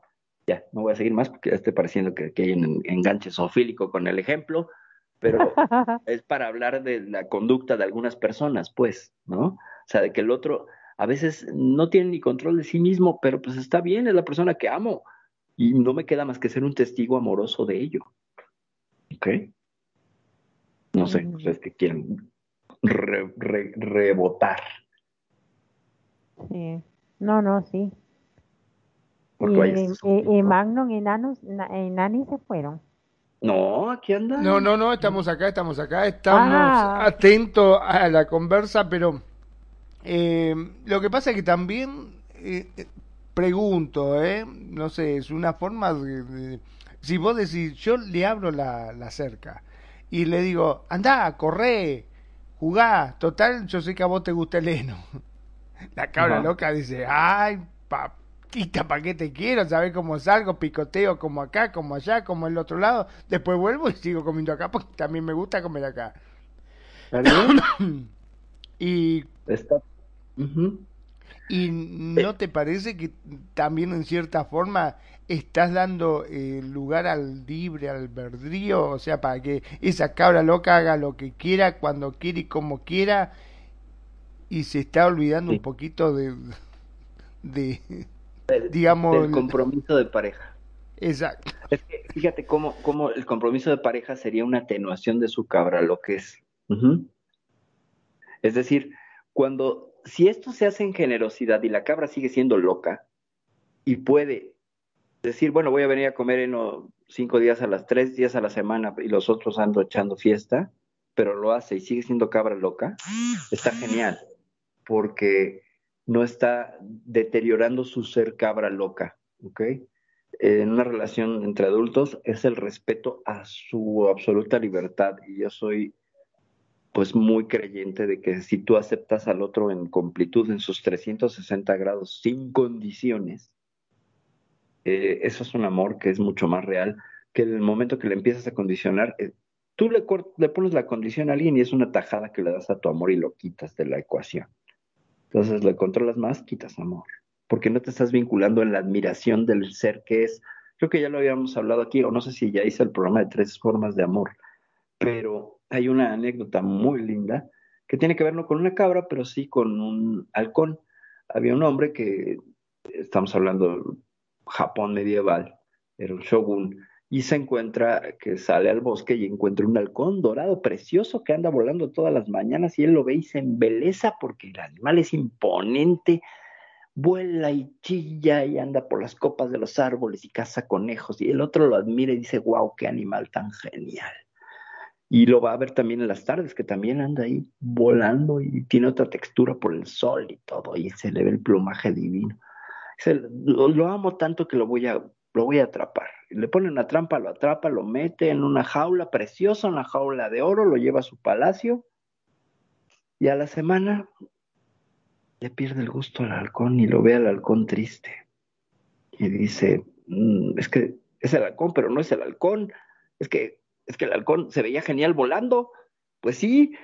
Ya, no voy a seguir más porque ya estoy pareciendo que, que hay un enganche zoofílico con el ejemplo, pero es para hablar de la conducta de algunas personas, pues, ¿no? O sea, de que el otro, a veces no tiene ni control de sí mismo, pero pues está bien, es la persona que amo y no me queda más que ser un testigo amoroso de ello. ¿Ok? No sé, mm. ustedes que quieren rebotar. Sí, no, no, sí. Y, y, Magnum y, Nanus, y Nani se fueron. No, aquí anda. No, no, no, estamos acá, estamos acá, estamos ah. atentos a la conversa, pero eh, lo que pasa es que también eh, eh, pregunto, ¿eh? No sé, es una forma de, Si vos decís, yo le abro la, la cerca y le digo, anda, corre, jugá, total, yo sé que a vos te gusta el heno. La cabra loca dice, ay, papita, ¿para qué te quiero? ¿Sabes cómo salgo? Picoteo como acá, como allá, como el otro lado. Después vuelvo y sigo comiendo acá porque también me gusta comer acá. y Está ¿Y no te parece que también en cierta forma estás dando eh, lugar al libre albedrío? O sea, para que esa cabra loca haga lo que quiera, cuando quiera y como quiera, y se está olvidando un poquito de, de digamos... El compromiso de pareja. Exacto. fíjate cómo, cómo el compromiso de pareja sería una atenuación de su cabra, lo que es. Es decir, cuando, si esto se hace en generosidad y la cabra sigue siendo loca y puede decir, bueno, voy a venir a comer en cinco días a las tres días a la semana y los otros ando echando fiesta, pero lo hace y sigue siendo cabra loca, está genial, porque no está deteriorando su ser cabra loca, ¿ok? En una relación entre adultos es el respeto a su absoluta libertad y yo soy pues muy creyente de que si tú aceptas al otro en completud, en sus 360 grados, sin condiciones, eh, eso es un amor que es mucho más real que el momento que le empiezas a condicionar. Eh, tú le, le pones la condición a alguien y es una tajada que le das a tu amor y lo quitas de la ecuación. Entonces le controlas más, quitas amor, porque no te estás vinculando en la admiración del ser que es. Creo que ya lo habíamos hablado aquí, o no sé si ya hice el programa de tres formas de amor, pero hay una anécdota muy linda que tiene que ver no con una cabra, pero sí con un halcón. Había un hombre que, estamos hablando Japón medieval, era un shogun, y se encuentra que sale al bosque y encuentra un halcón dorado precioso que anda volando todas las mañanas y él lo ve y se embeleza porque el animal es imponente, vuela y chilla y anda por las copas de los árboles y caza conejos y el otro lo admira y dice, wow, qué animal tan genial. Y lo va a ver también en las tardes, que también anda ahí volando y tiene otra textura por el sol y todo, y se le ve el plumaje divino. lo, lo amo tanto que lo voy a lo voy a atrapar. Le pone una trampa, lo atrapa, lo mete en una jaula preciosa, una jaula de oro, lo lleva a su palacio y a la semana le pierde el gusto al halcón y lo ve al halcón triste. Y dice, mm, es que es el halcón, pero no es el halcón. Es que, es que el halcón se veía genial volando. Pues sí,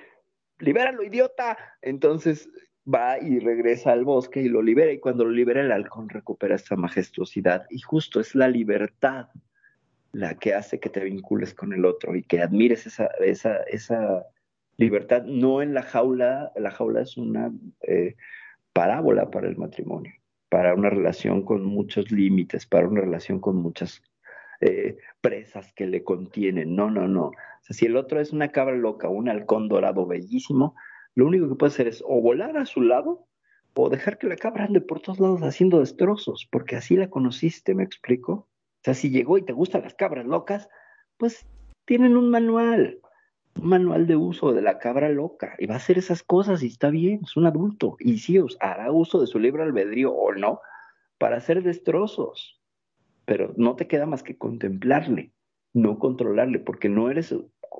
libéralo, idiota. Entonces va y regresa al bosque y lo libera y cuando lo libera el halcón recupera esa majestuosidad y justo es la libertad la que hace que te vincules con el otro y que admires esa, esa, esa libertad, no en la jaula, la jaula es una eh, parábola para el matrimonio, para una relación con muchos límites, para una relación con muchas eh, presas que le contienen, no, no, no. O sea, si el otro es una cabra loca, un halcón dorado bellísimo, lo único que puede hacer es o volar a su lado o dejar que la cabra ande por todos lados haciendo destrozos, porque así la conociste, ¿me explico? O sea, si llegó y te gustan las cabras locas, pues tienen un manual, un manual de uso de la cabra loca, y va a hacer esas cosas y está bien, es un adulto, y sí, hará uso de su libre albedrío o no, para hacer destrozos, pero no te queda más que contemplarle, no controlarle, porque no eres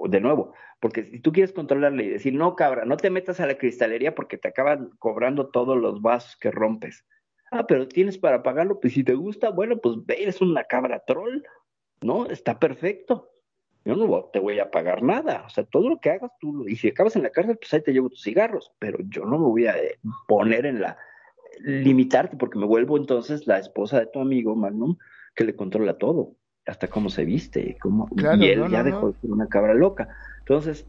de nuevo, porque si tú quieres controlarle y decir, no, cabra, no te metas a la cristalería porque te acaban cobrando todos los vasos que rompes. Ah, pero tienes para pagarlo, pues si te gusta, bueno, pues ve, eres una cabra troll, ¿no? Está perfecto. Yo no te voy a pagar nada. O sea, todo lo que hagas tú, y si acabas en la cárcel, pues ahí te llevo tus cigarros, pero yo no me voy a eh, poner en la, limitarte porque me vuelvo entonces la esposa de tu amigo Magnum que le controla todo hasta cómo se viste, cómo, y él ya dejó de ser una cabra loca. Entonces,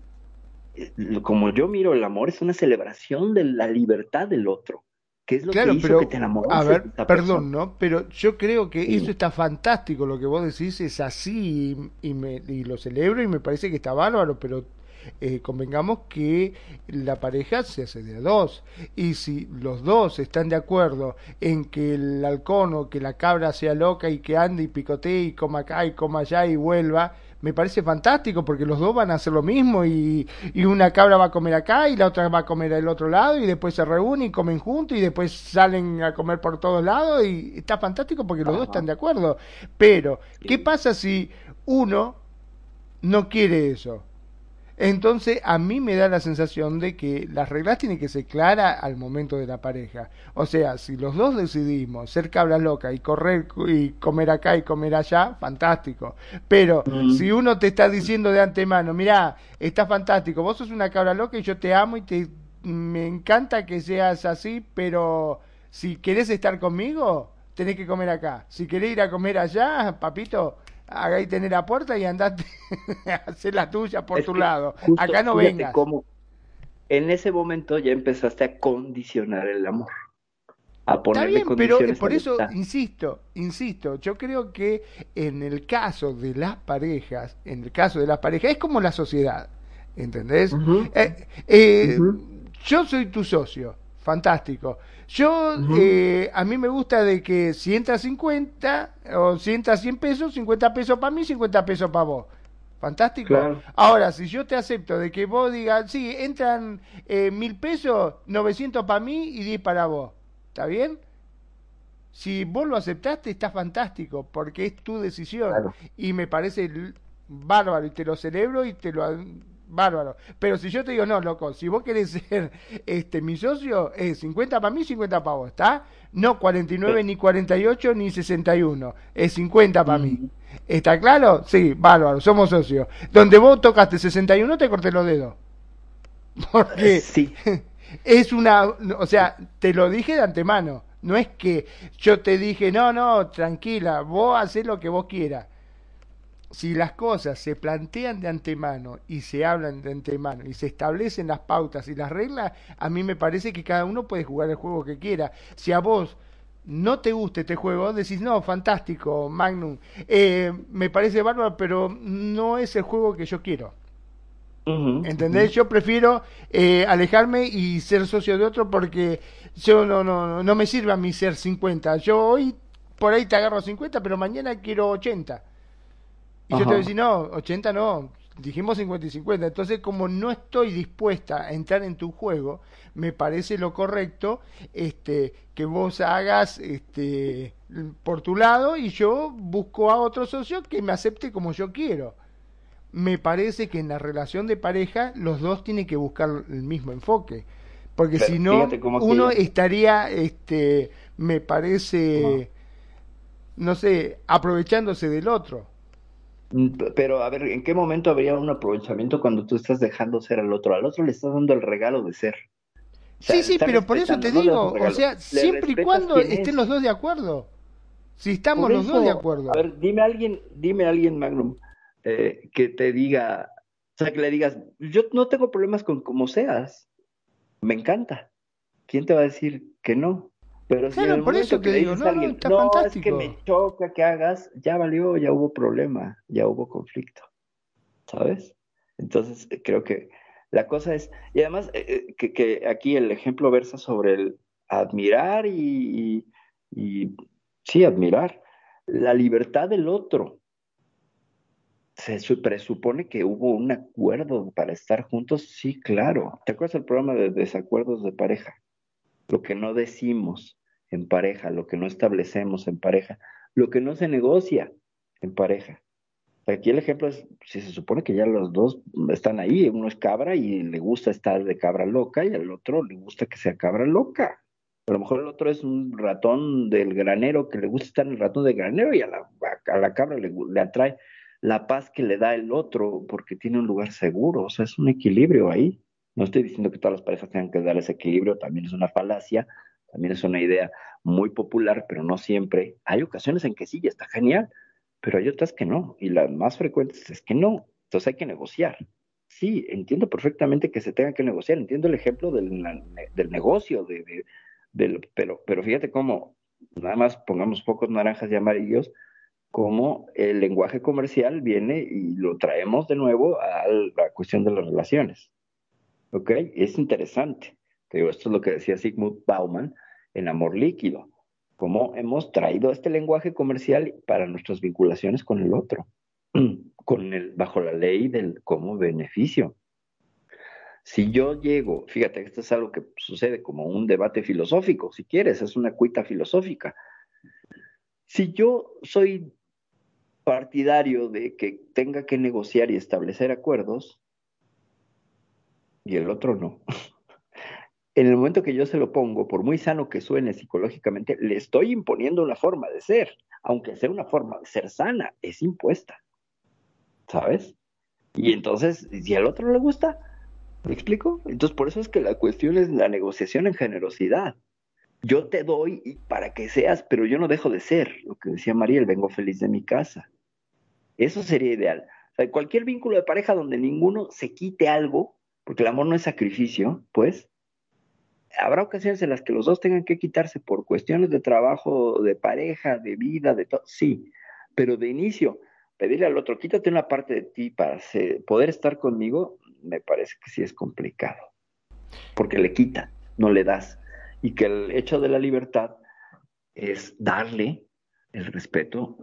como yo miro el amor, es una celebración de la libertad del otro. que es lo que hizo que te enamores? A ver, perdón, ¿no? Pero yo creo que eso está fantástico, lo que vos decís es así y, me, y lo celebro y me parece que está bárbaro, pero eh, convengamos que la pareja se hace de dos. Y si los dos están de acuerdo en que el halcón o que la cabra sea loca y que ande y picotee y coma acá y coma allá y vuelva, me parece fantástico porque los dos van a hacer lo mismo y, y, una cabra va a comer acá y la otra va a comer al otro lado y después se reúnen y comen juntos y después salen a comer por todos lados y está fantástico porque los dos están de acuerdo. Pero, ¿qué pasa si uno no quiere eso? Entonces a mí me da la sensación de que las reglas tienen que ser claras al momento de la pareja. O sea, si los dos decidimos ser cabra loca y correr y comer acá y comer allá, fantástico. Pero mm. si uno te está diciendo de antemano, mira, está fantástico, vos sos una cabra loca y yo te amo y te me encanta que seas así, pero si querés estar conmigo, tenés que comer acá. Si querés ir a comer allá, papito, haga y tener la puerta y andate a hacer la tuya por tu lado. Acá no vengas. Cómo en ese momento ya empezaste a condicionar el amor. A ponerle Está bien, pero por eso insisto, insisto, yo creo que en el caso de las parejas, en el caso de las parejas, es como la sociedad, ¿entendés? Eh, eh, yo soy tu socio, fantástico. Yo, eh, a mí me gusta de que si entra 50 o si entra 100 pesos, 50 pesos para mí, 50 pesos para vos. Fantástico. Ahora, si yo te acepto de que vos digas, sí, entran eh, mil pesos, 900 para mí y 10 para vos. ¿está bien? Si vos lo aceptaste, está fantástico, porque es tu decisión. Y me parece bárbaro, y te lo celebro y te lo bárbaro. Pero si yo te digo, no, loco, si vos querés ser este mi socio, es 50 para mí, 50 para vos, ¿está? No 49, ni 48, ni 61. Es 50 para mí. ¿Está claro? Sí, bárbaro, somos socios. Donde vos tocaste 61, te corté los dedos. Porque sí. es una, o sea, te lo dije de antemano. No es que yo te dije, no, no, tranquila, vos haces lo que vos quieras si las cosas se plantean de antemano y se hablan de antemano y se establecen las pautas y las reglas, a mí me parece que cada uno puede jugar el juego que quiera. Si a vos no te gusta este juego, decís, no, fantástico, Magnum, eh, me parece bárbaro, pero no es el juego que yo quiero. ¿Entendés? Yo prefiero eh, alejarme y ser socio de otro porque yo no, no, no me sirve a mí ser 50. Yo hoy por ahí te agarro 50, pero mañana quiero 80. Y yo te voy a decir, no, 80 no, dijimos 50 y 50. Entonces, como no estoy dispuesta a entrar en tu juego, me parece lo correcto este, que vos hagas este, por tu lado y yo busco a otro socio que me acepte como yo quiero. Me parece que en la relación de pareja los dos tienen que buscar el mismo enfoque. Porque si no, uno estaría, este, me parece, no sé, aprovechándose del otro. Mm, pero a ver, ¿en qué momento habría un aprovechamiento cuando tú estás dejando ser al otro? Al otro le estás dando el regalo de ser. sí, sí, pero por eso te digo, o sea, siempre y cuando estén los dos de acuerdo. Si estamos los dos de acuerdo. A ver, dime a alguien, dime a alguien, Magnum, eh, que te diga, o sea, que le digas, yo no tengo problemas con como seas, me encanta. ¿Quién te va a decir que no? Pero si por eso que digo, no, alguien, no, es que me choca que hagas, ya valió, ya hubo problema, ya hubo conflicto, ¿sabes? Entonces eh, creo que la cosa es, y además eh, eh, que, aquí el ejemplo versa sobre el admirar y, y, sí, admirar la libertad del otro. Se presupone que hubo un acuerdo para estar juntos, sí, claro. ¿Te acuerdas el programa de desacuerdos de pareja? Lo que no decimos, en pareja, lo que no establecemos en pareja, lo que no se negocia en pareja. Aquí el ejemplo es, si se supone que ya los dos están ahí, uno es cabra y le gusta estar de cabra loca y al otro le gusta que sea cabra loca. A lo mejor el otro es un ratón del granero que le gusta estar en el ratón del granero y a la, a la cabra le, le atrae la paz que le da el otro porque tiene un lugar seguro. O sea, es un equilibrio ahí. No estoy diciendo que todas las parejas tengan que dar ese equilibrio, también es una falacia, también es una idea muy popular, pero no siempre. Hay ocasiones en que sí, está genial, pero hay otras que no, y las más frecuentes es que no. Entonces hay que negociar. Sí, entiendo perfectamente que se tenga que negociar, entiendo el ejemplo del, del negocio, de, del, pero, pero fíjate cómo, nada más pongamos pocos naranjas y amarillos, cómo el lenguaje comercial viene y lo traemos de nuevo a la cuestión de las relaciones. ¿Ok? Es interesante esto es lo que decía Sigmund Bauman en Amor Líquido, cómo hemos traído este lenguaje comercial para nuestras vinculaciones con el otro, con el, bajo la ley del como beneficio. Si yo llego, fíjate, esto es algo que sucede como un debate filosófico, si quieres, es una cuita filosófica. Si yo soy partidario de que tenga que negociar y establecer acuerdos, y el otro no, en el momento que yo se lo pongo, por muy sano que suene psicológicamente, le estoy imponiendo una forma de ser, aunque sea una forma de ser sana, es impuesta. ¿Sabes? Y entonces, si al otro le gusta, ¿me explico? Entonces, por eso es que la cuestión es la negociación en generosidad. Yo te doy para que seas, pero yo no dejo de ser, lo que decía Mariel, vengo feliz de mi casa. Eso sería ideal. Cualquier vínculo de pareja donde ninguno se quite algo, porque el amor no es sacrificio, pues, habrá ocasiones en las que los dos tengan que quitarse por cuestiones de trabajo, de pareja, de vida, de todo, sí, pero de inicio, pedirle al otro, quítate una parte de ti para poder estar conmigo, me parece que sí es complicado, porque le quita, no le das, y que el hecho de la libertad es darle el respeto,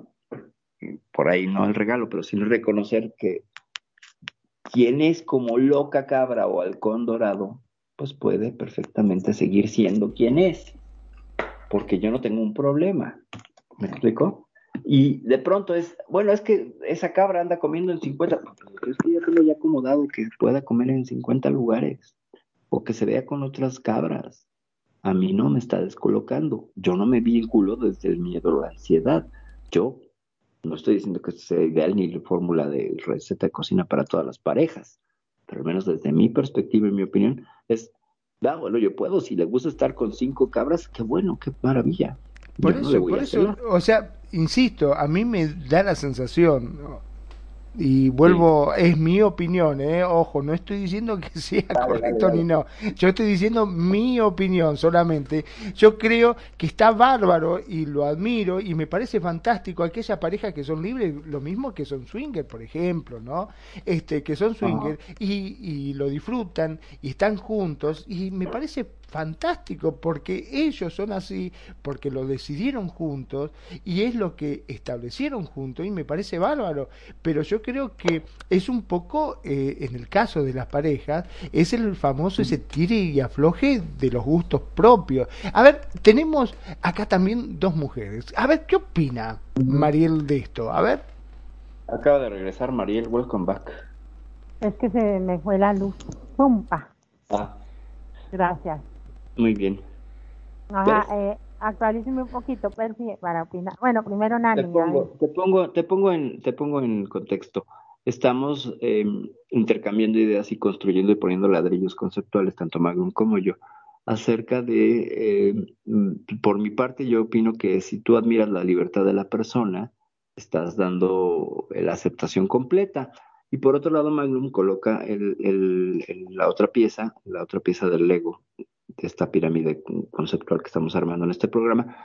por ahí no el regalo, pero sin reconocer que quien es como loca cabra o halcón dorado pues puede perfectamente seguir siendo quien es. porque yo no tengo un problema. ¿Me explico? Y de pronto es, bueno, es que esa cabra anda comiendo en 50, es que yo tengo ya acomodado que pueda comer en 50 lugares o que se vea con otras cabras. A mí no me está descolocando. Yo no me vinculo desde el miedo o la ansiedad. Yo no estoy diciendo que sea ideal ni la fórmula de receta de cocina para todas las parejas, pero al menos desde mi perspectiva y mi opinión es, da, bueno, yo puedo, si le gusta estar con cinco cabras, qué bueno, qué maravilla. Por eso, por eso, o sea, insisto, a mí me da la sensación, y vuelvo, es mi opinión, ¿eh? ojo, no estoy diciendo que sea correcto ni no, yo estoy diciendo mi opinión solamente. Yo creo que está bárbaro y lo admiro y me parece fantástico aquellas parejas que son libres, lo mismo que son swinger, por ejemplo, ¿no? Este, que son swinger y, y lo disfrutan y están juntos y me parece fantástico porque ellos son así, porque lo decidieron juntos y es lo que establecieron juntos y me parece bárbaro. Pero yo creo que es un poco, eh, en el caso de las parejas, es el famoso ese tire y afloje de los gustos propios. A ver, tenemos acá también dos mujeres. A ver, ¿qué opina Mariel de esto? A ver. Acaba de regresar Mariel, welcome back. Es que se me fue la luz. Pumpa. Ah. Gracias. Muy bien. Ajá, eh, actualízame un poquito, Percy, para opinar. Bueno, primero Nani. Te pongo, te pongo, te pongo, en, te pongo en contexto. Estamos em, intercambiando ideas y construyendo y poniendo ladrillos conceptuales, tanto Magnum como yo, acerca de, em, por mi parte, yo opino que si tú admiras la libertad de la persona, estás dando la aceptación completa. Y por otro lado, Magnum coloca el, el, la otra pieza, la otra pieza del Lego, de esta pirámide conceptual que estamos armando en este programa,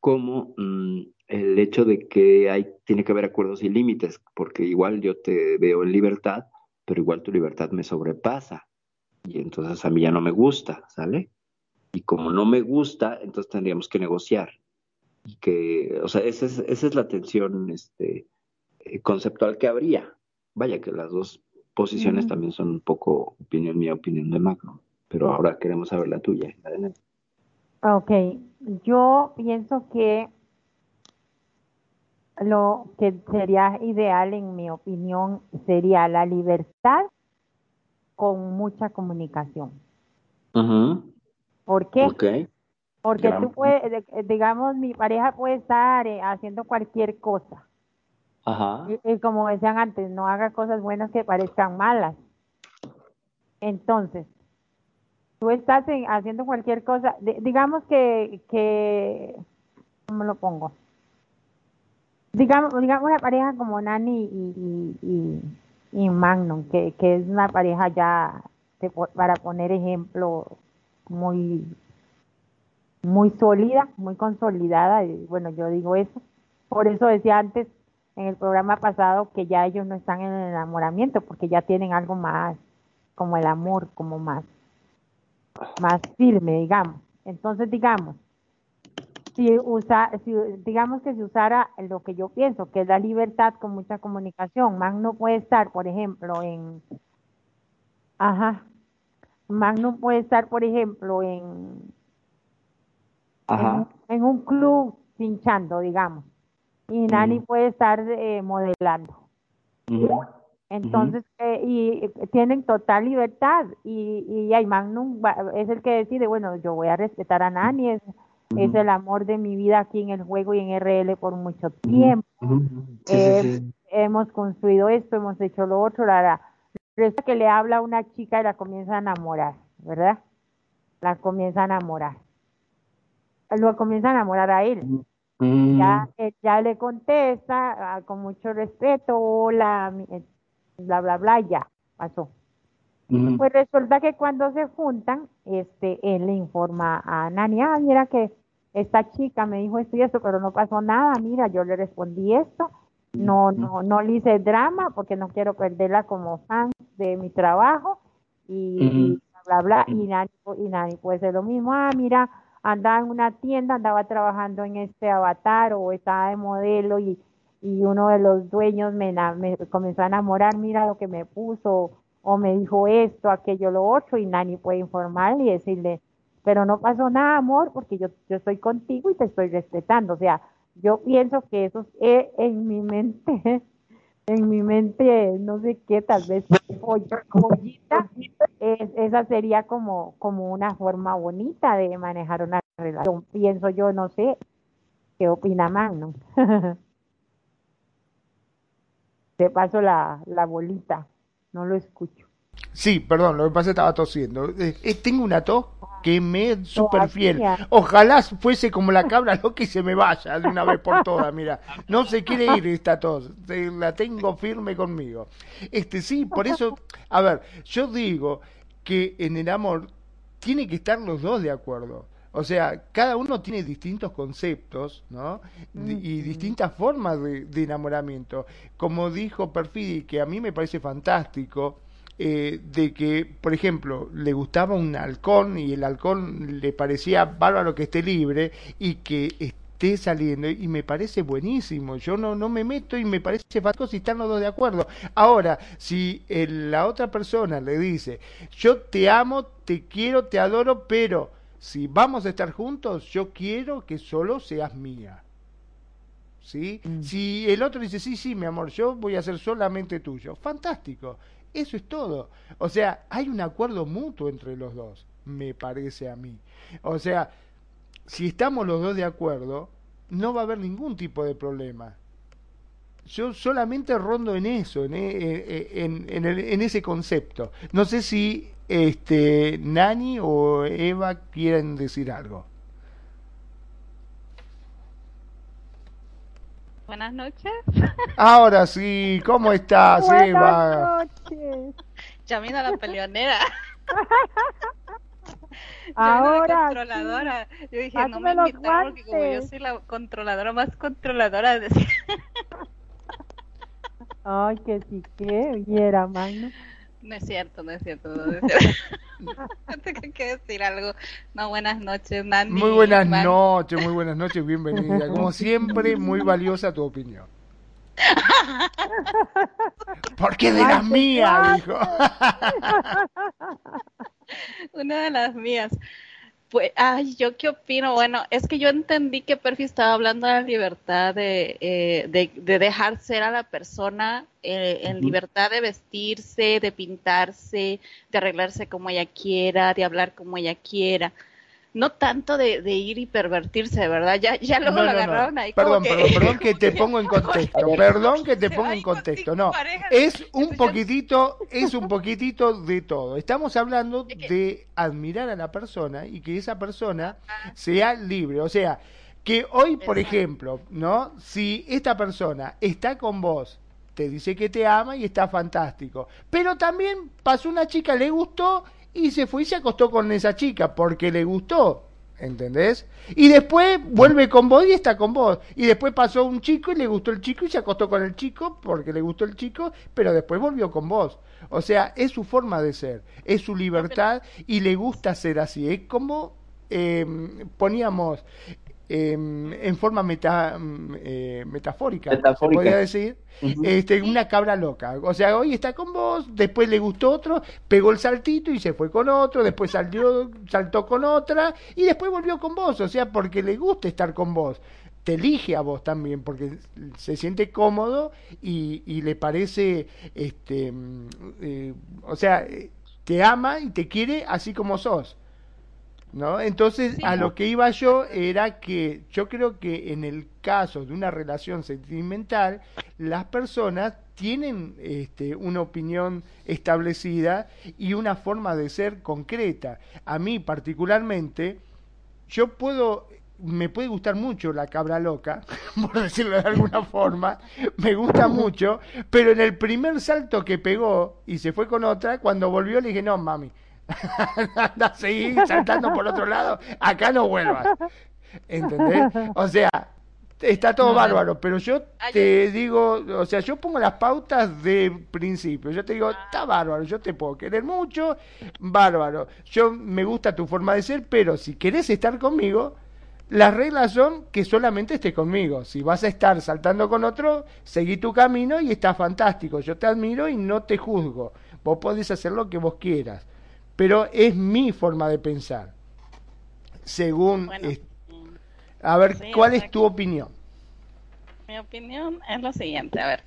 como mm, el hecho de que hay, tiene que haber acuerdos y límites, porque igual yo te veo en libertad, pero igual tu libertad me sobrepasa, y entonces a mí ya no me gusta, ¿sale? Y como no me gusta, entonces tendríamos que negociar. Y que, o sea, esa es, esa es la tensión este, eh, conceptual que habría. Vaya que las dos posiciones también son un poco opinión mía, opinión de Macron pero ahora queremos saber la tuya. Ok, yo pienso que lo que sería ideal, en mi opinión, sería la libertad con mucha comunicación. ¿Por qué? Porque tú puedes, digamos, mi pareja puede estar eh, haciendo cualquier cosa. Ajá. y, como decían antes, no haga cosas buenas que parezcan malas. Entonces, tú estás haciendo cualquier cosa, digamos que, que, ¿cómo lo pongo? Digamos, digamos una pareja como Nani y, y, y, Magnum, que, que es una pareja ya, para poner ejemplo, muy, muy sólida, muy consolidada, y bueno, yo digo eso. Por eso decía antes en el programa pasado que ya ellos no están en el enamoramiento, porque ya tienen algo más, como el amor, como más más firme, digamos. Entonces, digamos, si usa, si, digamos que si usara lo que yo pienso, que es la libertad con mucha comunicación, Magno puede estar, por ejemplo, en, ajá, Magno puede estar, por ejemplo, en, En, un club pinchando, digamos, y Nani puede estar eh, modelando. Entonces, eh, y eh, tienen total libertad y, y Magnum es el que decide, bueno, yo voy a respetar a Nani, es, es el amor de mi vida aquí en el juego y en RL por mucho tiempo. Eh, hemos construido esto, hemos hecho lo otro, la, la, que le habla a una chica y la comienza a enamorar, ¿verdad? La comienza a enamorar. Lo comienza a enamorar a él. Ya, ya le contesta ah, con mucho respeto, hola, bla, bla, bla, ya, pasó. Pues resulta que cuando se juntan, este, él le informa a Nani, ah, mira que esta chica me dijo esto y esto, pero no pasó nada, mira, yo le respondí esto, no, no, no le hice drama porque no quiero perderla como fan de mi trabajo y, bla, bla, y Nani, y Nani puede ser lo mismo, ah, mira, andaba en una tienda, andaba trabajando en este avatar o estaba de modelo y y uno de los dueños me, me, comenzó a enamorar, mira lo que me puso, o me dijo esto, aquello, lo otro, y Nani puede informarle y decirle, pero no pasó nada, amor, porque yo, yo estoy contigo y te estoy respetando. O sea, yo pienso que eso es en mi mente, en mi mente, no sé qué, tal vez esa sería como, como una forma bonita de manejar una relación. Pienso yo, no sé, ¿qué opina Magno? Te paso la, la bolita, no lo escucho. Sí, perdón, lo que pasa estaba tosiendo. Eh, eh, tengo una tos que me es súper fiel. Ojalá fuese como la cabra loca y se me vaya de una vez por todas, mira. No se quiere ir esta tos, la tengo firme conmigo. Este sí, por eso, a ver, yo digo que en el amor tiene que estar los dos de acuerdo. O sea, cada uno tiene distintos conceptos, ¿no? Y distintas formas de, de enamoramiento. Como dijo Perfidi, que a mí me parece fantástico, eh, de que, por ejemplo, le gustaba un halcón y el halcón le parecía bárbaro que esté libre y que esté saliendo y me parece buenísimo. Yo no, no me meto y me parece fantástico si están los dos de acuerdo. Ahora, si la otra persona le dice, yo te amo, te quiero, te adoro, pero si vamos a estar juntos, yo quiero que solo seas mía. ¿Sí? Mm. Si el otro dice, sí, sí, mi amor, yo voy a ser solamente tuyo, fantástico. Eso es todo. O sea, hay un acuerdo mutuo entre los dos, me parece a mí. O sea, si estamos los dos de acuerdo, no va a haber ningún tipo de problema. Yo solamente rondo en eso, en, e, en, en, ese concepto. No sé si este Nani o Eva quieren decir algo. Buenas noches. Ahora sí, ¿cómo estás, Buenas Eva? noches. Yamina la peleonera. Ahora. La controladora. Yo dije, no me invitaron porque como yo soy la controladora más controladora. De... Ay, que sí que viera, mano. No es cierto, no es cierto. No es cierto. Tengo que decir algo. No, buenas noches, Nani. Muy buenas noches, muy buenas noches, bienvenida. Como siempre, muy valiosa tu opinión. Porque de las mías, dijo. Una de las mías. Pues, ay, ¿yo qué opino? Bueno, es que yo entendí que Perfi estaba hablando de la libertad de, eh, de, dejar ser a la persona eh, en libertad de vestirse, de pintarse, de arreglarse como ella quiera, de hablar como ella quiera no tanto de, ir y pervertirse, ¿verdad? Ya, ya luego lo agarraron ahí. Perdón, como que... perdón, perdón que te pongo en contexto, perdón que te pongo en contexto, no, es un poquitito, es un poquitito de todo. Estamos hablando de admirar a la persona y que esa persona sea libre, o sea, que hoy, por ejemplo, ¿no? Si esta persona está con vos, te dice que te ama y está fantástico, pero también pasó una chica, le gustó y se fue y se acostó con esa chica porque le gustó. ¿Entendés? Y después vuelve con vos y está con vos. Y después pasó un chico y le gustó el chico y se acostó con el chico porque le gustó el chico, pero después volvió con vos. O sea, es su forma de ser, es su libertad y le gusta ser así. Es como eh, poníamos Em, en forma meta, mm, eh, metafórica, metafórica, podría decir, este, una cabra loca. O sea, hoy está con vos, después le gustó otro, pegó el saltito y se fue con otro, después salió, saltó con otra y después volvió con vos. O sea, porque le gusta estar con vos. Te elige a vos también porque se siente cómodo y, y le parece, este, mm, eh, o sea, te ama y te quiere así como sos. ¿No? Entonces, a lo que iba yo era que yo creo que en el caso de una relación sentimental, las personas tienen este, una opinión establecida y una forma de ser concreta. A mí particularmente, yo puedo, me puede gustar mucho la cabra loca, por decirlo de alguna forma, me gusta mucho, pero en el primer salto que pegó y se fue con otra, cuando volvió le dije, no, mami, anda a seguir saltando por otro lado, acá no vuelvas. ¿Entendés? O sea, está todo bárbaro, pero yo te digo, o sea, yo pongo las pautas de principio. Yo te digo, está bárbaro, yo te puedo querer mucho, bárbaro. Yo me gusta tu forma de ser, pero si querés estar conmigo, las reglas son que solamente estés conmigo. Si vas a estar saltando con otro, seguí tu camino y está fantástico. Yo te admiro y no te juzgo. Vos podés hacer lo que vos quieras pero es mi forma de pensar. según... Bueno, es- a ver, sí, ¿cuál es tu opinión? Mi opinión es lo siguiente, a ver.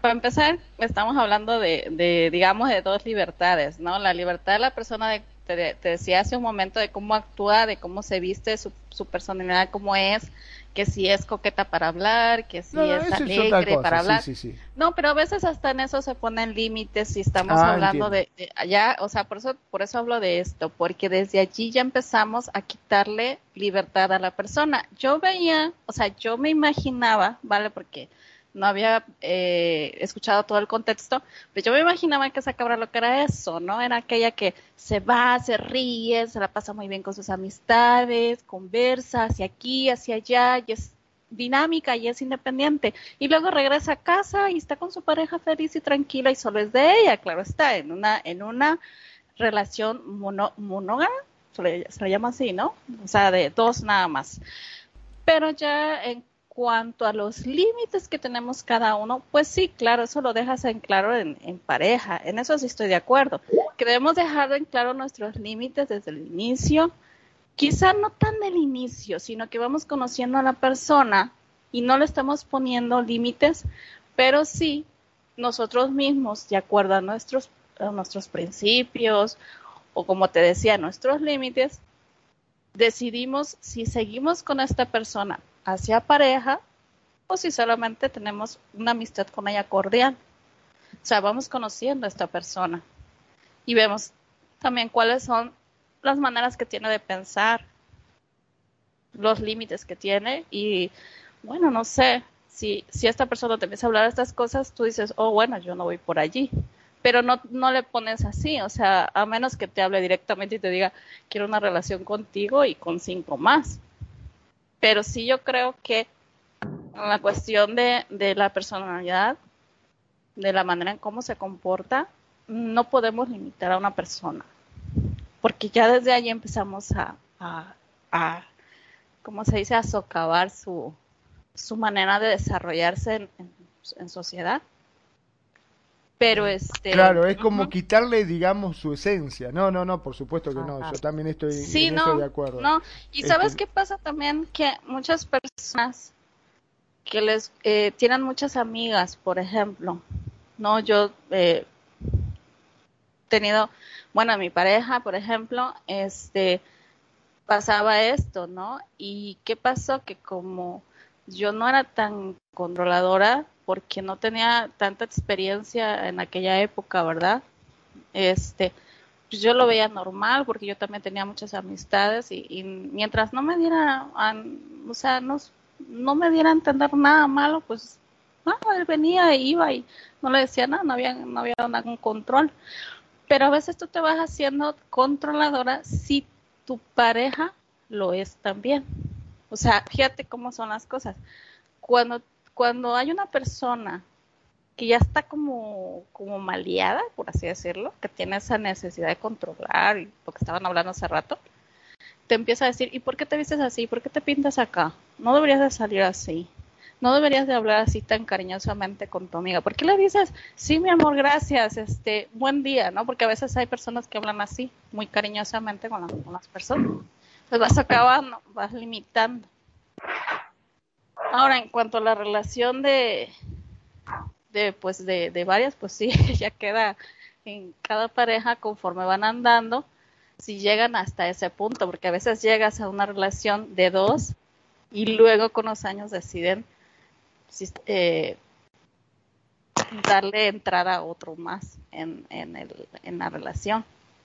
Para empezar, estamos hablando de, de, digamos, de dos libertades, ¿no? La libertad de la persona, de, te, te decía hace un momento, de cómo actúa, de cómo se viste, su, su personalidad, cómo es, que si es coqueta para hablar, que si No, es alegre para hablar. sí, sí, sí. No, pero a veces hasta en eso se ponen límites si estamos Ah, hablando de, de allá, o sea, por eso, por eso hablo de esto, porque desde allí ya empezamos a quitarle libertad a la persona. Yo veía, o sea, yo me imaginaba, ¿vale? Porque no había eh, escuchado todo el contexto, pero yo me imaginaba que esa cabra lo que era eso, ¿no? Era aquella que se va, se ríe, se la pasa muy bien con sus amistades, conversa hacia aquí, hacia allá, y es dinámica y es independiente. Y luego regresa a casa y está con su pareja feliz y tranquila y solo es de ella, claro está, en una, en una relación mono, monógama, se llama así, ¿no? O sea, de dos nada más. Pero ya en cuanto a los límites que tenemos cada uno, pues sí, claro, eso lo dejas en claro en, pareja, en eso sí estoy de acuerdo, que debemos dejar en claro nuestros límites desde el inicio, quizá no tan del inicio, sino que vamos conociendo a la persona y no le estamos poniendo límites, pero sí nosotros mismos, de acuerdo a nuestros, a nuestros principios o como te decía, nuestros límites, decidimos si seguimos con esta persona hacia pareja o si solamente tenemos una amistad con ella cordial. O sea, vamos conociendo a esta persona y vemos también cuáles son las maneras que tiene de pensar, los límites que tiene y bueno, no sé, si, si esta persona te empieza a hablar estas cosas, tú dices, oh, bueno, yo no voy por allí. Pero no, no le pones así, o sea, a menos que te hable directamente y te diga, quiero una relación contigo y con cinco más. Pero sí yo creo que la cuestión de, de la personalidad, de la manera en cómo se comporta, no podemos limitar a una persona. Porque ya desde ahí empezamos a, a, a ¿cómo se dice?, a socavar su, su manera de desarrollarse en sociedad. Pero este. Claro, es como quitarle, digamos, su esencia. No, no, no, por supuesto que no. Ajá. Yo también estoy Sí, en no, eso de acuerdo. no. Y Este- sabes qué pasa también que muchas personas que les eh, tienen muchas amigas, por ejemplo, no, yo eh, tenido, bueno, mi pareja, por ejemplo, este pasaba esto, ¿no? Y qué pasó que como yo no era tan controladora porque no tenía tanta experiencia en aquella época, ¿verdad? Este, pues yo lo veía normal porque yo también tenía muchas amistades y, mientras no me diera, o sea, no, no me diera a entender nada malo, pues él venía e iba y no le decía nada, no había, no había ningún control. Pero a veces tú te vas haciendo controladora si tu pareja lo es también. O sea, fíjate cómo son las cosas. Cuando, cuando hay una persona que ya está como, como maleada, por así decirlo, que tiene esa necesidad de controlar, y lo que estaban hablando hace rato, te empieza a decir, ¿y por qué te vistes así? ¿Por qué te pintas acá? No deberías de salir así. No deberías de hablar así tan cariñosamente con tu amiga. ¿Por qué le dices, sí, mi amor, gracias, este, buen día, ¿no? Porque a veces hay personas que hablan así, muy cariñosamente con, la- con las personas. Entonces vas acabando, vas limitando. Ahora, en cuanto a la relación de, de pues de, de varias, pues sí, ya queda en cada pareja conforme van andando, si llegan hasta ese punto, porque a veces llegas a una relación de dos y luego con los años deciden eh, darle entrada a otro más en, en, el, en la relación.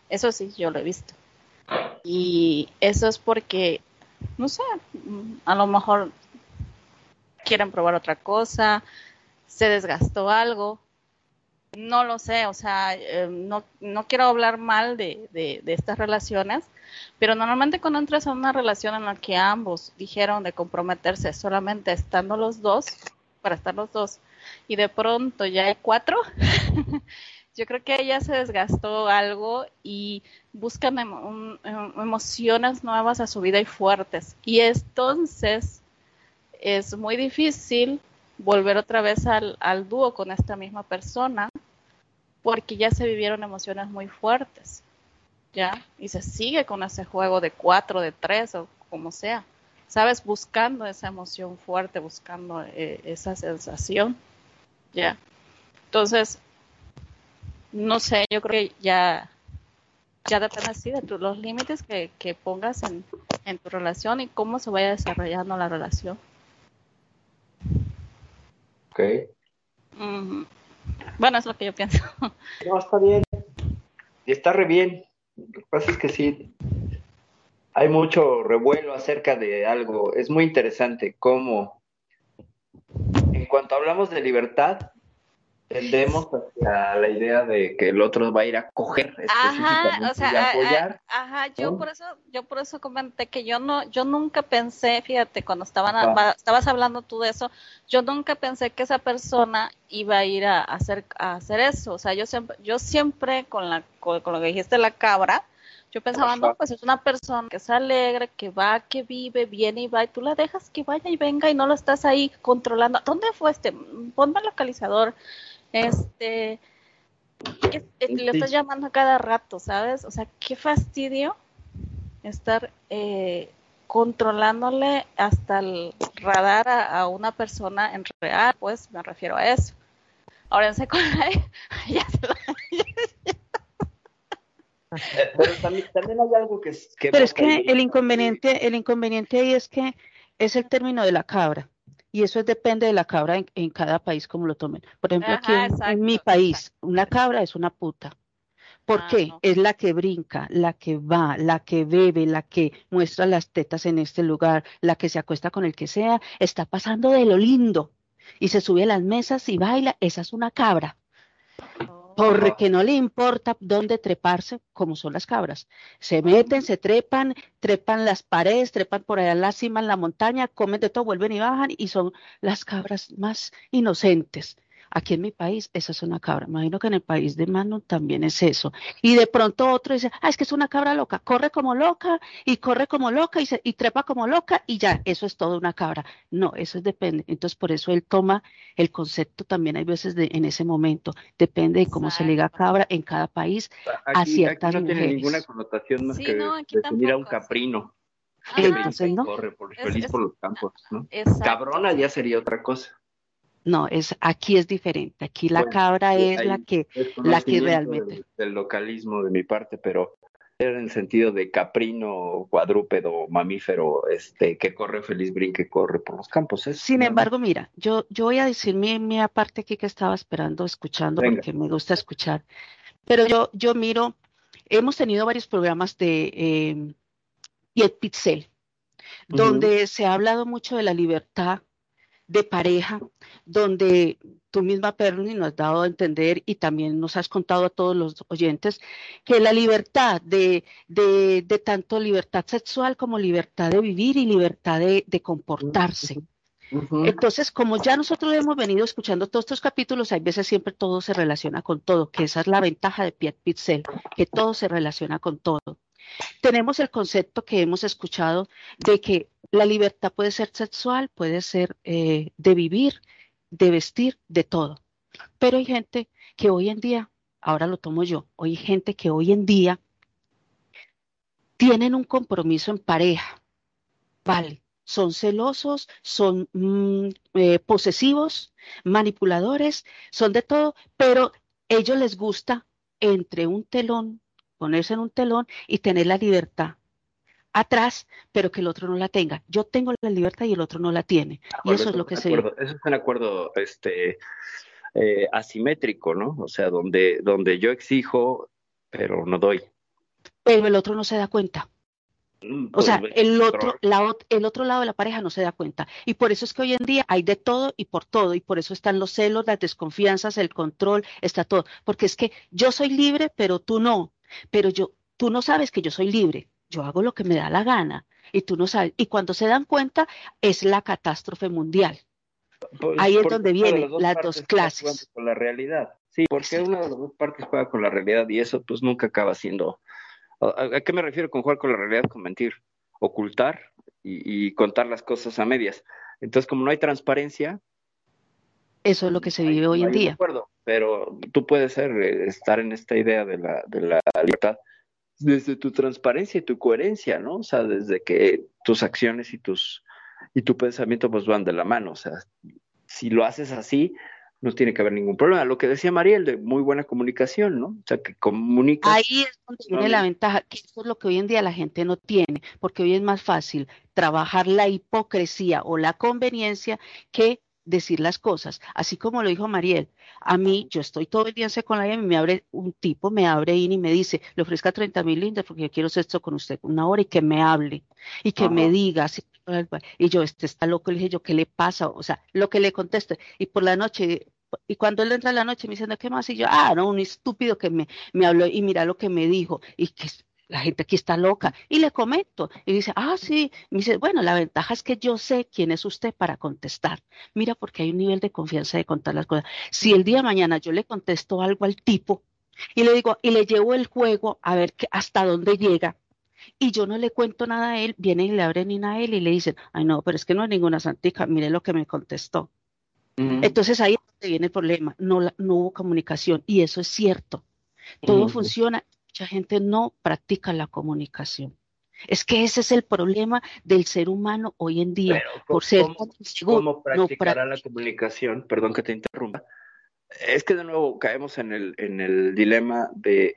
Eso sí, yo lo he visto. Y eso es porque, no sé, a lo mejor quieren probar otra cosa, se desgastó algo, no lo sé, o sea, eh, no, no quiero hablar mal de, de, estas relaciones, pero normalmente cuando entras a una relación en la que ambos dijeron de comprometerse solamente estando los dos, para estar los dos, y de pronto ya hay cuatro, yo creo que ella se desgastó algo y buscan un- em- emociones nuevas a su vida y fuertes. Y entonces es muy difícil volver otra vez al, al dúo con esta misma persona porque ya se vivieron emociones muy fuertes. ¿ya? Y se sigue con ese juego de cuatro, de tres o como sea, ¿sabes? Buscando esa emoción fuerte, buscando eh, esa sensación, ¿ya? Entonces, no sé, yo creo que ya, ya depende así de los límites que, pongas en tu relación y cómo se vaya desarrollando la relación. Ok. Ujú. Bueno, es lo que yo pienso. No, está bien. Y está re bien. Lo que pasa es que sí, hay mucho revuelo acerca de algo. Es muy interesante cómo, en cuanto hablamos de libertad, tendemos hacia la idea de que el otro va a ir a coger Ajá, o específicamente sea, y a- a- apoyar. ajá, yo ¿no? por eso, yo por eso comenté que yo no, yo nunca pensé, fíjate, cuando estaban, Ajá. estabas hablando tú de eso, yo nunca pensé que esa persona iba a ir a, hacer, a hacer eso, o sea, yo siempre, yo siempre con la, con, con lo que dijiste la cabra, yo pensaba, Ajá. no, pues es una persona que es alegre, que va, que vive, viene y va, y tú la dejas que vaya y venga y no lo estás ahí controlando. ¿Dónde fue este? Ponme el localizador. Este, que- eh, le Sí. estás llamando a cada rato, ¿sabes? O sea, qué fastidio estar eh, controlándole hasta el radar a, a una persona en real, pues me refiero a eso. Ahora en secundaria, ya se lo- Eh, Pero también, también hay algo que es que Pero es que el inconveniente, el inconveniente ahí es que es el término de la cabra. Y eso es- depende de la cabra en, en cada país como lo tomen. Por ejemplo, aquí en, mi país, una cabra es una puta. ¿Por Ah, qué? no. Es la que brinca, la que va, la que bebe, la que muestra las tetas en este lugar, la que se acuesta con el que sea, está pasando de lo lindo y se sube a las mesas y baila. Esa es una cabra. Porque no le importa dónde treparse, como son las cabras. Se meten, se trepan, trepan las paredes, trepan por allá en la cima, en la montaña, comen de todo, vuelven y bajan y son las cabras más inocentes. Aquí en mi país, esa es una cabra. Imagino que en el país de Manu también es eso. Y de pronto otro dice, ah, es que es una cabra loca. Corre como loca y corre como loca y, se, y trepa como loca y ya, eso es todo una cabra. No, eso es depende. Entonces, por eso él toma el concepto también hay veces de, en ese momento. Depende de cómo se le diga Exacto. cabra en cada país. Aquí, aquí ciertas no tiene ninguna connotación más Sí, que no, aquí definir a un caprino. Entonces, ¿no? corre por, Es- feliz es- por los campos, ¿no? Exacto. Cabrona ya sería otra cosa. No, es, aquí es diferente. Aquí la Bueno, cabra es la que, la que realmente. Del, del localismo de mi parte, pero era en el sentido de caprino, cuadrúpedo, mamífero, este, que corre feliz, brinque, corre por los campos. eso, Sin ¿no? embargo, mira, yo, yo voy a decir mi, mi aparte aquí que estaba esperando, escuchando, Venga. porque me gusta escuchar. Pero yo, yo miro, hemos tenido varios programas de eh, Piet Pixel, Ujú. donde se ha hablado mucho de la libertad de pareja, donde tú misma, Perni, nos has dado a entender y también nos has contado a todos los oyentes que la libertad de, de, de tanto libertad sexual como libertad de vivir y libertad de, de comportarse. Entonces, como ya nosotros hemos venido escuchando todos estos capítulos, hay veces siempre todo se relaciona con todo, que esa es la ventaja de Piet Pixel, que todo se relaciona con todo. Tenemos el concepto que hemos escuchado de que la libertad puede ser sexual, puede ser eh, de vivir, de vestir, de todo. Pero hay gente que hoy en día, ahora lo tomo yo, hay gente que hoy en día tienen un compromiso en pareja, ¿vale? Son celosos, son mm, eh, posesivos, manipuladores, son de todo, pero ellos les gusta entre un telón, ponerse en un telón y tener la libertad atrás, pero que el otro no la tenga. Yo tengo la libertad y el otro no la tiene. Y eso es lo que se Eso es un acuerdo este, eh, asimétrico, ¿no? O sea, donde, donde yo exijo, pero no doy. pero el otro no se da cuenta. Mm, O pues, sea, pues, el otro, la el otro lado de la pareja no se da cuenta. Y por eso es que hoy en día hay de todo y por todo. Y por eso están los celos, las desconfianzas, el control, está todo. Porque es que yo soy libre, pero tú no. Pero yo, tú no sabes que yo soy libre. Yo hago lo que me da la gana. Y tú no sabes. Y cuando se dan cuenta, es la catástrofe mundial. Pues, ahí es donde vienen las dos clases. Con la realidad. Sí, porque Sí. una de las dos partes juega con la realidad y eso pues nunca acaba siendo... ¿A, a qué me refiero con jugar con la realidad? Con mentir, ocultar y, y contar las cosas a medias. Entonces, como no hay transparencia, Eso es lo que se vive hoy en día. acuerdo. Pero tú puedes ser, eh, estar en esta idea de la, de la libertad desde tu transparencia y tu coherencia, ¿no? O sea, desde que tus acciones y tus y tu pensamiento pues van de la mano, o sea, si lo haces así, no tiene que haber ningún problema. Lo que decía Mariel, de muy buena comunicación, ¿no? O sea, que comunica. Ahí es donde viene la ventaja, que eso es lo que hoy en día la gente no tiene, porque hoy es más fácil trabajar la hipocresía o la conveniencia que decir las cosas. Así como lo dijo Mariel, a mí, yo estoy todo el día en con la y me abre un tipo, me abre y me dice, le ofrezca 30 mil lindas porque yo quiero hacer esto con usted una hora y que me hable y que me diga, y yo, este está loco, le dije yo, ¿qué le pasa? O sea, lo que le contesto. Y por la noche, y cuando él entra en la noche me dice, ¿qué más? Y yo, ah, no, un estúpido que me, me habló y mira lo que me dijo. Y que la gente aquí está loca. Y le comento. Y dice, ah, sí. Me dice, bueno, la ventaja es que yo sé quién es usted para contestar. Mira, porque hay un nivel de confianza de contar las cosas. Si el día de mañana yo le contesto algo al tipo y le digo, y le llevo el juego a ver que, hasta dónde llega, y yo no le cuento nada a él, vienen y le abren a él y le dicen, ay no, pero es que no es ninguna santica, mire lo que me contestó. Entonces ahí viene el problema, no, no hubo comunicación y eso es cierto. Todo funciona, mucha gente no practica la comunicación. Es que ese es el problema del ser humano hoy en día. por ser ¿Cómo practicará la comunicación? Perdón que te interrumpa. Es que de nuevo caemos en el, en el dilema de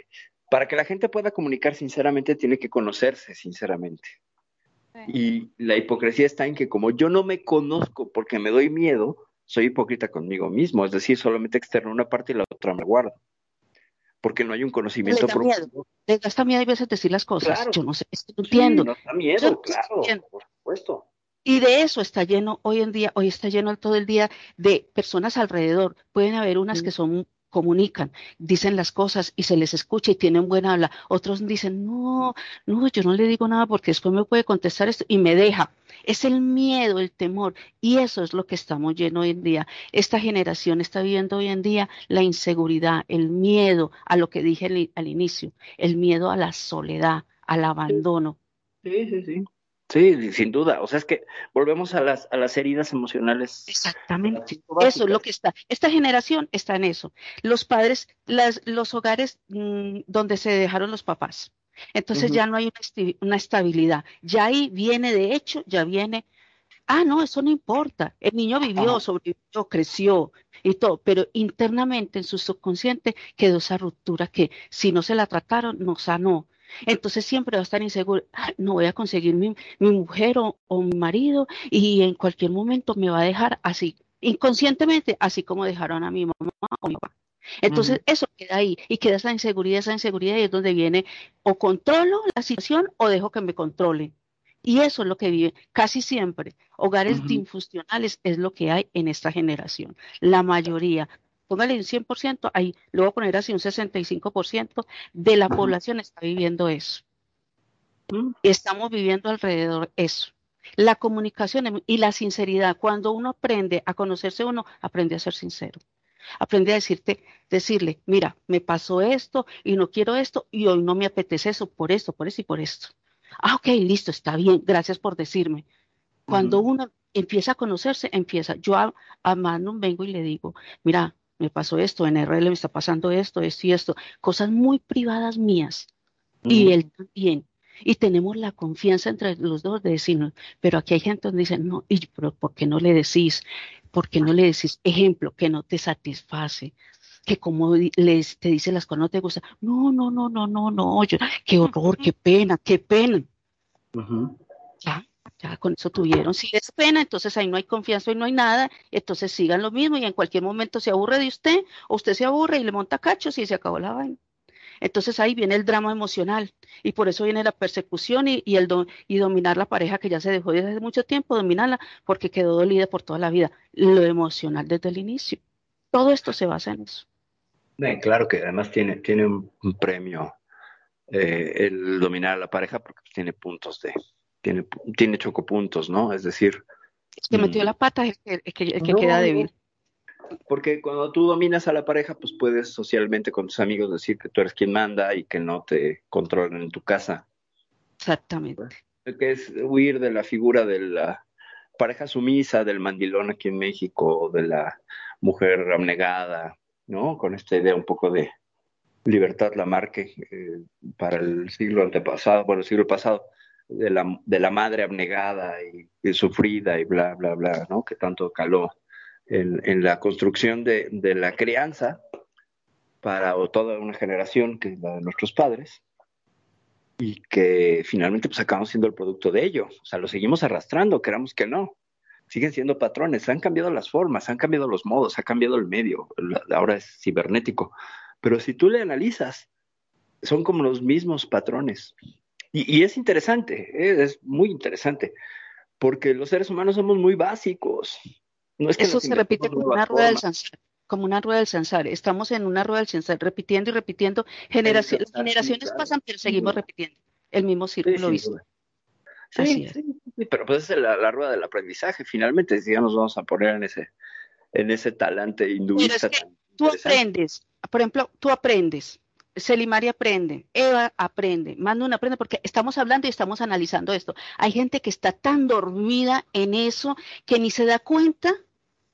para que la gente pueda comunicar sinceramente, tiene que conocerse sinceramente. Y la hipocresía está en que como yo no me conozco porque me doy miedo, soy hipócrita conmigo mismo, es decir, solamente externo una parte y la otra me guardo. Porque no hay un conocimiento Le da miedo. Le da miedo a veces decir las cosas. yo no sé, no entiendo. no da miedo, claro, por supuesto. Y de eso está lleno hoy en día, hoy está lleno todo el día de personas alrededor. Pueden haber unas que son comunican, dicen las cosas y se les escucha y tienen buena habla. Otros dicen, no, no, yo no le digo nada porque después me puede contestar esto y me deja. Es el miedo, el temor y eso es lo que estamos lleno hoy en día. Esta generación está viviendo hoy en día la inseguridad, el miedo a lo que dije al inicio, el miedo a la soledad, al abandono. Sí, sí, sí. Sí, sin duda. O sea, es que volvemos a las, a las heridas emocionales. Exactamente. Eso es lo que está. Esta generación está en eso. Los padres, las, los hogares mm, donde se dejaron los papás. Entonces ya no hay una, estabilidad. Ya ahí viene, de hecho, ya viene. Ah, no, eso no importa. El niño vivió, sobrevivió, creció y todo, pero internamente en su subconsciente quedó esa ruptura que si no se la trataron, no sanó entonces siempre va a estar inseguro, no voy a conseguir mi, mujer o, mi marido y en cualquier momento me va a dejar así, inconscientemente, así como dejaron a mi mamá o mi papá. Entonces eso queda ahí y queda esa inseguridad, esa inseguridad y es donde viene o controlo la situación o dejo que me controlen. Y eso es lo que vive casi siempre. Hogares disfuncionales es lo que hay en esta generación. La mayoría, póngale un 100%, ahí lo voy a poner así, un 65% de la población está viviendo eso. Estamos viviendo alrededor eso. La comunicación y la sinceridad, cuando uno aprende a conocerse uno, aprende a ser sincero. Aprende a decirte, decirle, mira, me pasó esto y no quiero esto y hoy no me apetece eso por esto, por eso y por esto. Ah, ok, listo, está bien, gracias por decirme. Cuando uno empieza a conocerse, empieza. Yo a, a Manu vengo y le digo, mira, me pasó esto, en RL me está pasando esto, esto y esto, cosas muy privadas mías. Y él también. Y tenemos la confianza entre los dos de decirnos, pero aquí hay gente donde dice, no, y, pero ¿por qué no le decís? ¿Por qué no le decís, ejemplo, que no te satisface? que como les, te dice las cosas no te gusta, no, no, no, no, no, no, yo, qué horror, qué pena, qué pena. Ya, ya con eso tuvieron. Si es pena, entonces ahí no hay confianza y no hay nada, entonces sigan lo mismo y en cualquier momento se aburre de usted o usted se aburre y le monta cachos y se acabó la vaina. Entonces ahí viene el drama emocional y por eso viene la persecución y, el dominar la pareja que ya se dejó desde hace mucho tiempo, dominarla porque quedó dolida por toda la vida. Lo emocional desde el inicio. Todo esto se basa en eso. claro que además tiene, tiene un, premio eh, el dominar a la pareja porque tiene puntos de, tiene, tiene chocopuntos, ¿no? Es decir... Es que metió mm, la pata es que, que, queda débil. Porque cuando tú dominas a la pareja, pues puedes socialmente con tus amigos decir que tú eres quien manda y que no te controlan en tu casa. Exactamente. Que es huir de la figura de la pareja sumisa, del mandilón aquí en México, de la mujer abnegada, ¿no? Con esta idea un poco de, Libertad Lamarque eh, para el siglo antepasado, bueno, el siglo pasado, de la, de la madre abnegada y, sufrida y bla, bla, bla, ¿no? Que tanto caló en, en la construcción de, de, la crianza para toda una generación que es la de nuestros padres y que finalmente pues acabamos siendo el producto de ello. O sea, lo seguimos arrastrando, queramos que no. Siguen siendo patrones, han cambiado las formas, han cambiado los modos, ha cambiado el medio, ahora es cibernético. Pero si tú le analizas, son como los mismos patrones. Y, es interesante, ¿eh? es muy interesante, porque los seres humanos somos muy básicos. No es que Eso se repite como una rueda del samsara, como una rueda del samsara. Estamos en una rueda del samsara, repitiendo y repitiendo. Generaciones, generaciones pasan, pero seguimos repitiendo el mismo círculo visto. Sí, sí, pero pues es la, rueda del aprendizaje, finalmente, si ya nos vamos a poner en ese, en ese talante hinduista. tú aprendes, por ejemplo, tú aprendes, Selimari aprende, Eva aprende, Manu aprende, porque estamos hablando y estamos analizando esto. Hay gente que está tan dormida en eso que ni se da cuenta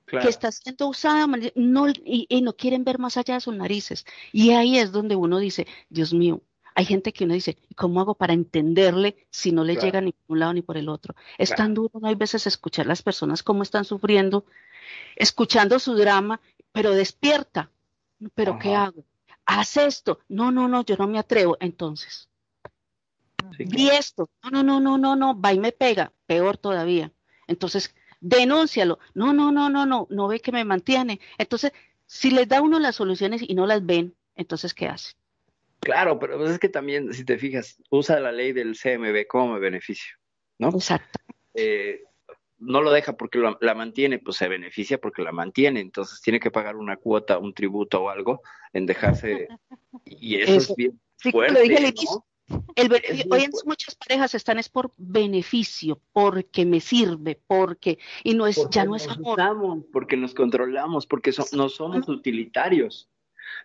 que está siendo usada no, y, no quieren ver más allá de sus narices. Y ahí es donde uno dice, Dios mío, hay gente que uno dice, ¿cómo hago para entenderle si no le llega ni por un lado ni por el otro? Es tan duro, no hay veces escuchar a las personas cómo están sufriendo, escuchando su drama, pero despierta. ¿Pero qué hago? Haz esto. No, no, no, yo no me atrevo. Entonces, y esto. No, no, no, no, no, va y me pega. Peor todavía. Entonces, denúncialo. No, no, no, no, no, no ve que me mantiene. Entonces, si les da uno las soluciones y no las ven, entonces, ¿qué hace? Claro, pero es que también, si te fijas, usa la ley del CMB como beneficio, ¿no? Exacto. Eh, no lo deja porque la mantiene, pues se beneficia porque la mantiene, entonces tiene que pagar una cuota, un tributo o algo en dejarse, y eso, es bien fuerte, El hoy en muchas parejas están es por beneficio, porque me sirve, porque y no es ya no es amor. porque nos controlamos, porque no somos utilitarios.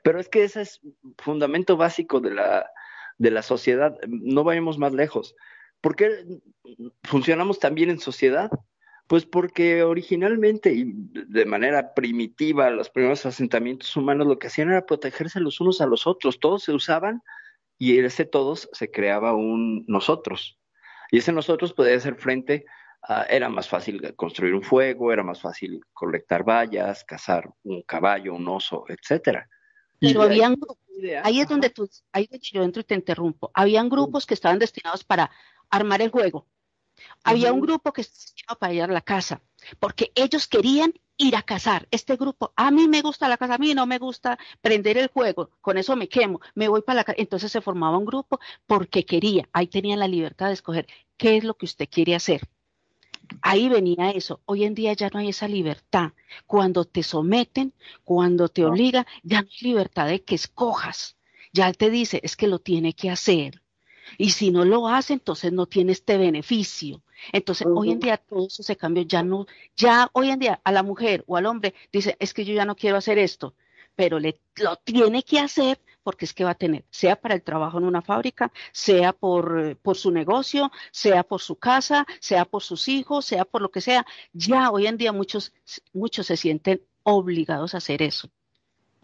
Pero es que ese es fundamento básico de la de la sociedad. No vayamos más lejos. ¿Por qué funcionamos también en sociedad? Pues porque originalmente y de manera primitiva los primeros asentamientos humanos lo que hacían era protegerse los unos a los otros, todos se usaban y ese todos se creaba un nosotros. Y ese nosotros podía hacer frente a, era más fácil construir un fuego, era más fácil colectar vallas, cazar un caballo, un oso, etcétera. Pero habían ahí es donde tú, ahí es donde yo entro y te interrumpo. Habían grupos que estaban destinados para armar el juego, había un grupo que se iba para ir a la casa, porque ellos querían ir a cazar. Este grupo, a mí me gusta la casa, a mí no me gusta prender el juego, con eso me quemo, me voy para la casa. Entonces se formaba un grupo porque quería, ahí tenían la libertad de escoger qué es lo que usted quiere hacer. Ahí venía eso. Hoy en día ya no hay esa libertad. Cuando te someten, cuando te obliga, ya no hay libertad de que escojas. Ya te dice, es que lo tiene que hacer. Y si no lo hace, entonces no tiene este beneficio. Entonces, hoy en día todo eso se cambió, ya no, ya hoy en día a la mujer o al hombre dice, es que yo ya no quiero hacer esto, pero le, lo tiene que hacer porque es que va a tener, sea para el trabajo en una fábrica, sea por, por su negocio, sea por su casa, sea por sus hijos, sea por lo que sea. Ya hoy en día muchos, muchos se sienten obligados a hacer eso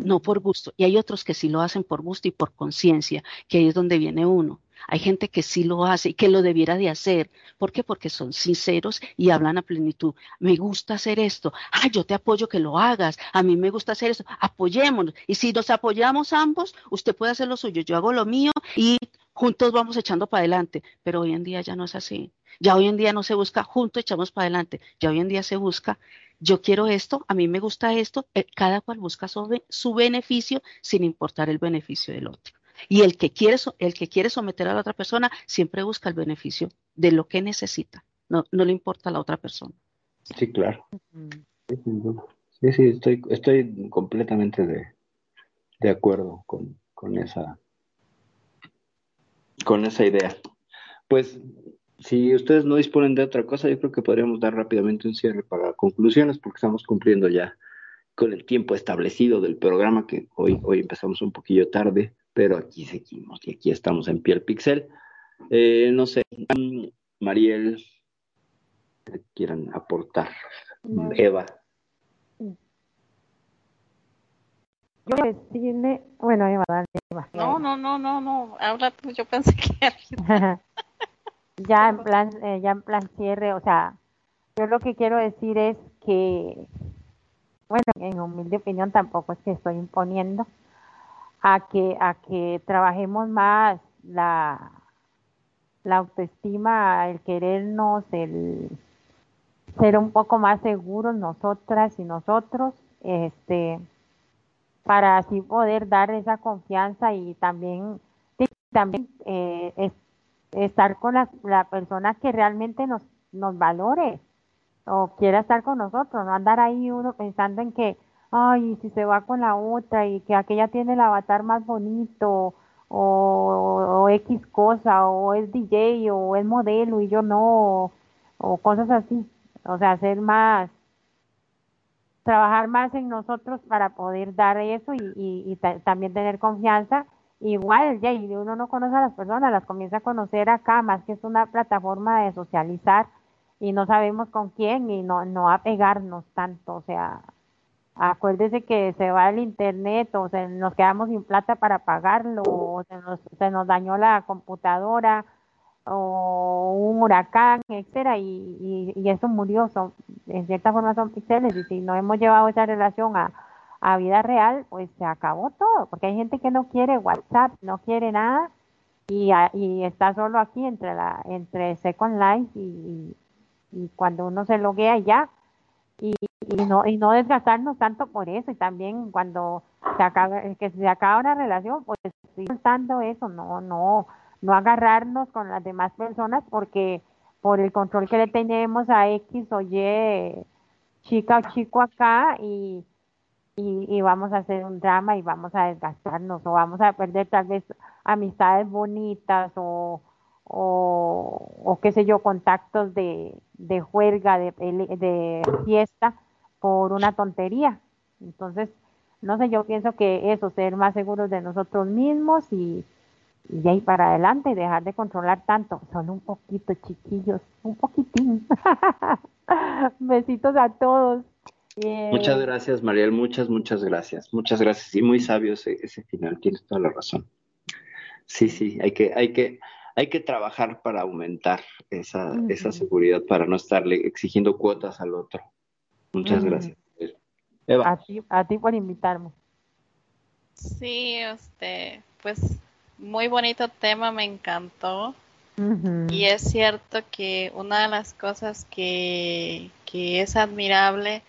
no por gusto. Y hay otros que sí lo hacen por gusto y por conciencia, que ahí es donde viene uno. Hay gente que sí lo hace y que lo debiera de hacer. ¿Por qué? Porque son sinceros y hablan a plenitud. Me gusta hacer esto. Ah, yo te apoyo que lo hagas. A mí me gusta hacer esto. Apoyémonos. Y si nos apoyamos ambos, usted puede hacer lo suyo, yo hago lo mío y juntos vamos echando para adelante. Pero hoy en día ya no es así. Ya hoy en día no se busca juntos echamos para adelante. Ya hoy en día se busca yo quiero esto, a mí me gusta esto, eh, cada cual busca su, su beneficio sin importar el beneficio del otro. Y el que quiere, el que quiere someter a la otra persona siempre busca el beneficio de lo que necesita, no, no le importa a la otra persona. Sí, claro. Sí, sí, estoy, estoy completamente de, de acuerdo con, con, esa, con esa idea. Pues si ustedes no disponen de otra cosa, yo creo que podríamos dar rápidamente un cierre para conclusiones, porque estamos cumpliendo ya con el tiempo establecido del programa, que hoy, hoy empezamos un poquillo tarde pero aquí seguimos y aquí estamos en piel pixel. Eh, no sé, Mariel, quieran aportar, Eva. yo decirle, bueno, Eva, dale, Eva. No, no, no, no, no, habla tú, yo pensé que ya en plan, eh, ya en plan cierre, o sea, yo lo que quiero decir es que, bueno, en humilde opinión tampoco es que estoy imponiendo a que a que trabajemos más la la autoestima, el querernos, el ser un poco más seguros nosotras y nosotros, este, para así poder dar esa confianza y también, también eh, estar con la, la, persona que realmente nos, nos valore o quiera estar con nosotros, no andar ahí uno pensando en que, ay, si se va con la otra y que aquella tiene el avatar más bonito o, X cosa, o es DJ, o es modelo y yo no, o, cosas así. O sea, hacer más, trabajar más en nosotros para poder dar eso y, también tener confianza. Igual, ya, y uno no conoce a las personas, las comienza a conocer acá, más que es una plataforma de socializar y no sabemos con quién y no, no apegarnos tanto, o sea, acuérdese que se va el internet o se nos quedamos sin plata para pagarlo o se nos, se nos dañó la computadora o un huracán, etcétera, y, y, eso murió, son, en cierta forma son pixeles, y si no hemos llevado esa relación a, a vida real, pues se acabó todo, porque hay gente que no quiere WhatsApp, no quiere nada, y, y está solo aquí entre la entre Second Life y, y, y cuando uno se loguea ya, y, y no y no desgastarnos tanto por eso y también cuando se acaba que se acaba una relación pues soltando eso no no no agarrarnos con las demás personas porque por el control que le tenemos a X o Y chica o chico acá y, y, y vamos a hacer un drama y vamos a desgastarnos o vamos a perder tal vez amistades bonitas o o, o qué sé yo, contactos de, de juerga, de, de fiesta por una tontería. Entonces, no sé, yo pienso que eso, ser más seguros de nosotros mismos y, y ahí para adelante y dejar de controlar tanto. Son un poquito chiquillos, un poquitín. Besitos a todos. Muchas gracias, Mariel, muchas, muchas gracias. Muchas gracias. Y muy sabio ese, ese final, tienes toda la razón. Sí, sí, hay que, hay que, hay que trabajar para aumentar esa, esa seguridad, para no estarle exigiendo cuotas al otro. Muchas gracias. Eva. A ti, a ti por invitarme. Sí, este, pues muy bonito tema, me encantó. Y es cierto que una de las cosas que, que, es admirable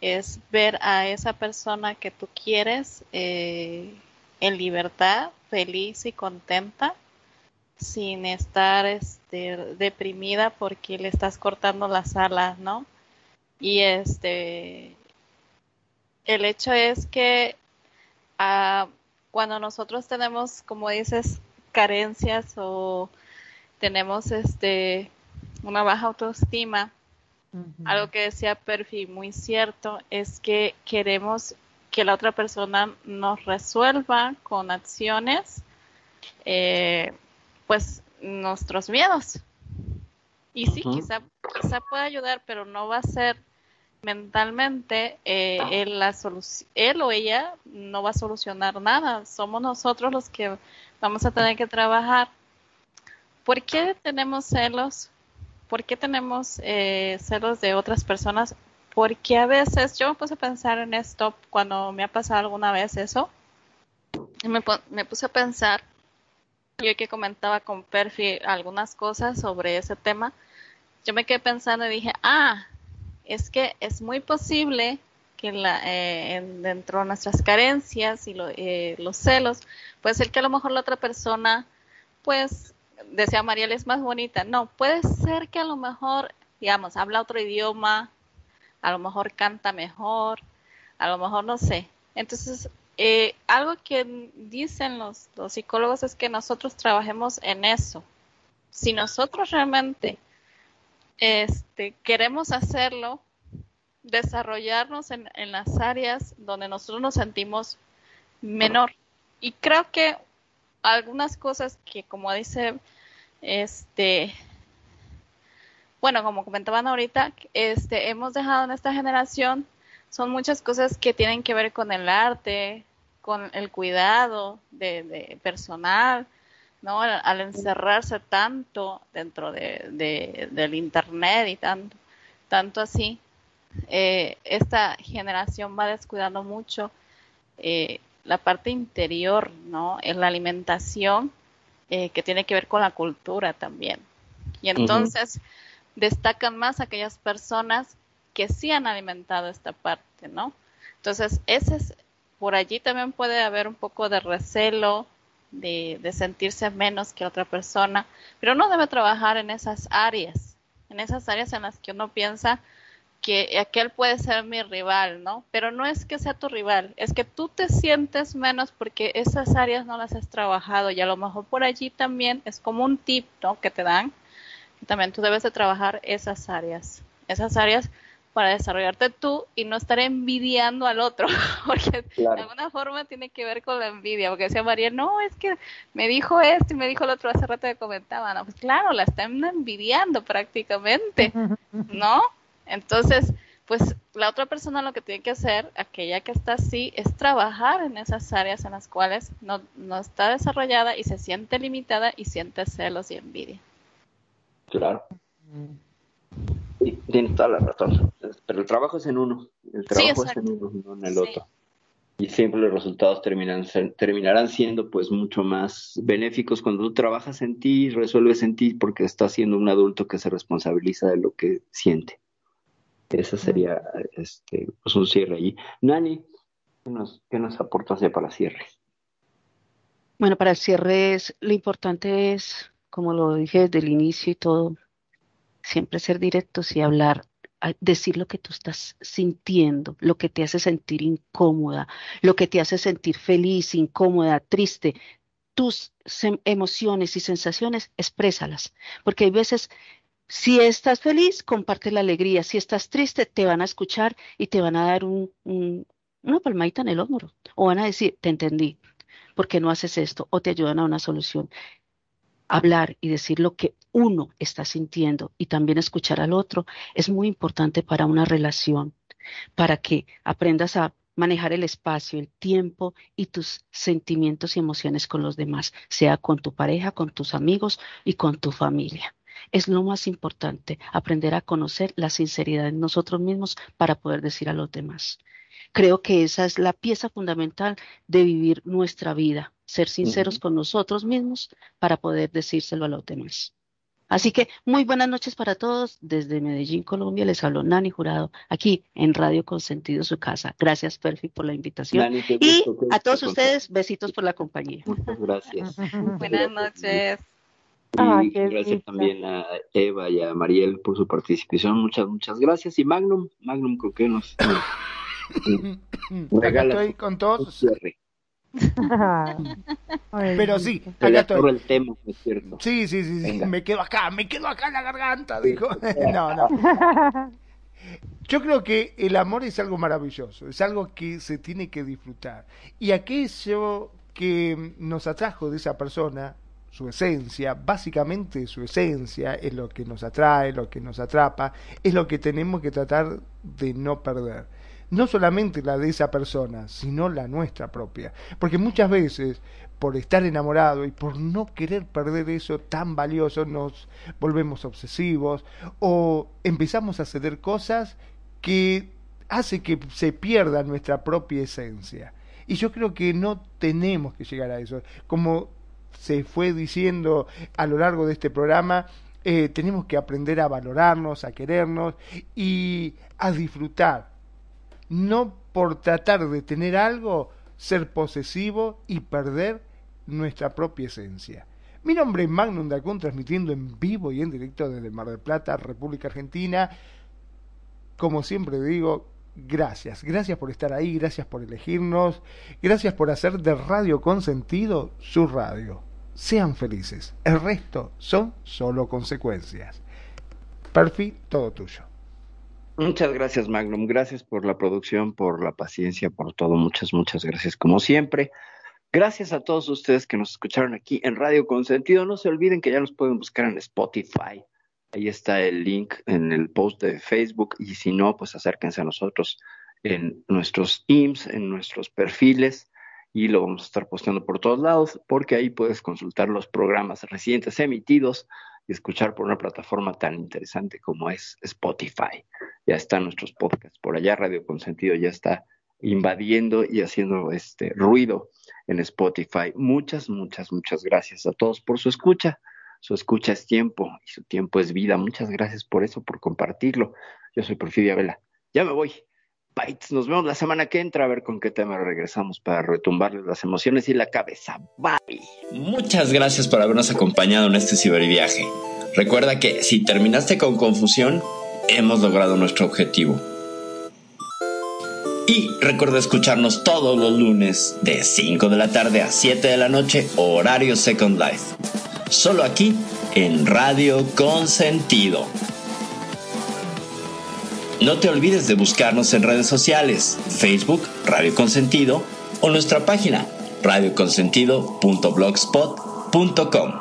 es ver a esa persona que tú quieres eh, en libertad, feliz y contenta sin estar este, deprimida porque le estás cortando las alas, ¿no? Y este, el hecho es que ah, cuando nosotros tenemos, como dices, carencias o tenemos este una baja autoestima, algo que decía Perfi muy cierto es que queremos que la otra persona nos resuelva con acciones eh, pues nuestros miedos. Y sí, quizá, quizá pueda ayudar, pero no va a ser mentalmente eh, él, la él o ella no va a solucionar nada. Somos nosotros los que vamos a tener que trabajar. ¿Por qué tenemos celos? ¿Por qué tenemos eh, celos de otras personas? Porque a veces yo me puse a pensar en esto cuando me ha pasado alguna vez eso. Y me, me puse a pensar yo que comentaba con Perfi algunas cosas sobre ese tema, yo me quedé pensando y dije, ah, es que es muy posible que la, eh, dentro de nuestras carencias y eh, los celos, puede ser que a lo mejor la otra persona, pues, decía Mariel, es más bonita. No, puede ser que a lo mejor, digamos, habla otro idioma, a lo mejor canta mejor, a lo mejor no sé. Entonces, eh, algo que dicen los, psicólogos es que nosotros trabajemos en eso. Si nosotros realmente este, queremos hacerlo, desarrollarnos en, las áreas donde nosotros nos sentimos menor. Y creo que algunas cosas que, como dice, este, bueno, como comentaban ahorita, este, hemos dejado en esta generación son muchas cosas que tienen que ver con el arte, con el cuidado de, personal, ¿no? Al, encerrarse tanto dentro de, del internet y tanto, tanto así, eh, esta generación va descuidando mucho eh, la parte interior, ¿no? En la alimentación eh, que tiene que ver con la cultura también. Y entonces destacan más aquellas personas que sí han alimentado esta parte, ¿no? Entonces, ese es, por allí también puede haber un poco de recelo, de, sentirse menos que otra persona, pero uno debe trabajar en esas áreas, en esas áreas en las que uno piensa, que aquel puede ser mi rival, ¿no? Pero no es que sea tu rival, es que tú te sientes menos porque esas áreas no las has trabajado y a lo mejor por allí también es como un tip, ¿no? Que te dan. también tú debes de trabajar esas áreas, esas áreas para desarrollarte tú y no estar envidiando al otro, porque de alguna forma tiene que ver con la envidia, porque decía María, no, es que me dijo esto y me dijo el otro, hace rato que comentaba, no, pues claro, la están envidiando prácticamente, ¿no? Entonces, pues la otra persona lo que tiene que hacer, aquella que está así, es trabajar en esas áreas en las cuales no, no está desarrollada y se siente limitada y siente celos y envidia. Claro. Sí, tienes toda la razón. Pero el trabajo es en uno. El trabajo es en uno, no en el otro. Y siempre los resultados terminan, terminarán siendo pues mucho más benéficos cuando tú trabajas en ti y resuelves en ti porque estás siendo un adulto que se responsabiliza de lo que siente. Ese sería este, pues un cierre allí. Nani, ¿qué nos, qué nos aportas ya para cierre? Bueno, para el cierre es, lo importante es, como lo dije desde el inicio y todo, siempre ser directos y hablar, decir lo que tú estás sintiendo, lo que te hace sentir incómoda, lo que te hace sentir feliz, incómoda, triste. Tus emociones y sensaciones, exprésalas, porque hay veces si estás feliz, comparte la alegría. Si estás triste, te van a escuchar y te van a dar un, una palmadita en el hombro. O van a decir, te entendí, ¿por qué no haces esto? O te ayudan a una solución. Hablar y decir lo que uno está sintiendo y también escuchar al otro es muy importante para una relación, para que aprendas a manejar el espacio, el tiempo y tus sentimientos y emociones con los demás, sea con tu pareja, con tus amigos y con tu familia. Es lo más importante, aprender a conocer la sinceridad en nosotros mismos para poder decir a los demás. Creo que esa es la pieza fundamental de vivir nuestra vida, ser sinceros con nosotros mismos para poder decírselo a los demás. Así que muy buenas noches para todos. Desde Medellín, Colombia, les habló Nani Jurado, aquí en Radio Consentido, su casa. Gracias, Perfi, por la invitación. y a todos ustedes, besitos por la compañía. Muchas gracias. buenas noches. Y gracias también a Eva y a Mariel por su participación. Muchas, muchas gracias. Y Magnum, Magnum, creo que nos, regala estoy con todos. Pero sí, acá estoy. el tema, es cierto. Sí, sí, sí, me quedo acá, me quedo acá en la garganta, dijo. no, no. Yo creo que el amor es algo maravilloso, es algo que se tiene que disfrutar. Y aquello que nos atrajo de esa persona su esencia, básicamente su esencia es lo que nos atrae, lo que nos atrapa, es lo que tenemos que tratar de no perder. No solamente la de esa persona, sino la nuestra propia. Porque muchas veces, por estar enamorado y por no querer perder eso tan valioso, nos volvemos obsesivos o empezamos a ceder cosas que hace que se pierda nuestra propia esencia. Y yo creo que no tenemos que llegar a eso. Como se fue diciendo a lo largo de este programa, eh, tenemos que aprender a valorarnos, a querernos y a disfrutar. No por tratar de tener algo, ser posesivo y perder nuestra propia esencia. Mi nombre es Magnum Dacun, transmitiendo en vivo y en directo desde Mar del Plata, República Argentina. Como siempre digo, gracias. Gracias por estar ahí, gracias por elegirnos, gracias por hacer de Radio Consentido su radio. Sean felices. El resto son solo consecuencias. Perfi, todo tuyo. Muchas gracias, Magnum. Gracias por la producción, por la paciencia, por todo. Muchas, muchas gracias, como siempre. Gracias a todos ustedes que nos escucharon aquí en Radio Consentido. No se olviden que ya nos pueden buscar en Spotify. Ahí está el link en el post de Facebook y si no, pues acérquense a nosotros en nuestros IMSS, en nuestros perfiles y lo vamos a estar posteando por todos lados porque ahí puedes consultar los programas recientes emitidos y escuchar por una plataforma tan interesante como es Spotify. Ya están nuestros podcasts por allá, Radio Consentido ya está invadiendo y haciendo este ruido en Spotify. Muchas, muchas, muchas gracias a todos por su escucha. Su escucha es tiempo y su tiempo es vida. Muchas gracias por eso, por compartirlo. Yo soy Porfidia Vela. Ya me voy. Bites, nos vemos la semana que entra a ver con qué tema regresamos para retumbarles las emociones y la cabeza. Bye. Muchas gracias por habernos acompañado en este ciberviaje. Recuerda que si terminaste con confusión, hemos logrado nuestro objetivo. Y recuerda escucharnos todos los lunes de 5 de la tarde a 7 de la noche, horario Second Life. Solo aquí en Radio Consentido. No te olvides de buscarnos en redes sociales, Facebook, Radio Consentido o nuestra página radioconsentido.blogspot.com.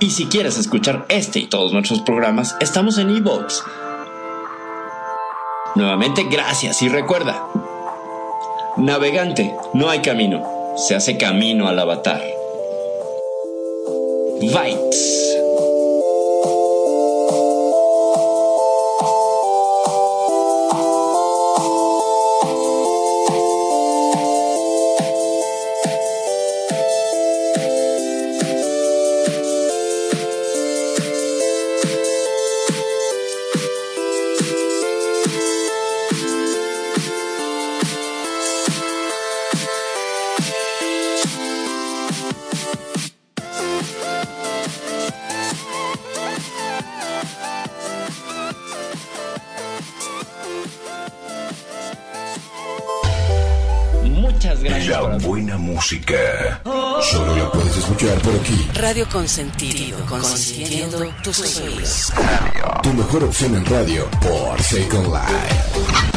Y si quieres escuchar este y todos nuestros programas, estamos en iVoox. Nuevamente, gracias y recuerda, navegante, no hay camino, se hace camino al avatar. Bites. Radio Consentido, consintiendo tus oídos. Tu mejor opción en radio por Second Life.